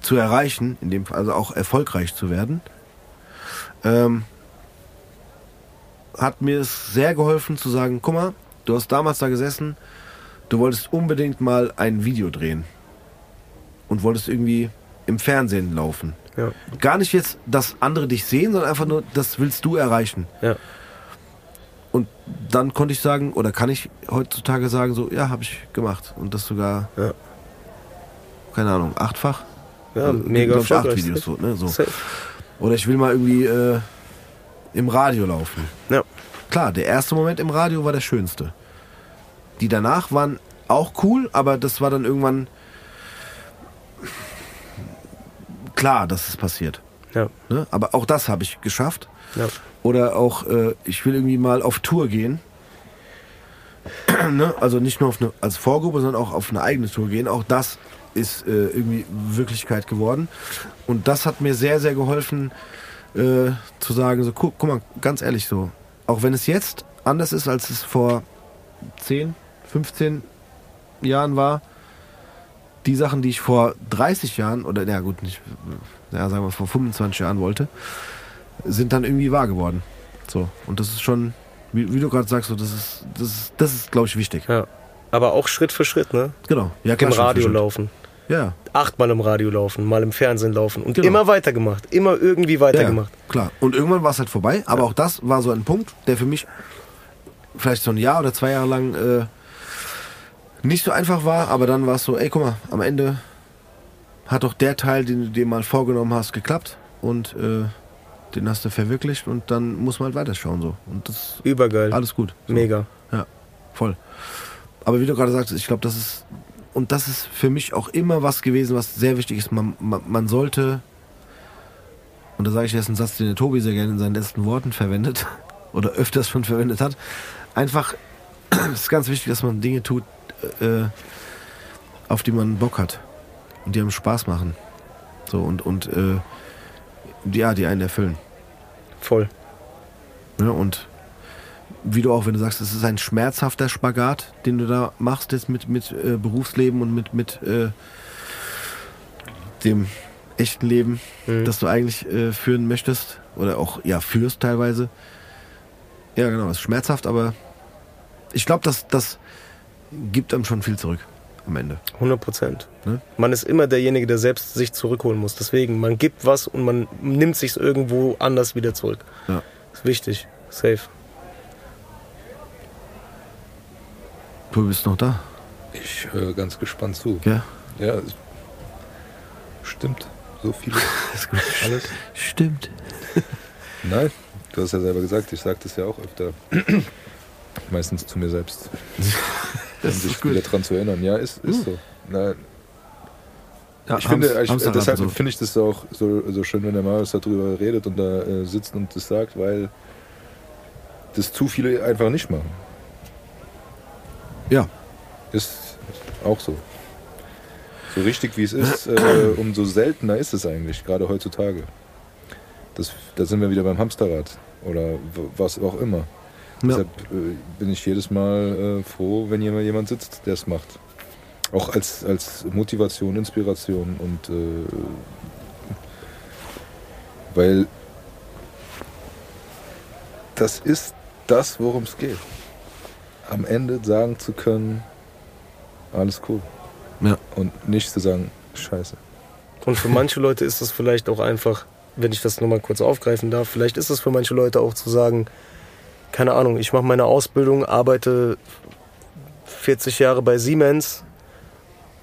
zu erreichen, in dem Fall also auch erfolgreich zu werden. Ähm, hat mir es sehr geholfen zu sagen, guck mal, du hast damals da gesessen, du wolltest unbedingt mal ein Video drehen und wolltest irgendwie im Fernsehen laufen. Ja. Gar nicht jetzt, dass andere dich sehen, sondern einfach nur, das willst du erreichen. Ja. Und dann konnte ich sagen, oder kann ich heutzutage sagen, so, ja, habe ich gemacht. Und das sogar, Ja. keine Ahnung, achtfach. Ja, Also, mega glaub ich, acht. Videos so, ne? so. Oder ich will mal irgendwie äh, im Radio laufen. Ja. Klar, der erste Moment im Radio war der schönste. Die danach waren auch cool, aber das war dann irgendwann klar, dass es passiert. Ja. Ne? Aber auch das habe ich geschafft. Ja. Oder auch, äh, ich will irgendwie mal auf Tour gehen. ne? Also nicht nur auf eine, als Vorgruppe, sondern auch auf eine eigene Tour gehen. Auch das ist äh, irgendwie Wirklichkeit geworden. Und das hat mir sehr, sehr geholfen, äh, zu sagen, so, guck, guck mal, ganz ehrlich so, auch wenn es jetzt anders ist, als es vor 10, 15 Jahren war, die Sachen, die ich vor 30 Jahren, oder ja gut, nicht, ja, sagen wir vor 25 Jahren wollte, sind dann irgendwie wahr geworden. So. Und das ist schon, wie, wie du gerade sagst, so, das ist, das ist, das ist, glaube ich, wichtig. ja. Aber auch Schritt für Schritt, ne? Genau. Ja, Im klar, für Radio laufen. Ja, Achtmal im Radio laufen, mal im Fernsehen laufen. Und Genau. immer weitergemacht. Immer irgendwie ja, weitergemacht. klar. Und irgendwann war es halt vorbei, aber auch das war so ein Punkt, der für mich vielleicht so ein Jahr oder zwei Jahre lang äh, nicht so einfach war, aber dann war es so, ey, guck mal, am Ende hat doch der Teil, den du dir mal vorgenommen hast, geklappt und äh, den hast du verwirklicht und dann muss man halt weiterschauen so. Und das Übergeil. alles gut. So. Mega. Ja, voll. Aber wie du gerade sagtest, ich glaube, das ist und das ist für mich auch immer was gewesen, was sehr wichtig ist. Man, man, man sollte, und da sage ich jetzt einen Satz, den der Tobi sehr gerne in seinen letzten Worten verwendet oder öfters schon verwendet hat, einfach es ist ganz wichtig, dass man Dinge tut, äh, auf die man Bock hat und die einem Spaß machen. So und und äh, ja, die einen erfüllen. Voll. Ne? Und wie du auch, wenn du sagst, es ist ein schmerzhafter Spagat, den du da machst jetzt mit, mit äh, Berufsleben und mit, mit äh, dem echten Leben, Mhm. das du eigentlich äh, führen möchtest oder auch ja führst teilweise. Ja, genau, es ist schmerzhaft, aber ich glaube, das, das gibt einem schon viel zurück am Ende. 100 Prozent. Ne? Man ist immer derjenige, der selbst sich zurückholen muss. Deswegen, man gibt was und man nimmt sich irgendwo anders wieder zurück. Ja. Ist wichtig. Safe. Du bist noch da, Ich höre ganz gespannt zu. ja? Ja, stimmt. So viele. Alles. Stimmt. Nein, du hast ja selber gesagt, ich sage das ja auch öfter. Meistens zu mir selbst. um sich wieder dran zu erinnern. Ja, ist, ist so. Nein, Ja, ich finde, ich, deshalb so. finde ich das auch so, so schön, wenn der Marius darüber redet und da äh, sitzt und das sagt, weil das zu viele einfach nicht machen. Ja, Ist auch so. So richtig wie es ist, äh, umso seltener ist es eigentlich, gerade heutzutage. Das, da sind wir wieder beim Hamsterrad oder was auch immer. Ja. Deshalb äh, bin ich jedes Mal äh, froh, wenn jemand, jemand sitzt, der es macht. Auch als, als Motivation, Inspiration und äh, weil das ist das, worum es geht. Am Ende sagen zu können, alles cool. Ja. Und nicht zu sagen, scheiße. Und für manche Leute ist es vielleicht auch einfach, wenn ich das nochmal kurz aufgreifen darf, vielleicht ist es für manche Leute auch zu sagen, keine Ahnung, ich mache meine Ausbildung, arbeite 40 Jahre bei Siemens,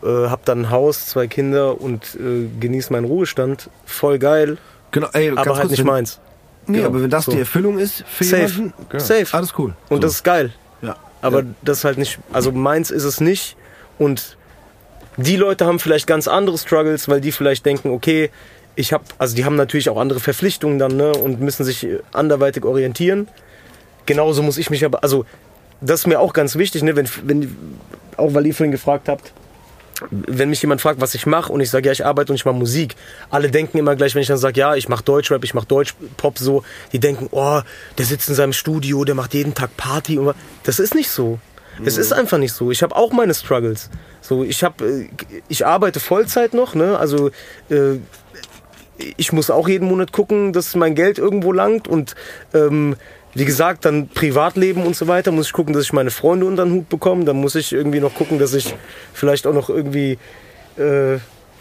äh, habe dann ein Haus, zwei Kinder und äh, genieße meinen Ruhestand. Voll geil, genau. Ey, aber halt kurz, nicht wenn, meins. Nee, Genau, aber wenn das so. die Erfüllung ist für Safe. jemanden, Genau. Safe. alles cool. Und So. das ist geil. ja. Aber ja. das halt nicht, also meins ist es nicht. Und die Leute haben vielleicht ganz andere Struggles, weil die vielleicht denken, okay, ich habe, also die haben natürlich auch andere Verpflichtungen dann ne, und müssen sich anderweitig orientieren. Genauso muss ich mich aber, also das ist mir auch ganz wichtig, ne, wenn, wenn, auch weil ihr vorhin gefragt habt, wenn mich jemand fragt, was ich mache und ich sage, ja, ich arbeite und ich mache Musik, alle denken immer gleich, wenn ich dann sage, ja, ich mache Deutschrap, ich mache Deutschpop so, die denken, oh, der sitzt in seinem Studio, der macht jeden Tag Party und das ist nicht so. Es ist einfach nicht so. Ich habe auch meine Struggles. So, ich habe, ich arbeite Vollzeit noch, ne? Also äh, ich muss auch jeden Monat gucken, dass mein Geld irgendwo langt und ähm, wie gesagt, dann Privatleben und so weiter, muss ich gucken, dass ich meine Freunde unter den Hut bekomme. Dann muss ich irgendwie noch gucken, dass ich vielleicht auch noch irgendwie äh,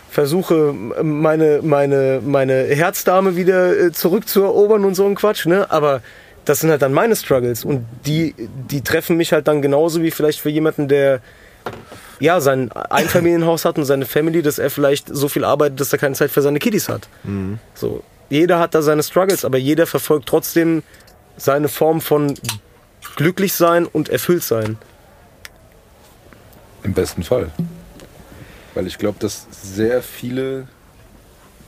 versuche, meine, meine, meine Herzdame wieder äh, zurückzuerobern und so ein Quatsch. Ne? Aber das sind halt dann meine Struggles und die, die treffen mich halt dann genauso wie vielleicht für jemanden, der ja, sein Einfamilienhaus hat und seine Family, dass er vielleicht so viel arbeitet, dass er keine Zeit für seine Kiddies hat. So, jeder hat da seine Struggles, aber jeder verfolgt trotzdem seine Form von glücklich sein und erfüllt sein. Im besten Fall. Weil ich glaube, dass sehr viele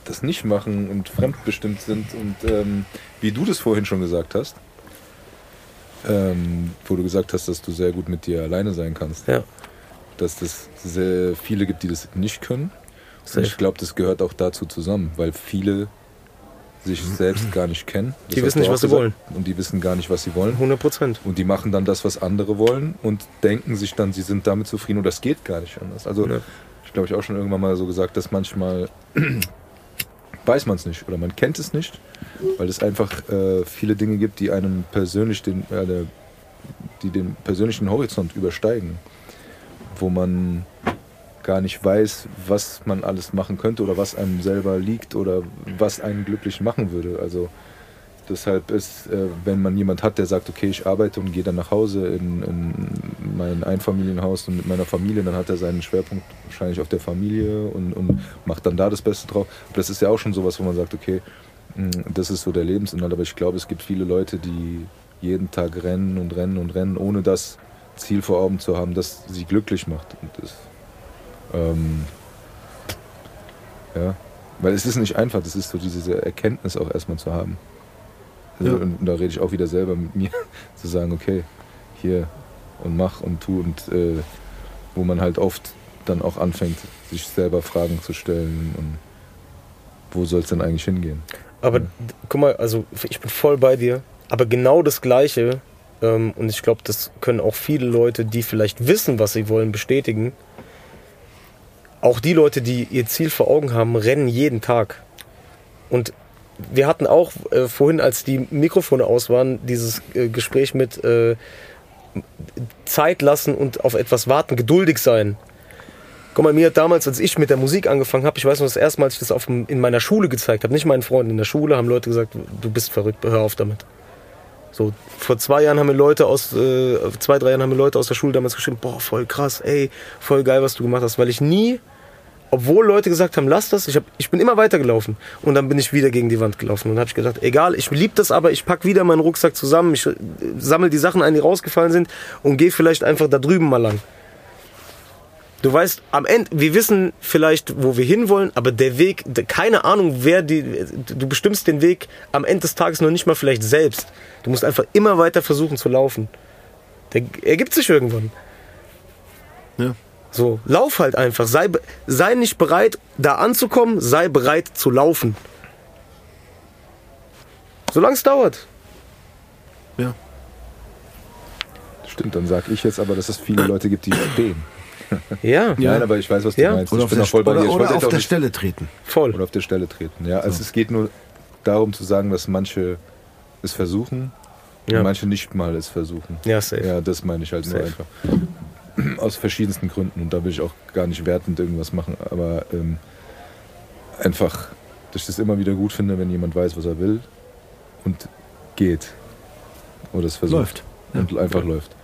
das nicht machen und fremdbestimmt sind und ähm, wie du das vorhin schon gesagt hast, ähm, wo du gesagt hast, dass du sehr gut mit dir alleine sein kannst, Ja. dass es sehr viele gibt, die das nicht können. Und ich glaube, das gehört auch dazu zusammen, weil viele sich selbst gar nicht kennen. Das Die wissen nicht, was sie wollen. Und die wissen gar nicht, was sie wollen. 100 Prozent. Und die machen dann das, was andere wollen und denken sich dann, sie sind damit zufrieden und das geht gar nicht anders. Also Ja. ich glaube, ich auch schon irgendwann mal so gesagt, dass manchmal weiß man es nicht oder man kennt es nicht, weil es einfach äh, viele Dinge gibt, die einem persönlich den, äh, die den persönlichen Horizont übersteigen, wo man gar nicht weiß, was man alles machen könnte oder was einem selber liegt oder was einen glücklich machen würde. Also deshalb ist, äh, wenn man jemand hat, der sagt, okay, ich arbeite und gehe dann nach Hause in, in mein Einfamilienhaus und mit meiner Familie, dann hat er seinen Schwerpunkt wahrscheinlich auf der Familie und, und macht dann da das Beste drauf. Aber das ist ja auch schon sowas, wo man sagt, okay, mh, das ist so der Lebensinhalt. Aber ich glaube, es gibt viele Leute, die jeden Tag rennen und rennen und rennen, ohne das Ziel vor Augen zu haben, das sie glücklich macht. Und das, ähm, ja, weil es ist nicht einfach, das ist so diese Erkenntnis auch erstmal zu haben. Also, Ja. Und da rede ich auch wieder selber mit mir, zu sagen, okay, hier und mach und tu und äh, wo man halt oft dann auch anfängt, sich selber Fragen zu stellen und wo soll es denn eigentlich hingehen? Aber d- guck mal, also ich bin voll bei dir. Aber genau das Gleiche, ähm, und ich glaube, das können auch viele Leute, die vielleicht wissen, was sie wollen, bestätigen. Auch die Leute, die ihr Ziel vor Augen haben, rennen jeden Tag. Und wir hatten auch äh, vorhin, als die Mikrofone aus waren, dieses äh, Gespräch mit äh, Zeit lassen und auf etwas warten, geduldig sein. Guck mal, mir hat damals, als ich mit der Musik angefangen habe, ich weiß noch, das erste Mal, als ich das auf, in meiner Schule gezeigt habe, nicht meinen Freunden in der Schule, haben Leute gesagt, du bist verrückt, hör auf damit. So, vor zwei Jahren haben mir Leute aus, äh, zwei, drei Jahren haben mir Leute aus der Schule damals geschrieben, boah, voll krass, ey, voll geil, was du gemacht hast, weil ich nie, obwohl Leute gesagt haben, lass das, ich, hab, ich bin immer weitergelaufen und dann bin ich wieder gegen die Wand gelaufen und habe ich gedacht, egal, ich lieb das, aber ich pack wieder meinen Rucksack zusammen, ich äh, sammle die Sachen ein, die rausgefallen sind und gehe vielleicht einfach da drüben mal lang. Du weißt, am Ende, wir wissen vielleicht, wo wir hinwollen, aber der Weg, keine Ahnung, wer die, du bestimmst den Weg am Ende des Tages noch nicht mal vielleicht selbst. Du musst einfach immer weiter versuchen zu laufen. Der ergibt sich irgendwann. Ja. So, lauf halt einfach. Sei, sei nicht bereit, da anzukommen, sei bereit zu laufen. Solange es dauert. Ja. Stimmt, dann sage ich jetzt aber, dass es viele Leute gibt, die stehen. Ja, Ja. Nein, aber ich weiß, was du Ja. meinst. Oder ich auf bin der, auch voll bei oder, dir. Ich oder auf der Stelle treten. voll. oder auf der Stelle treten. Ja, also es geht nur darum zu sagen, dass manche es versuchen Ja. und manche nicht mal es versuchen. Ja, safe. Ja, das meine ich halt nur Safe. einfach. Aus verschiedensten Gründen. Und da will ich auch gar nicht wertend irgendwas machen. Aber ähm, einfach, dass ich das immer wieder gut finde, wenn jemand weiß, was er will und geht. Oder es versucht. Läuft. Und einfach läuft.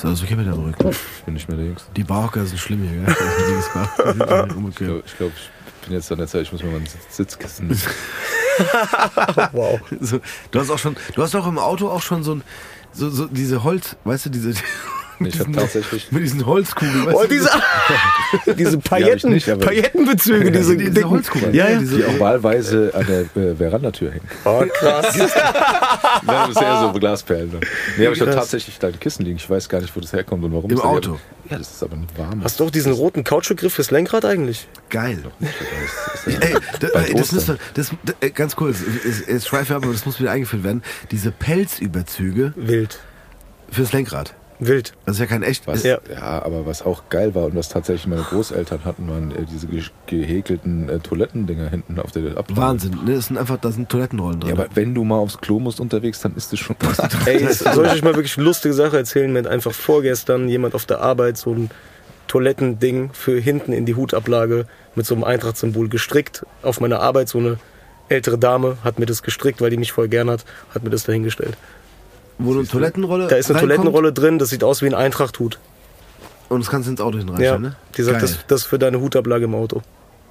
So, also ich habe wieder zurück. Ich bin nicht mehr der Jüngste. Die Barhocker sind schlimm hier, gell? Die sind Ich unbequem. glaube, ich, glaub, ich bin jetzt an der Zeit, ich muss mir mal ein Sitz- Sitzkissen. Wow. So, du hast auch schon, du hast auch im Auto auch schon so ein, so, so diese Holz, weißt du, diese, Ich habe tatsächlich. Mit diesen Holzkugeln. Oh, diese, diese Pailletten, nicht, aber- Paillettenbezüge, diese, diese dicken- Holzkugeln. Ja, ja. diese, Die auch wahlweise an der äh, Verandatür hängen. Oh, krass. Ja, das ist eher so Glasperlen. Ne? Nee, aber ich habe tatsächlich da ein Kissen liegen. Ich weiß gar nicht, wo das herkommt und warum. Im Auto. Ja, das ist aber nicht warm. Hast du auch diesen roten Couchgriff fürs Lenkrad eigentlich? Geil. Das ist ja- Ey, das äh, ganz kurz, es, es schweife ab, aber das muss wieder eingeführt werden. Diese Pelzüberzüge Wild. fürs Lenkrad. Wild. Das ist ja kein echt. Was, Ja. ja. aber was auch geil war und was tatsächlich meine Großeltern hatten, waren äh, diese ge gehäkelten äh, Toilettendinger hinten auf der Ablage. Wahnsinn, ne? Das sind einfach, da sind Toilettenrollen drin. Ja, aber wenn du mal aufs Klo musst unterwegs, dann ist das schon. Ey, soll ich euch mal wirklich eine lustige Sache erzählen? Mir hat einfach vorgestern jemand auf der Arbeit so ein Toilettending für hinten in die Hutablage mit so einem Eintrachtsymbol gestrickt. Auf meiner Arbeit so eine ältere Dame hat mir das gestrickt, weil die mich voll gern hat, hat mir das dahingestellt. Wo eine Toilettenrolle Da ist eine reinkommt Toilettenrolle drin, das sieht aus wie ein Eintrachthut. Und das kannst du ins Auto hinten Ja, ne? die sagt, das, das ist für deine Hutablage im Auto.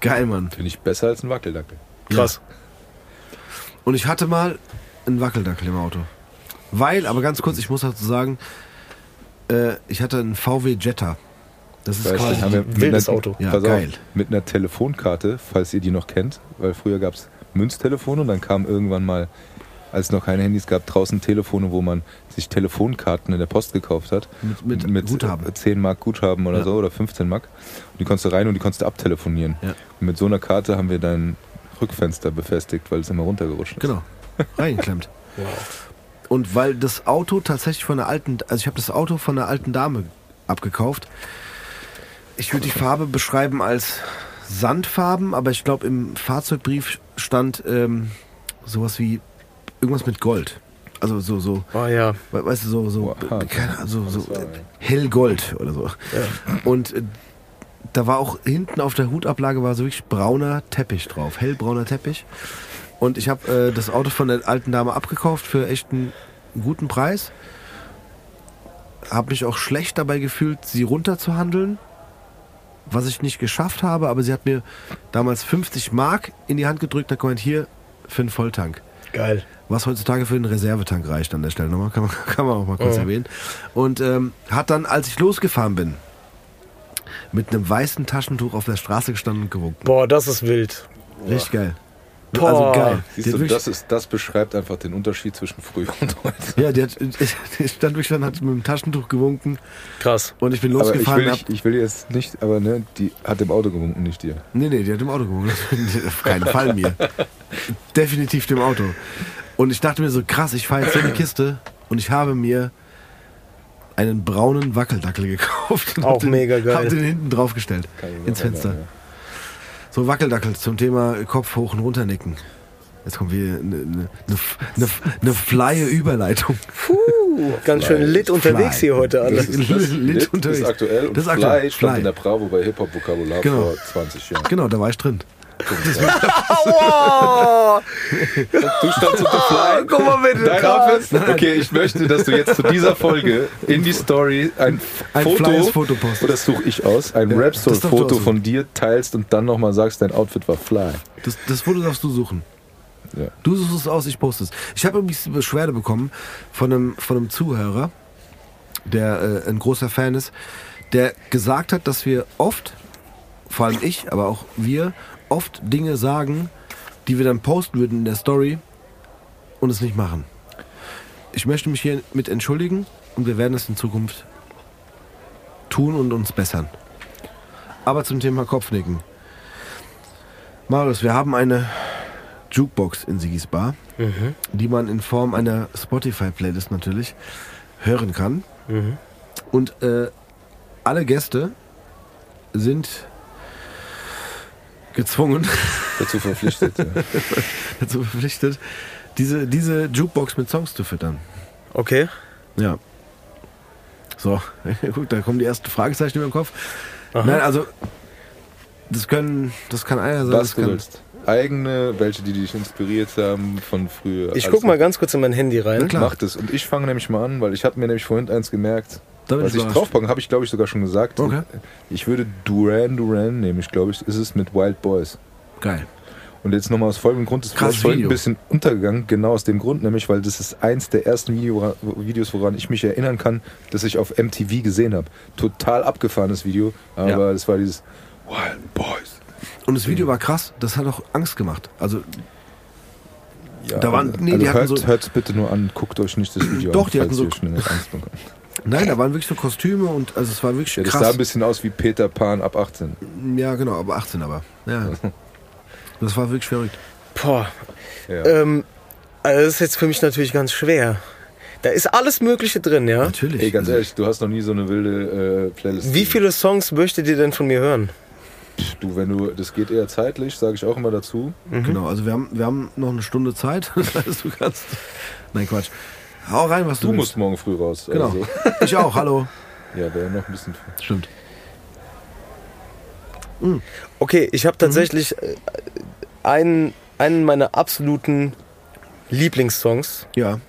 Geil, Mann. Finde ich besser als ein Wackeldackel. Krass. Und ich hatte mal einen Wackeldackel im Auto. Weil, aber ganz kurz, ich muss dazu sagen, äh, ich hatte einen VW Jetta. Das ist quasi haben wir mit wildes einer- Auto. Ja, pass geil. Auf, mit einer Telefonkarte, falls ihr die noch kennt, weil früher gab es Münztelefone und dann kam irgendwann mal, als es noch keine Handys gab, draußen Telefone, wo man sich Telefonkarten in der Post gekauft hat. Mit- mit Guthaben. äh, 10 Mark Guthaben oder Ja. so oder 15 Mark. Und die konntest du rein und die konntest du abtelefonieren. Ja. Und mit so einer Karte haben wir dein Rückfenster befestigt, weil es immer runtergerutscht ist. Genau. Reingeklemmt. Und weil das Auto tatsächlich von einer alten, also ich habe das Auto von einer alten Dame abgekauft. Ich würde die Farbe beschreiben als Sandfarben, aber ich glaube im Fahrzeugbrief stand ähm, sowas wie irgendwas mit Gold. Also so, so, Oh ja. we- weißt du, so, so, keine Ahnung, so, so ja. hellgold oder so. Und äh, da war auch hinten auf der Hutablage war so wirklich brauner Teppich drauf, hellbrauner Teppich. Und ich habe äh, das Auto von der alten Dame abgekauft für echt einen guten Preis. Habe mich auch schlecht dabei gefühlt, sie runterzuhandeln, was ich nicht geschafft habe. Aber sie hat mir damals 50 Mark in die Hand gedrückt, da kommt hier für einen Volltank. Geil. Was heutzutage für einen Reservetank reicht an der Stelle nochmal, kann man, kann man auch mal kurz Ja. erwähnen. Und ähm, hat dann, als ich losgefahren bin, mit einem weißen Taschentuch auf der Straße gestanden und gewunken. Boah, das ist wild. Richtig geil. Boah. Also geil. Siehst du, das, ist, das beschreibt einfach den Unterschied zwischen früher und heute. ja, die hat, stand wirklich dann, hat mit dem Taschentuch gewunken Krass. und ich bin Aber ich losgefahren. will, nicht, ich will jetzt nicht, aber ne, die hat im Auto gewunken, nicht dir. nee, nee, die hat im Auto gewunken. Auf keinen Fall mir. Definitiv dem Auto. Und ich dachte mir so, krass, ich fahre jetzt so eine Kiste und ich habe mir einen braunen Wackeldackel gekauft. und Auch hab den, mega geil. Hab den hinten draufgestellt. Ins Fenster. So Wackeldackel zum Thema Kopf hoch und runter nicken. Jetzt kommt wieder eine, eine, eine, eine flye Überleitung. Puh, ganz schön lit unterwegs Fly. hier heute alle. Das ist, das Lit Lit unterwegs. ist aktuell und Das ist Fly aktuell. stand Fly. in der Bravo bei Hip-Hop-Vokabular Genau. vor 20 Jahren. Genau, da war ich drin. Aua! Du standst unter Fly. Guck mal bitte. Dein Outfit? Okay, ich möchte, dass du jetzt zu dieser Folge in die Story ein, Ein Foto, Foto postest. oder das suche ich aus, ein Ja, Rap-Store-Foto von dir teilst und dann nochmal sagst, dein Outfit war Fly. Das, das Foto darfst du suchen. Ja. Du suchst es aus, ich poste es. Ich habe übrigens eine Beschwerde bekommen von einem, von einem Zuhörer, der äh, ein großer Fan ist, der gesagt hat, dass wir oft, vor allem ich, aber auch wir, oft Dinge sagen, die wir dann posten würden in der Story und es nicht machen. Ich möchte mich hiermit entschuldigen und wir werden es in Zukunft tun und uns bessern. Aber zum Thema Kopfnicken. Marius, wir haben eine Jukebox in Sigis Bar, die man in Form einer Spotify-Playlist natürlich hören kann. Und äh, alle Gäste sind gezwungen, Dazu verpflichtet. ja. dazu verpflichtet, diese, diese Jukebox mit Songs zu füttern. Okay. Ja. So, guck, da kommen die ersten Fragezeichen über den Kopf. Nein, also das können, das kann einer sein. Was das kann. Eigene, welche, die dich inspiriert haben von früher. Ich Also, guck mal ganz kurz in mein Handy rein. Klar. Mach das. Und ich fange nämlich mal an, weil ich habe mir nämlich vorhin eins gemerkt. Da Was ich draufpacken, habe ich glaube ich sogar schon gesagt. Okay. Ich würde Duran Duran nehmen. Ich glaube, ich ist es mit Wild Boys. Geil. Und jetzt nochmal aus folgendem Grund, das ist Video. ein bisschen untergegangen, genau aus dem Grund, nämlich weil das ist eins der ersten Video, Videos, woran ich mich erinnern kann, dass ich auf MTV gesehen habe. Total abgefahrenes Video, aber Ja. das war dieses Wild Boys. Und das Video war krass, das hat auch Angst gemacht. Also Ja, Da waren- nee, also die hatten hört, so- hört's bitte nur an, guckt euch nicht das Video Doch, an, die hatten so- Angst. Nein, da waren wirklich so Kostüme und also es war wirklich Ja, das sah krass. ein bisschen aus wie Peter Pan ab 18. Ja, genau, aber 18 aber. Ja. Das war wirklich verrückt. Boah. Ja. Ähm, also das ist jetzt für mich natürlich ganz schwer. Da ist alles Mögliche drin, ja? Natürlich. Ey, ganz ehrlich, du hast noch nie so eine wilde äh, Playlist. Wie viele Songs möchtet ihr denn von mir hören? Du, wenn du, das geht eher zeitlich, sage ich auch immer dazu. Genau, also wir haben, wir haben noch eine Stunde Zeit. Das heißt, du kannst. Nein, Quatsch. Hau rein, was du, Du willst. musst morgen früh raus. Genau. Also, Ich auch, hallo. ja, wäre noch ein bisschen. Stimmt. Okay, ich habe tatsächlich äh, einen, einen meiner absoluten Lieblingssongs Ja.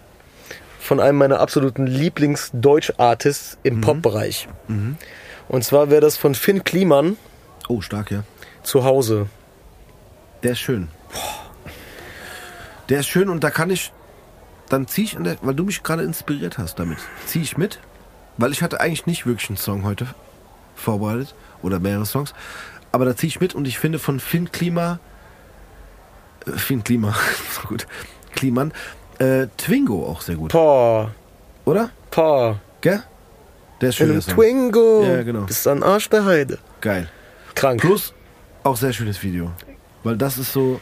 von einem meiner absoluten Lieblings-Deutsch-Artists im Pop-Bereich. Und zwar wäre das von Finn Kliman Oh, stark, ja. zu Hause. Der ist schön. Der ist schön und da kann ich, dann ziehe ich, an der, weil du mich gerade inspiriert hast damit, ziehe ich mit, weil ich hatte eigentlich nicht wirklich einen Song heute vorbereitet oder mehrere Songs, aber da ziehe ich mit und ich finde von Finn Klima, äh, Finn Klima, so gut, Kliman, äh, Twingo auch sehr gut, Boah, oder? boah. Gell? Der ist schön. der. Twingo. Ja, genau. Bist an Arsch der Heide. Geil. Krank. Plus auch sehr schönes Video, weil das ist so,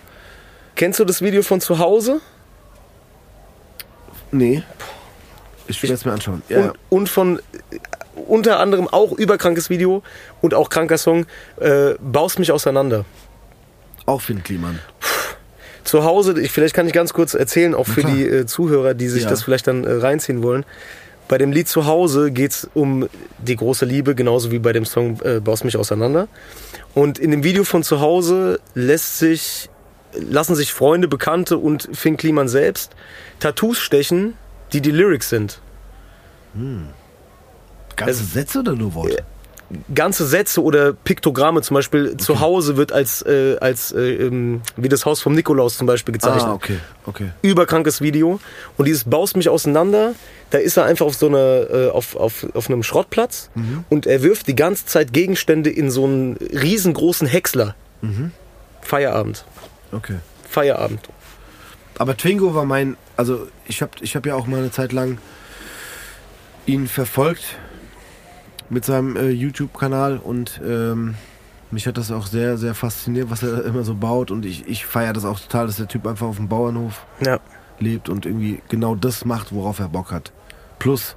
Kennst du das Video von zu Hause? Nee, ich will es mir anschauen. Ja. Und, und von äh, unter anderem auch überkrankes Video und auch kranker Song, äh, Baust mich auseinander. Auch Finn Kliman. Zu Hause, ich, vielleicht kann ich ganz kurz erzählen, auch für die äh, Zuhörer, die sich Ja. das vielleicht dann äh, reinziehen wollen. Bei dem Lied zu Hause geht es um die große Liebe, genauso wie bei dem Song äh, Baust mich auseinander. Und in dem Video von zu Hause lässt sich, lassen sich Freunde, Bekannte und Finn Kliman selbst Tattoos stechen, die die Lyrics sind. Ganze Sätze oder nur Worte? ganze Sätze oder Piktogramme zum Beispiel zu Hause wird als, äh, als äh, ähm, wie das Haus vom Nikolaus zum Beispiel gezeichnet. Ah, okay, okay. Überkrankes Video. Und dieses Baust mich auseinander, da ist er einfach auf so einer, äh, auf, auf, auf einem Schrottplatz und er wirft die ganze Zeit Gegenstände in so einen riesengroßen Häcksler. Feierabend. Okay. Feierabend. Aber Twingo war mein, also ich habe ich hab ja auch mal eine Zeit lang ihn verfolgt mit seinem äh, YouTube-Kanal und ähm, mich hat das auch sehr, sehr fasziniert, was er immer so baut und ich, ich feiere das auch total, dass der Typ einfach auf dem Bauernhof Ja. lebt und irgendwie genau das macht, worauf er Bock hat. Plus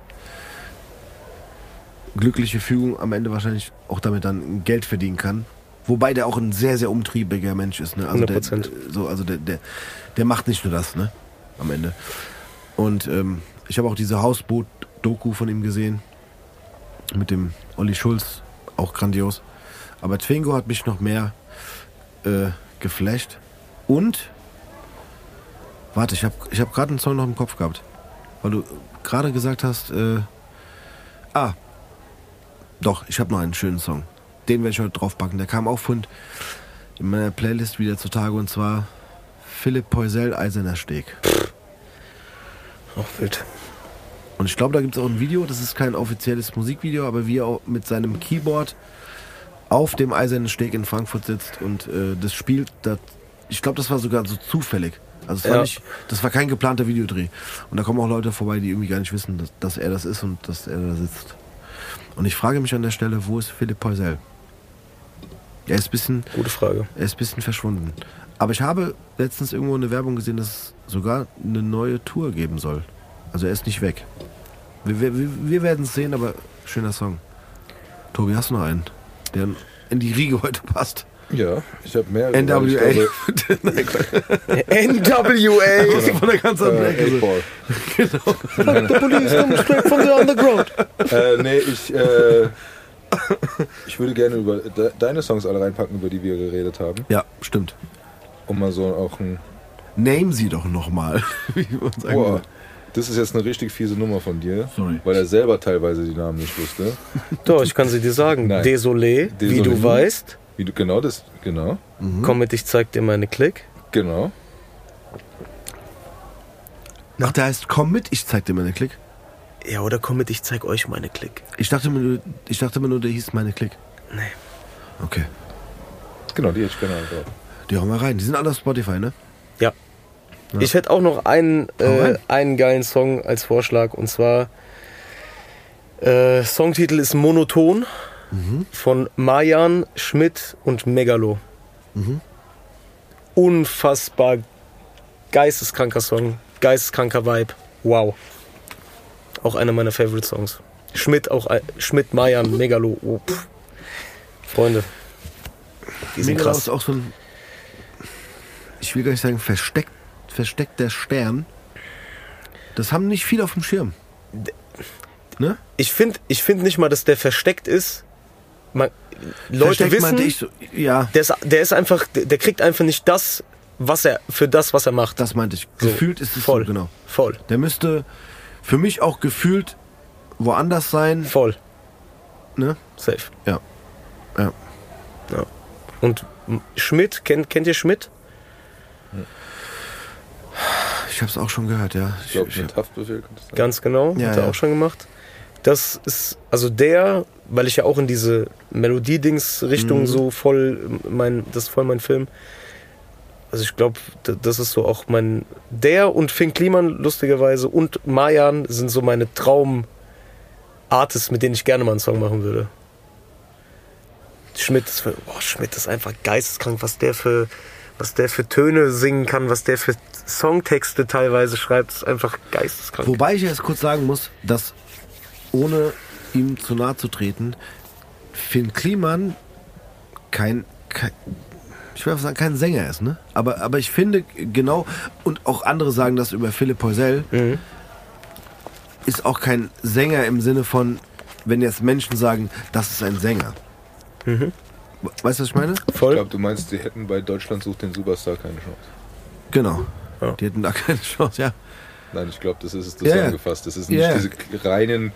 glückliche Fügung am Ende wahrscheinlich auch damit dann Geld verdienen kann. Wobei der auch ein sehr, sehr umtriebiger Mensch ist. Ne? Also, der, 100%. so, also der, der, der macht nicht nur das, ne? Am Ende. Und ähm, ich habe auch diese Hausboot-Doku von ihm gesehen. Mit dem Olli Schulz. Auch grandios. Aber Twingo hat mich noch mehr äh, geflasht. Und Warte, ich habe ich hab gerade einen Song noch im Kopf gehabt. Weil du gerade gesagt hast, äh, ah, doch, ich habe noch einen schönen Song. Den werde ich heute draufpacken. Der kam auch von in meiner Playlist wieder zutage und zwar Philipp Poisel, Eiserner Steg. Auch wild. Und ich glaube, da gibt es auch ein Video, das ist kein offizielles Musikvideo, aber wie er mit seinem Keyboard auf dem Eisernen Steg in Frankfurt sitzt und äh, das spielt. Da, ich glaube, das war sogar so zufällig. Also das, war Ja. nicht, das war kein geplanter Videodreh. Und da kommen auch Leute vorbei, die irgendwie gar nicht wissen, dass, dass er das ist und dass er da sitzt. Und ich frage mich an der Stelle, wo ist Philipp Poisel? Er ist ein bisschen, Gute Frage. er ist ein bisschen verschwunden. Aber ich habe letztens irgendwo eine Werbung gesehen, dass es sogar eine neue Tour geben soll. Also er ist nicht weg. Wir, wir, wir werden es sehen, aber schöner Song. Tobi, hast du noch einen, der in die Riege heute passt? Ja, ich habe mehr. NWA. NWA! Von der ganz anderen äh, Ecke. Eightball. The police come straight from the underground. äh, nee, ich, äh, ich würde gerne über de deine Songs alle reinpacken, über die wir geredet haben. Ja, stimmt. Um mal so auch ein. Name sie doch nochmal. Wie Boah, das ist jetzt eine richtig fiese Nummer von dir. Sorry. Weil er selber teilweise die Namen nicht wusste. Doch, ich kann sie dir sagen. Nein. Désolé, wie Désolé. du weißt. Wie du genau das, genau. Komm mit, ich zeig dir meine Klick. Genau. Ach, der heißt Komm mit, ich zeig dir meine Klick. Ja, oder komm mit, ich zeig euch meine Klick. Ich dachte mir nur, ich dachte mir nur der hieß meine Klick. Nee. Okay. Genau, die hätte ich gerne. Die hauen wir rein. Die sind alle auf Spotify, ne? Ja. Ich hätte auch noch einen, Hau äh, rein. einen geilen Song als Vorschlag und zwar äh, Songtitel ist Monoton von Mayan, Schmidt und Megalo. Unfassbar geisteskranker Song, geisteskranker Vibe. Wow. Auch einer meiner Favorite Songs. Schmidt auch ein- Schmidt, Mayan, Megalo. Oh, pff. Freunde. Die sind Megalo krass. ist auch so ein, ich will gar nicht sagen versteckt, versteckter Stern. Das haben nicht viele auf dem Schirm. Ne? Ich finde ich find nicht mal, dass der versteckt ist. Man, Leute Versteckt wissen, meinte ich so, ja, der, ist, der ist einfach, der, der kriegt einfach nicht das, was er für das, was er macht. das meinte ich. So, Gefühlt ist es voll, so, genau. Voll, Der müsste für mich auch gefühlt woanders sein. voll, Ne? safe. Ja. Ja. Ja. Und Schmidt, kennt, kennt ihr Schmidt? Ich habe es auch schon gehört, ja. Ich glaube, Ich- mit Haftbefehl könnte es sein. Ganz genau, Ja, hat er ja. auch schon gemacht. Das ist, also der, weil ich ja auch in diese Melodiedings-Richtung Mhm. so voll, mein, das ist voll mein Film. Also ich glaube, das ist so auch mein, der und Finn Kliman lustigerweise und Mayan sind so meine Traum-Artists, mit denen ich gerne mal einen Song machen würde. Schmidt ist, boah, Schmidt ist einfach geisteskrank, was der für, was der für Töne singen kann, was der für Songtexte teilweise schreibt, ist einfach geisteskrank. Wobei ich jetzt kurz sagen muss, dass ohne ihm zu nahe zu treten, Finn Kliman kein, kein ich will einfach sagen, kein Sänger ist, ne? Aber, aber ich finde genau, und auch andere sagen das über Philipp Poisel, Mhm. ist auch kein Sänger im Sinne von, wenn jetzt Menschen sagen, das ist ein Sänger. Mhm. Weißt du, was ich meine? Ich Voll. glaube, du meinst, sie hätten bei Deutschland sucht den Superstar keine Chance. Genau. Ja. Die hätten da keine Chance, ja. Nein, ich glaube, das ist es zusammengefasst. Das ist nicht ja. diese reinen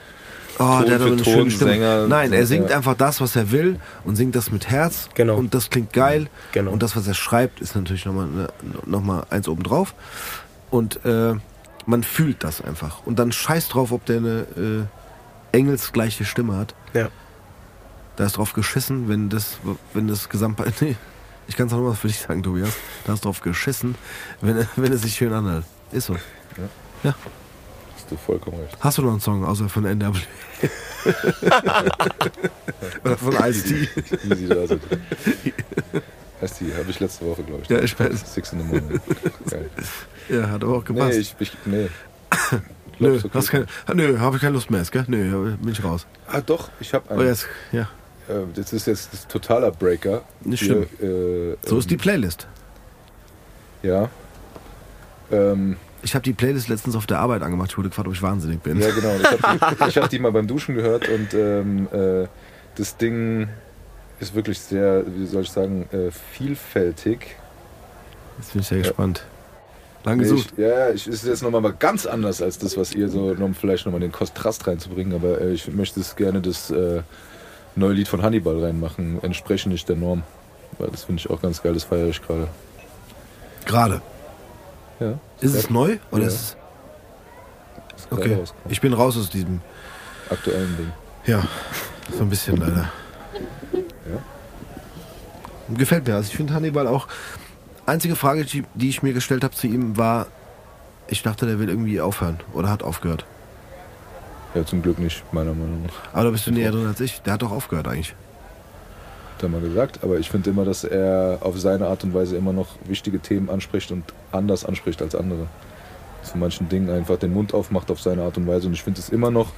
Oh, Ton der hat für aber eine Ton, schöne Stimme. Nein, er singt ja. einfach das, was er will und singt das mit Herz. Genau. Und das klingt geil. Genau. Und das, was er schreibt, ist natürlich nochmal noch mal eins obendrauf. Und äh, man fühlt das einfach. Und dann scheiß drauf, ob der eine äh, engelsgleiche Stimme hat. Ja. Da ist drauf geschissen, wenn das, wenn das Gesamt... Nee, ich kann es auch nochmal für dich sagen, Tobias. Da ist drauf geschissen, wenn, er- wenn es sich schön anhört. Ist so. Hast du vollkommen recht. Hast du noch einen Song außer von NW? Oder von Ice-T? Easy. Heißt die, habe ich letzte Woche, glaube ich. Ja, ich weiß. Six in the morning. Geil. Ja, hat aber auch gepasst. Nee, ich, ich, nee. Nö, du, hast keine, nö, habe ich keine Lust mehr, gell? Nö, bin ich raus. Ah, doch, ich habe Oh, einen. jetzt, ja. Äh, das ist jetzt das totaler Breaker. Nicht Hier, äh, So ist die ähm, Playlist. Ja. Ähm, Ich habe die Playlist letztens auf der Arbeit angemacht. Ich wurde gefragt, ob ich wahnsinnig bin. ja, genau. Ich habe die, hab die mal beim Duschen gehört und ähm, äh, das Ding ist wirklich sehr, wie soll ich sagen, äh, vielfältig. Jetzt bin ich sehr gespannt. Lang gesucht. Ich, ja, ich ist jetzt nochmal mal ganz anders als das, was ihr so, um vielleicht nochmal den Kontrast reinzubringen, aber äh, ich möchte es gerne das äh, neue Lied von Hannibal reinmachen, entsprechend nicht der Norm. Weil das finde ich auch ganz geil, das feiere ich gerade. Gerade. Ja. Ist es neu? Oder Ja. ist es. Okay. Ich bin raus aus diesem. Aktuellen Ding. Ja, so ein bisschen leider. Gefällt mir. Also ich finde Hannibal auch. Einzige Frage, die, die ich mir gestellt habe zu ihm, war, ich dachte, der will irgendwie aufhören oder hat aufgehört. Ja, zum Glück nicht, meiner Meinung nach. Aber da bist du näher drin als ich. Der hat doch aufgehört eigentlich. Hat er mal gesagt, aber ich finde immer, dass er auf seine Art und Weise immer noch wichtige Themen anspricht und anders anspricht als andere. Zu manchen Dingen einfach den Mund aufmacht auf seine Art und Weise und ich finde es immer noch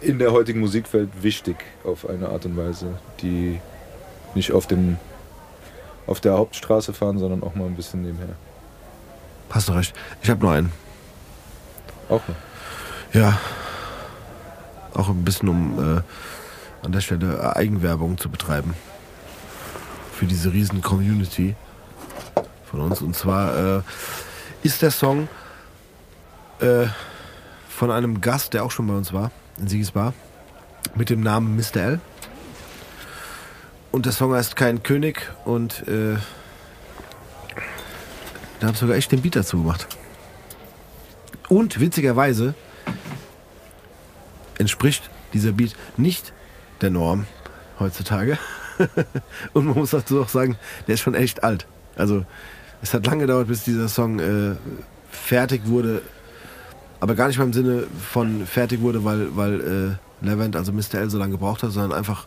in der heutigen Musikwelt wichtig auf eine Art und Weise, die nicht auf dem auf der Hauptstraße fahren, sondern auch mal ein bisschen nebenher. Hast du recht. Ich habe nur einen. Auch noch. Ja. Auch ein bisschen, um äh, an der Stelle Eigenwerbung zu betreiben. Für diese riesen Community von uns. Und zwar äh, ist der Song äh, von einem Gast, der auch schon bei uns war, in Sigis Bar, mit dem Namen Mr. L. Und der Song heißt Kein König und äh, Da habe ich sogar echt den Beat dazu gemacht. Und witzigerweise entspricht dieser Beat nicht der Norm heutzutage. Und man muss dazu auch sagen, der ist schon echt alt. Also es hat lange gedauert, bis dieser Song äh, fertig wurde. Aber gar nicht mal im Sinne von fertig wurde, weil, weil äh, Levent, also Mr. L, so lange gebraucht hat, sondern einfach,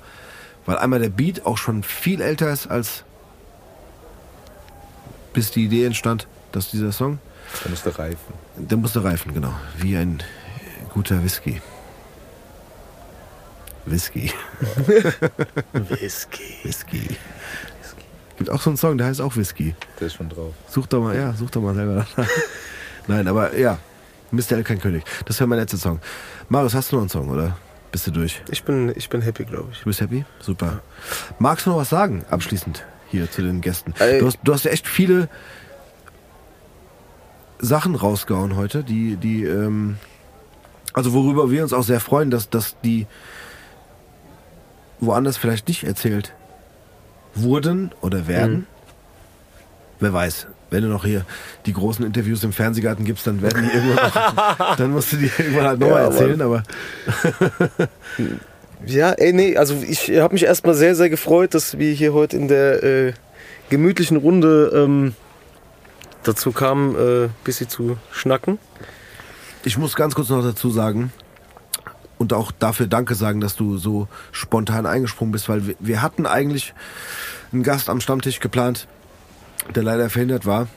weil einmal der Beat auch schon viel älter ist, als bis die Idee entstand, dass dieser Song, Da musste reifen. der musste reifen, genau. Wie ein guter Whisky. Whisky. Whisky. Whisky. Gibt auch so einen Song, der heißt auch Whisky. Der ist schon drauf. Such doch mal, ja, such doch mal selber. danach. Nein, aber ja, Mr. L kein König. Das wäre mein letzter Song. Marius, hast du noch einen Song, oder? Bist du durch? Ich bin, ich bin happy, glaube ich. Du bist happy? Super. Magst du noch was sagen, abschließend, hier zu den Gästen? Ey. Du hast, du hast ja echt viele Sachen rausgehauen heute, die, die, ähm, also worüber wir uns auch sehr freuen, dass, dass die woanders vielleicht nicht erzählt wurden oder werden. Mhm. Wer weiß, wenn du noch hier die großen Interviews im Fernsehgarten gibst, dann werden die irgendwann noch, dann musst du die irgendwann halt nochmal Ja, erzählen, aber Ja, ey, nee, also ich habe mich erstmal sehr, sehr gefreut, dass wir hier heute in der äh, gemütlichen Runde ähm, dazu kamen, ein äh, bisschen zu schnacken. Ich muss ganz kurz noch dazu sagen und auch dafür Danke sagen, dass du so spontan eingesprungen bist, weil wir, wir hatten eigentlich einen Gast am Stammtisch geplant, der leider verhindert war.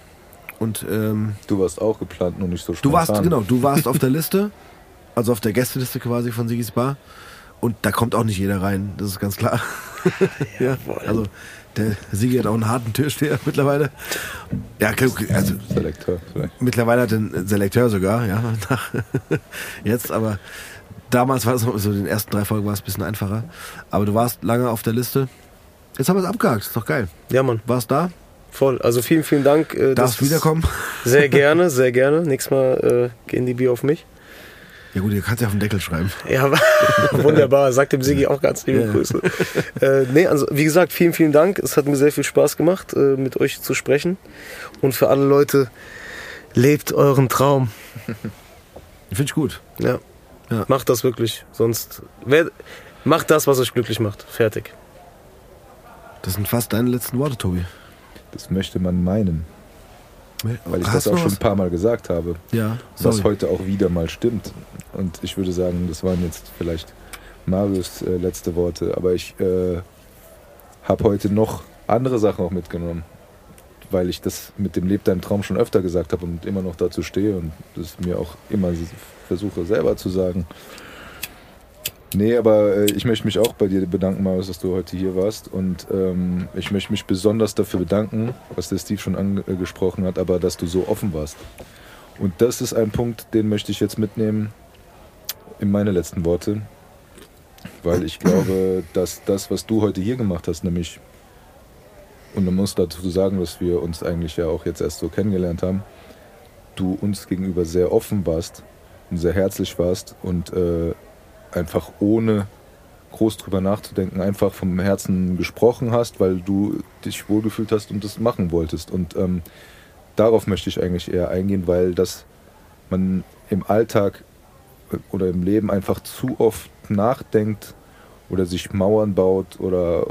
Und ähm, Du warst auch geplant, nur nicht so du spontan. warst, genau, du warst auf der Liste, also auf der Gästeliste quasi von Sigis Bar. Und da kommt auch nicht jeder rein, das ist ganz klar. ja, also der Sigi hat auch einen harten Türsteher mittlerweile. Ja, also Selekteur vielleicht. Mittlerweile hat er einen Selekteur sogar, ja. Jetzt, aber damals war es so, in den ersten drei Folgen war es ein bisschen einfacher. Aber du warst lange auf der Liste. Jetzt haben wir es abgehakt, ist doch geil. Ja, Mann, Warst da? voll. Also vielen, vielen Dank. Äh, Darfst wiederkommen? Sehr gerne, sehr gerne. Nächstes Mal äh, gehen die Bier auf mich. Ja gut, ihr kannst ja auf den Deckel schreiben. Ja, wunderbar. Sagt dem Sigi auch ganz liebe Ja. Grüße. Äh, nee, also wie gesagt, vielen, vielen Dank. Es hat mir sehr viel Spaß gemacht, äh, mit euch zu sprechen. Und für alle Leute, lebt euren Traum. Finde ich gut. Ja. Ja. Macht das wirklich. Sonst wer, macht das, was euch glücklich macht. Fertig. Das sind fast deine letzten Worte, Tobi. Das möchte man meinen, weil ich Hast das auch schon was? ein paar Mal gesagt habe. Ja, was sorry. heute auch wieder mal stimmt. Und ich würde sagen, das waren jetzt vielleicht Marius äh, letzte Worte, aber ich äh, habe heute noch andere Sachen auch mitgenommen, weil ich das mit dem Leb deinen Traum schon öfter gesagt habe und immer noch dazu stehe und das mir auch immer versuche selber zu sagen. Nee, aber äh, ich möchte mich auch bei dir bedanken, Marius, dass du heute hier warst. Und ähm, ich möchte mich besonders dafür bedanken, was der Steve schon angesprochen hat, aber dass du so offen warst. Und das ist ein Punkt, den möchte ich jetzt mitnehmen in meine letzten Worte. Weil ich glaube, dass das, was du heute hier gemacht hast, nämlich, und man muss dazu sagen, dass wir uns eigentlich ja auch jetzt erst so kennengelernt haben, du uns gegenüber sehr offen warst und sehr herzlich warst und äh, einfach ohne groß drüber nachzudenken, einfach vom Herzen gesprochen hast, weil du dich wohlgefühlt hast und das machen wolltest. Und ähm, darauf möchte ich eigentlich eher eingehen, weil das man im Alltag oder im Leben einfach zu oft nachdenkt oder sich Mauern baut oder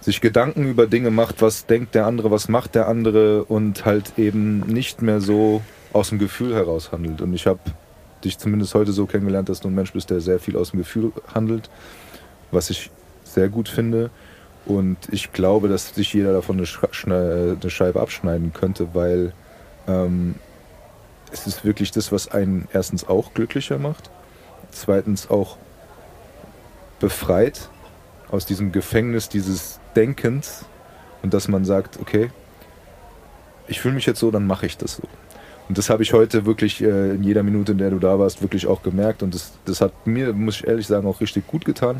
sich Gedanken über Dinge macht, was denkt der andere, was macht der andere und halt eben nicht mehr so aus dem Gefühl heraus handelt. Und ich habe dich zumindest heute so kennengelernt, dass du ein Mensch bist, der sehr viel aus dem Gefühl handelt, was ich sehr gut finde. Und ich glaube, dass sich jeder davon eine, Schne- eine Scheibe abschneiden könnte, weil ähm, es ist wirklich das, was einen erstens auch glücklicher macht, zweitens auch befreit aus diesem Gefängnis dieses Denkens und dass man sagt, okay, ich fühle mich jetzt so, dann mache ich das so. Und das habe ich heute wirklich äh, in jeder Minute, in der du da warst, wirklich auch gemerkt. Und das, das hat mir, muss ich ehrlich sagen, auch richtig gut getan.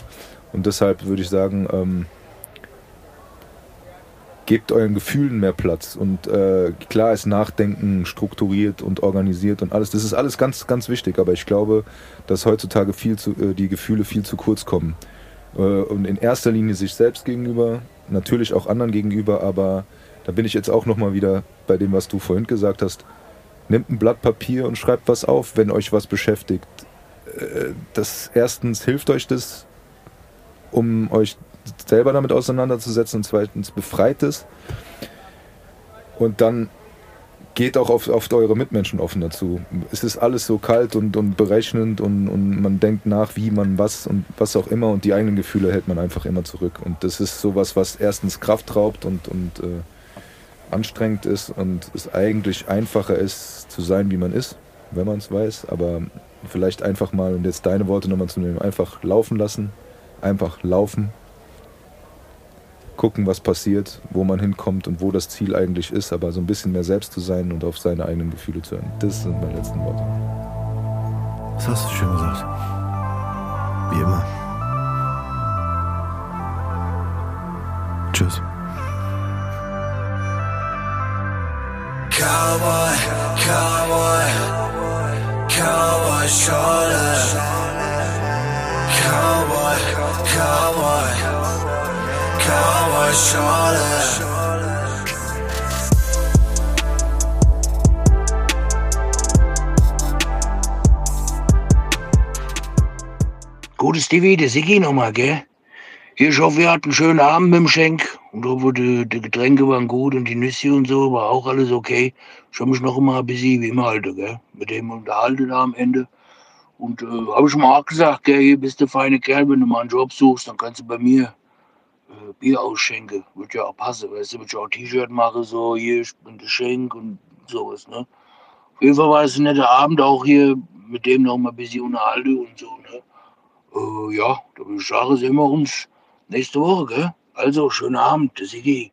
Und deshalb würde ich sagen, ähm, gebt euren Gefühlen mehr Platz. Und äh, klar ist Nachdenken strukturiert und organisiert und alles. Das ist alles ganz, ganz wichtig. Aber ich glaube, dass heutzutage viel zu, äh, die Gefühle viel zu kurz kommen. Äh, und in erster Linie sich selbst gegenüber, natürlich auch anderen gegenüber, aber da bin ich jetzt auch nochmal wieder bei dem, was du vorhin gesagt hast. Nehmt ein Blatt Papier und schreibt was auf, wenn euch was beschäftigt. Äh, Das erstens hilft euch das, um euch selber damit auseinanderzusetzen und zweitens befreit es. Und dann geht auch auf, auf eure Mitmenschen offen dazu. Es ist alles so kalt und, und berechnend und, und man denkt nach, wie man was und was auch immer und die eigenen Gefühle hält man einfach immer zurück. Und das ist sowas, was erstens Kraft raubt und, und äh, anstrengend ist und es eigentlich einfacher ist zu sein, wie man ist, wenn man es weiß. Aber vielleicht einfach mal, und jetzt deine Worte nochmal zu nehmen, einfach laufen lassen, einfach laufen gucken, was passiert, wo man hinkommt und wo das Ziel eigentlich ist, aber so ein bisschen mehr selbst zu sein und auf seine eigenen Gefühle zu hören. Das sind meine letzten Worte. Das hast du schön gesagt. Wie immer. Tschüss. Cowboy, cowboy, cowboy Schorle. Cowboy, cowboy, cowboy Schorle. Gutes Stevie, der Siggi nochmal, gell? Hier, ich hoffe, ihr hattet einen schönen Abend mit dem Schenk. Und hoffe, die, die Getränke waren gut und die Nüsse und so, war auch alles okay. Ich habe mich noch immer ein bisschen wie immer halte, gell? Mit dem unterhalten da am Ende. Und äh, habe ich mal auch gesagt, gell, hier bist du feine Kerl, wenn du mal einen Job suchst, dann kannst du bei mir Bier ausschenken. Wird ja auch passen, weißt du, würde ich auch T-Shirt machen, so, hier, ich bin der Schenk und sowas, ne? Auf jeden Fall war es ein netter Abend, auch hier mit dem noch mal ein bisschen unterhalten und so, ne? Äh, ja, da würde ich sagen, sehen wir uns nächste Woche, gell? Also, schönen Abend, der Sigi.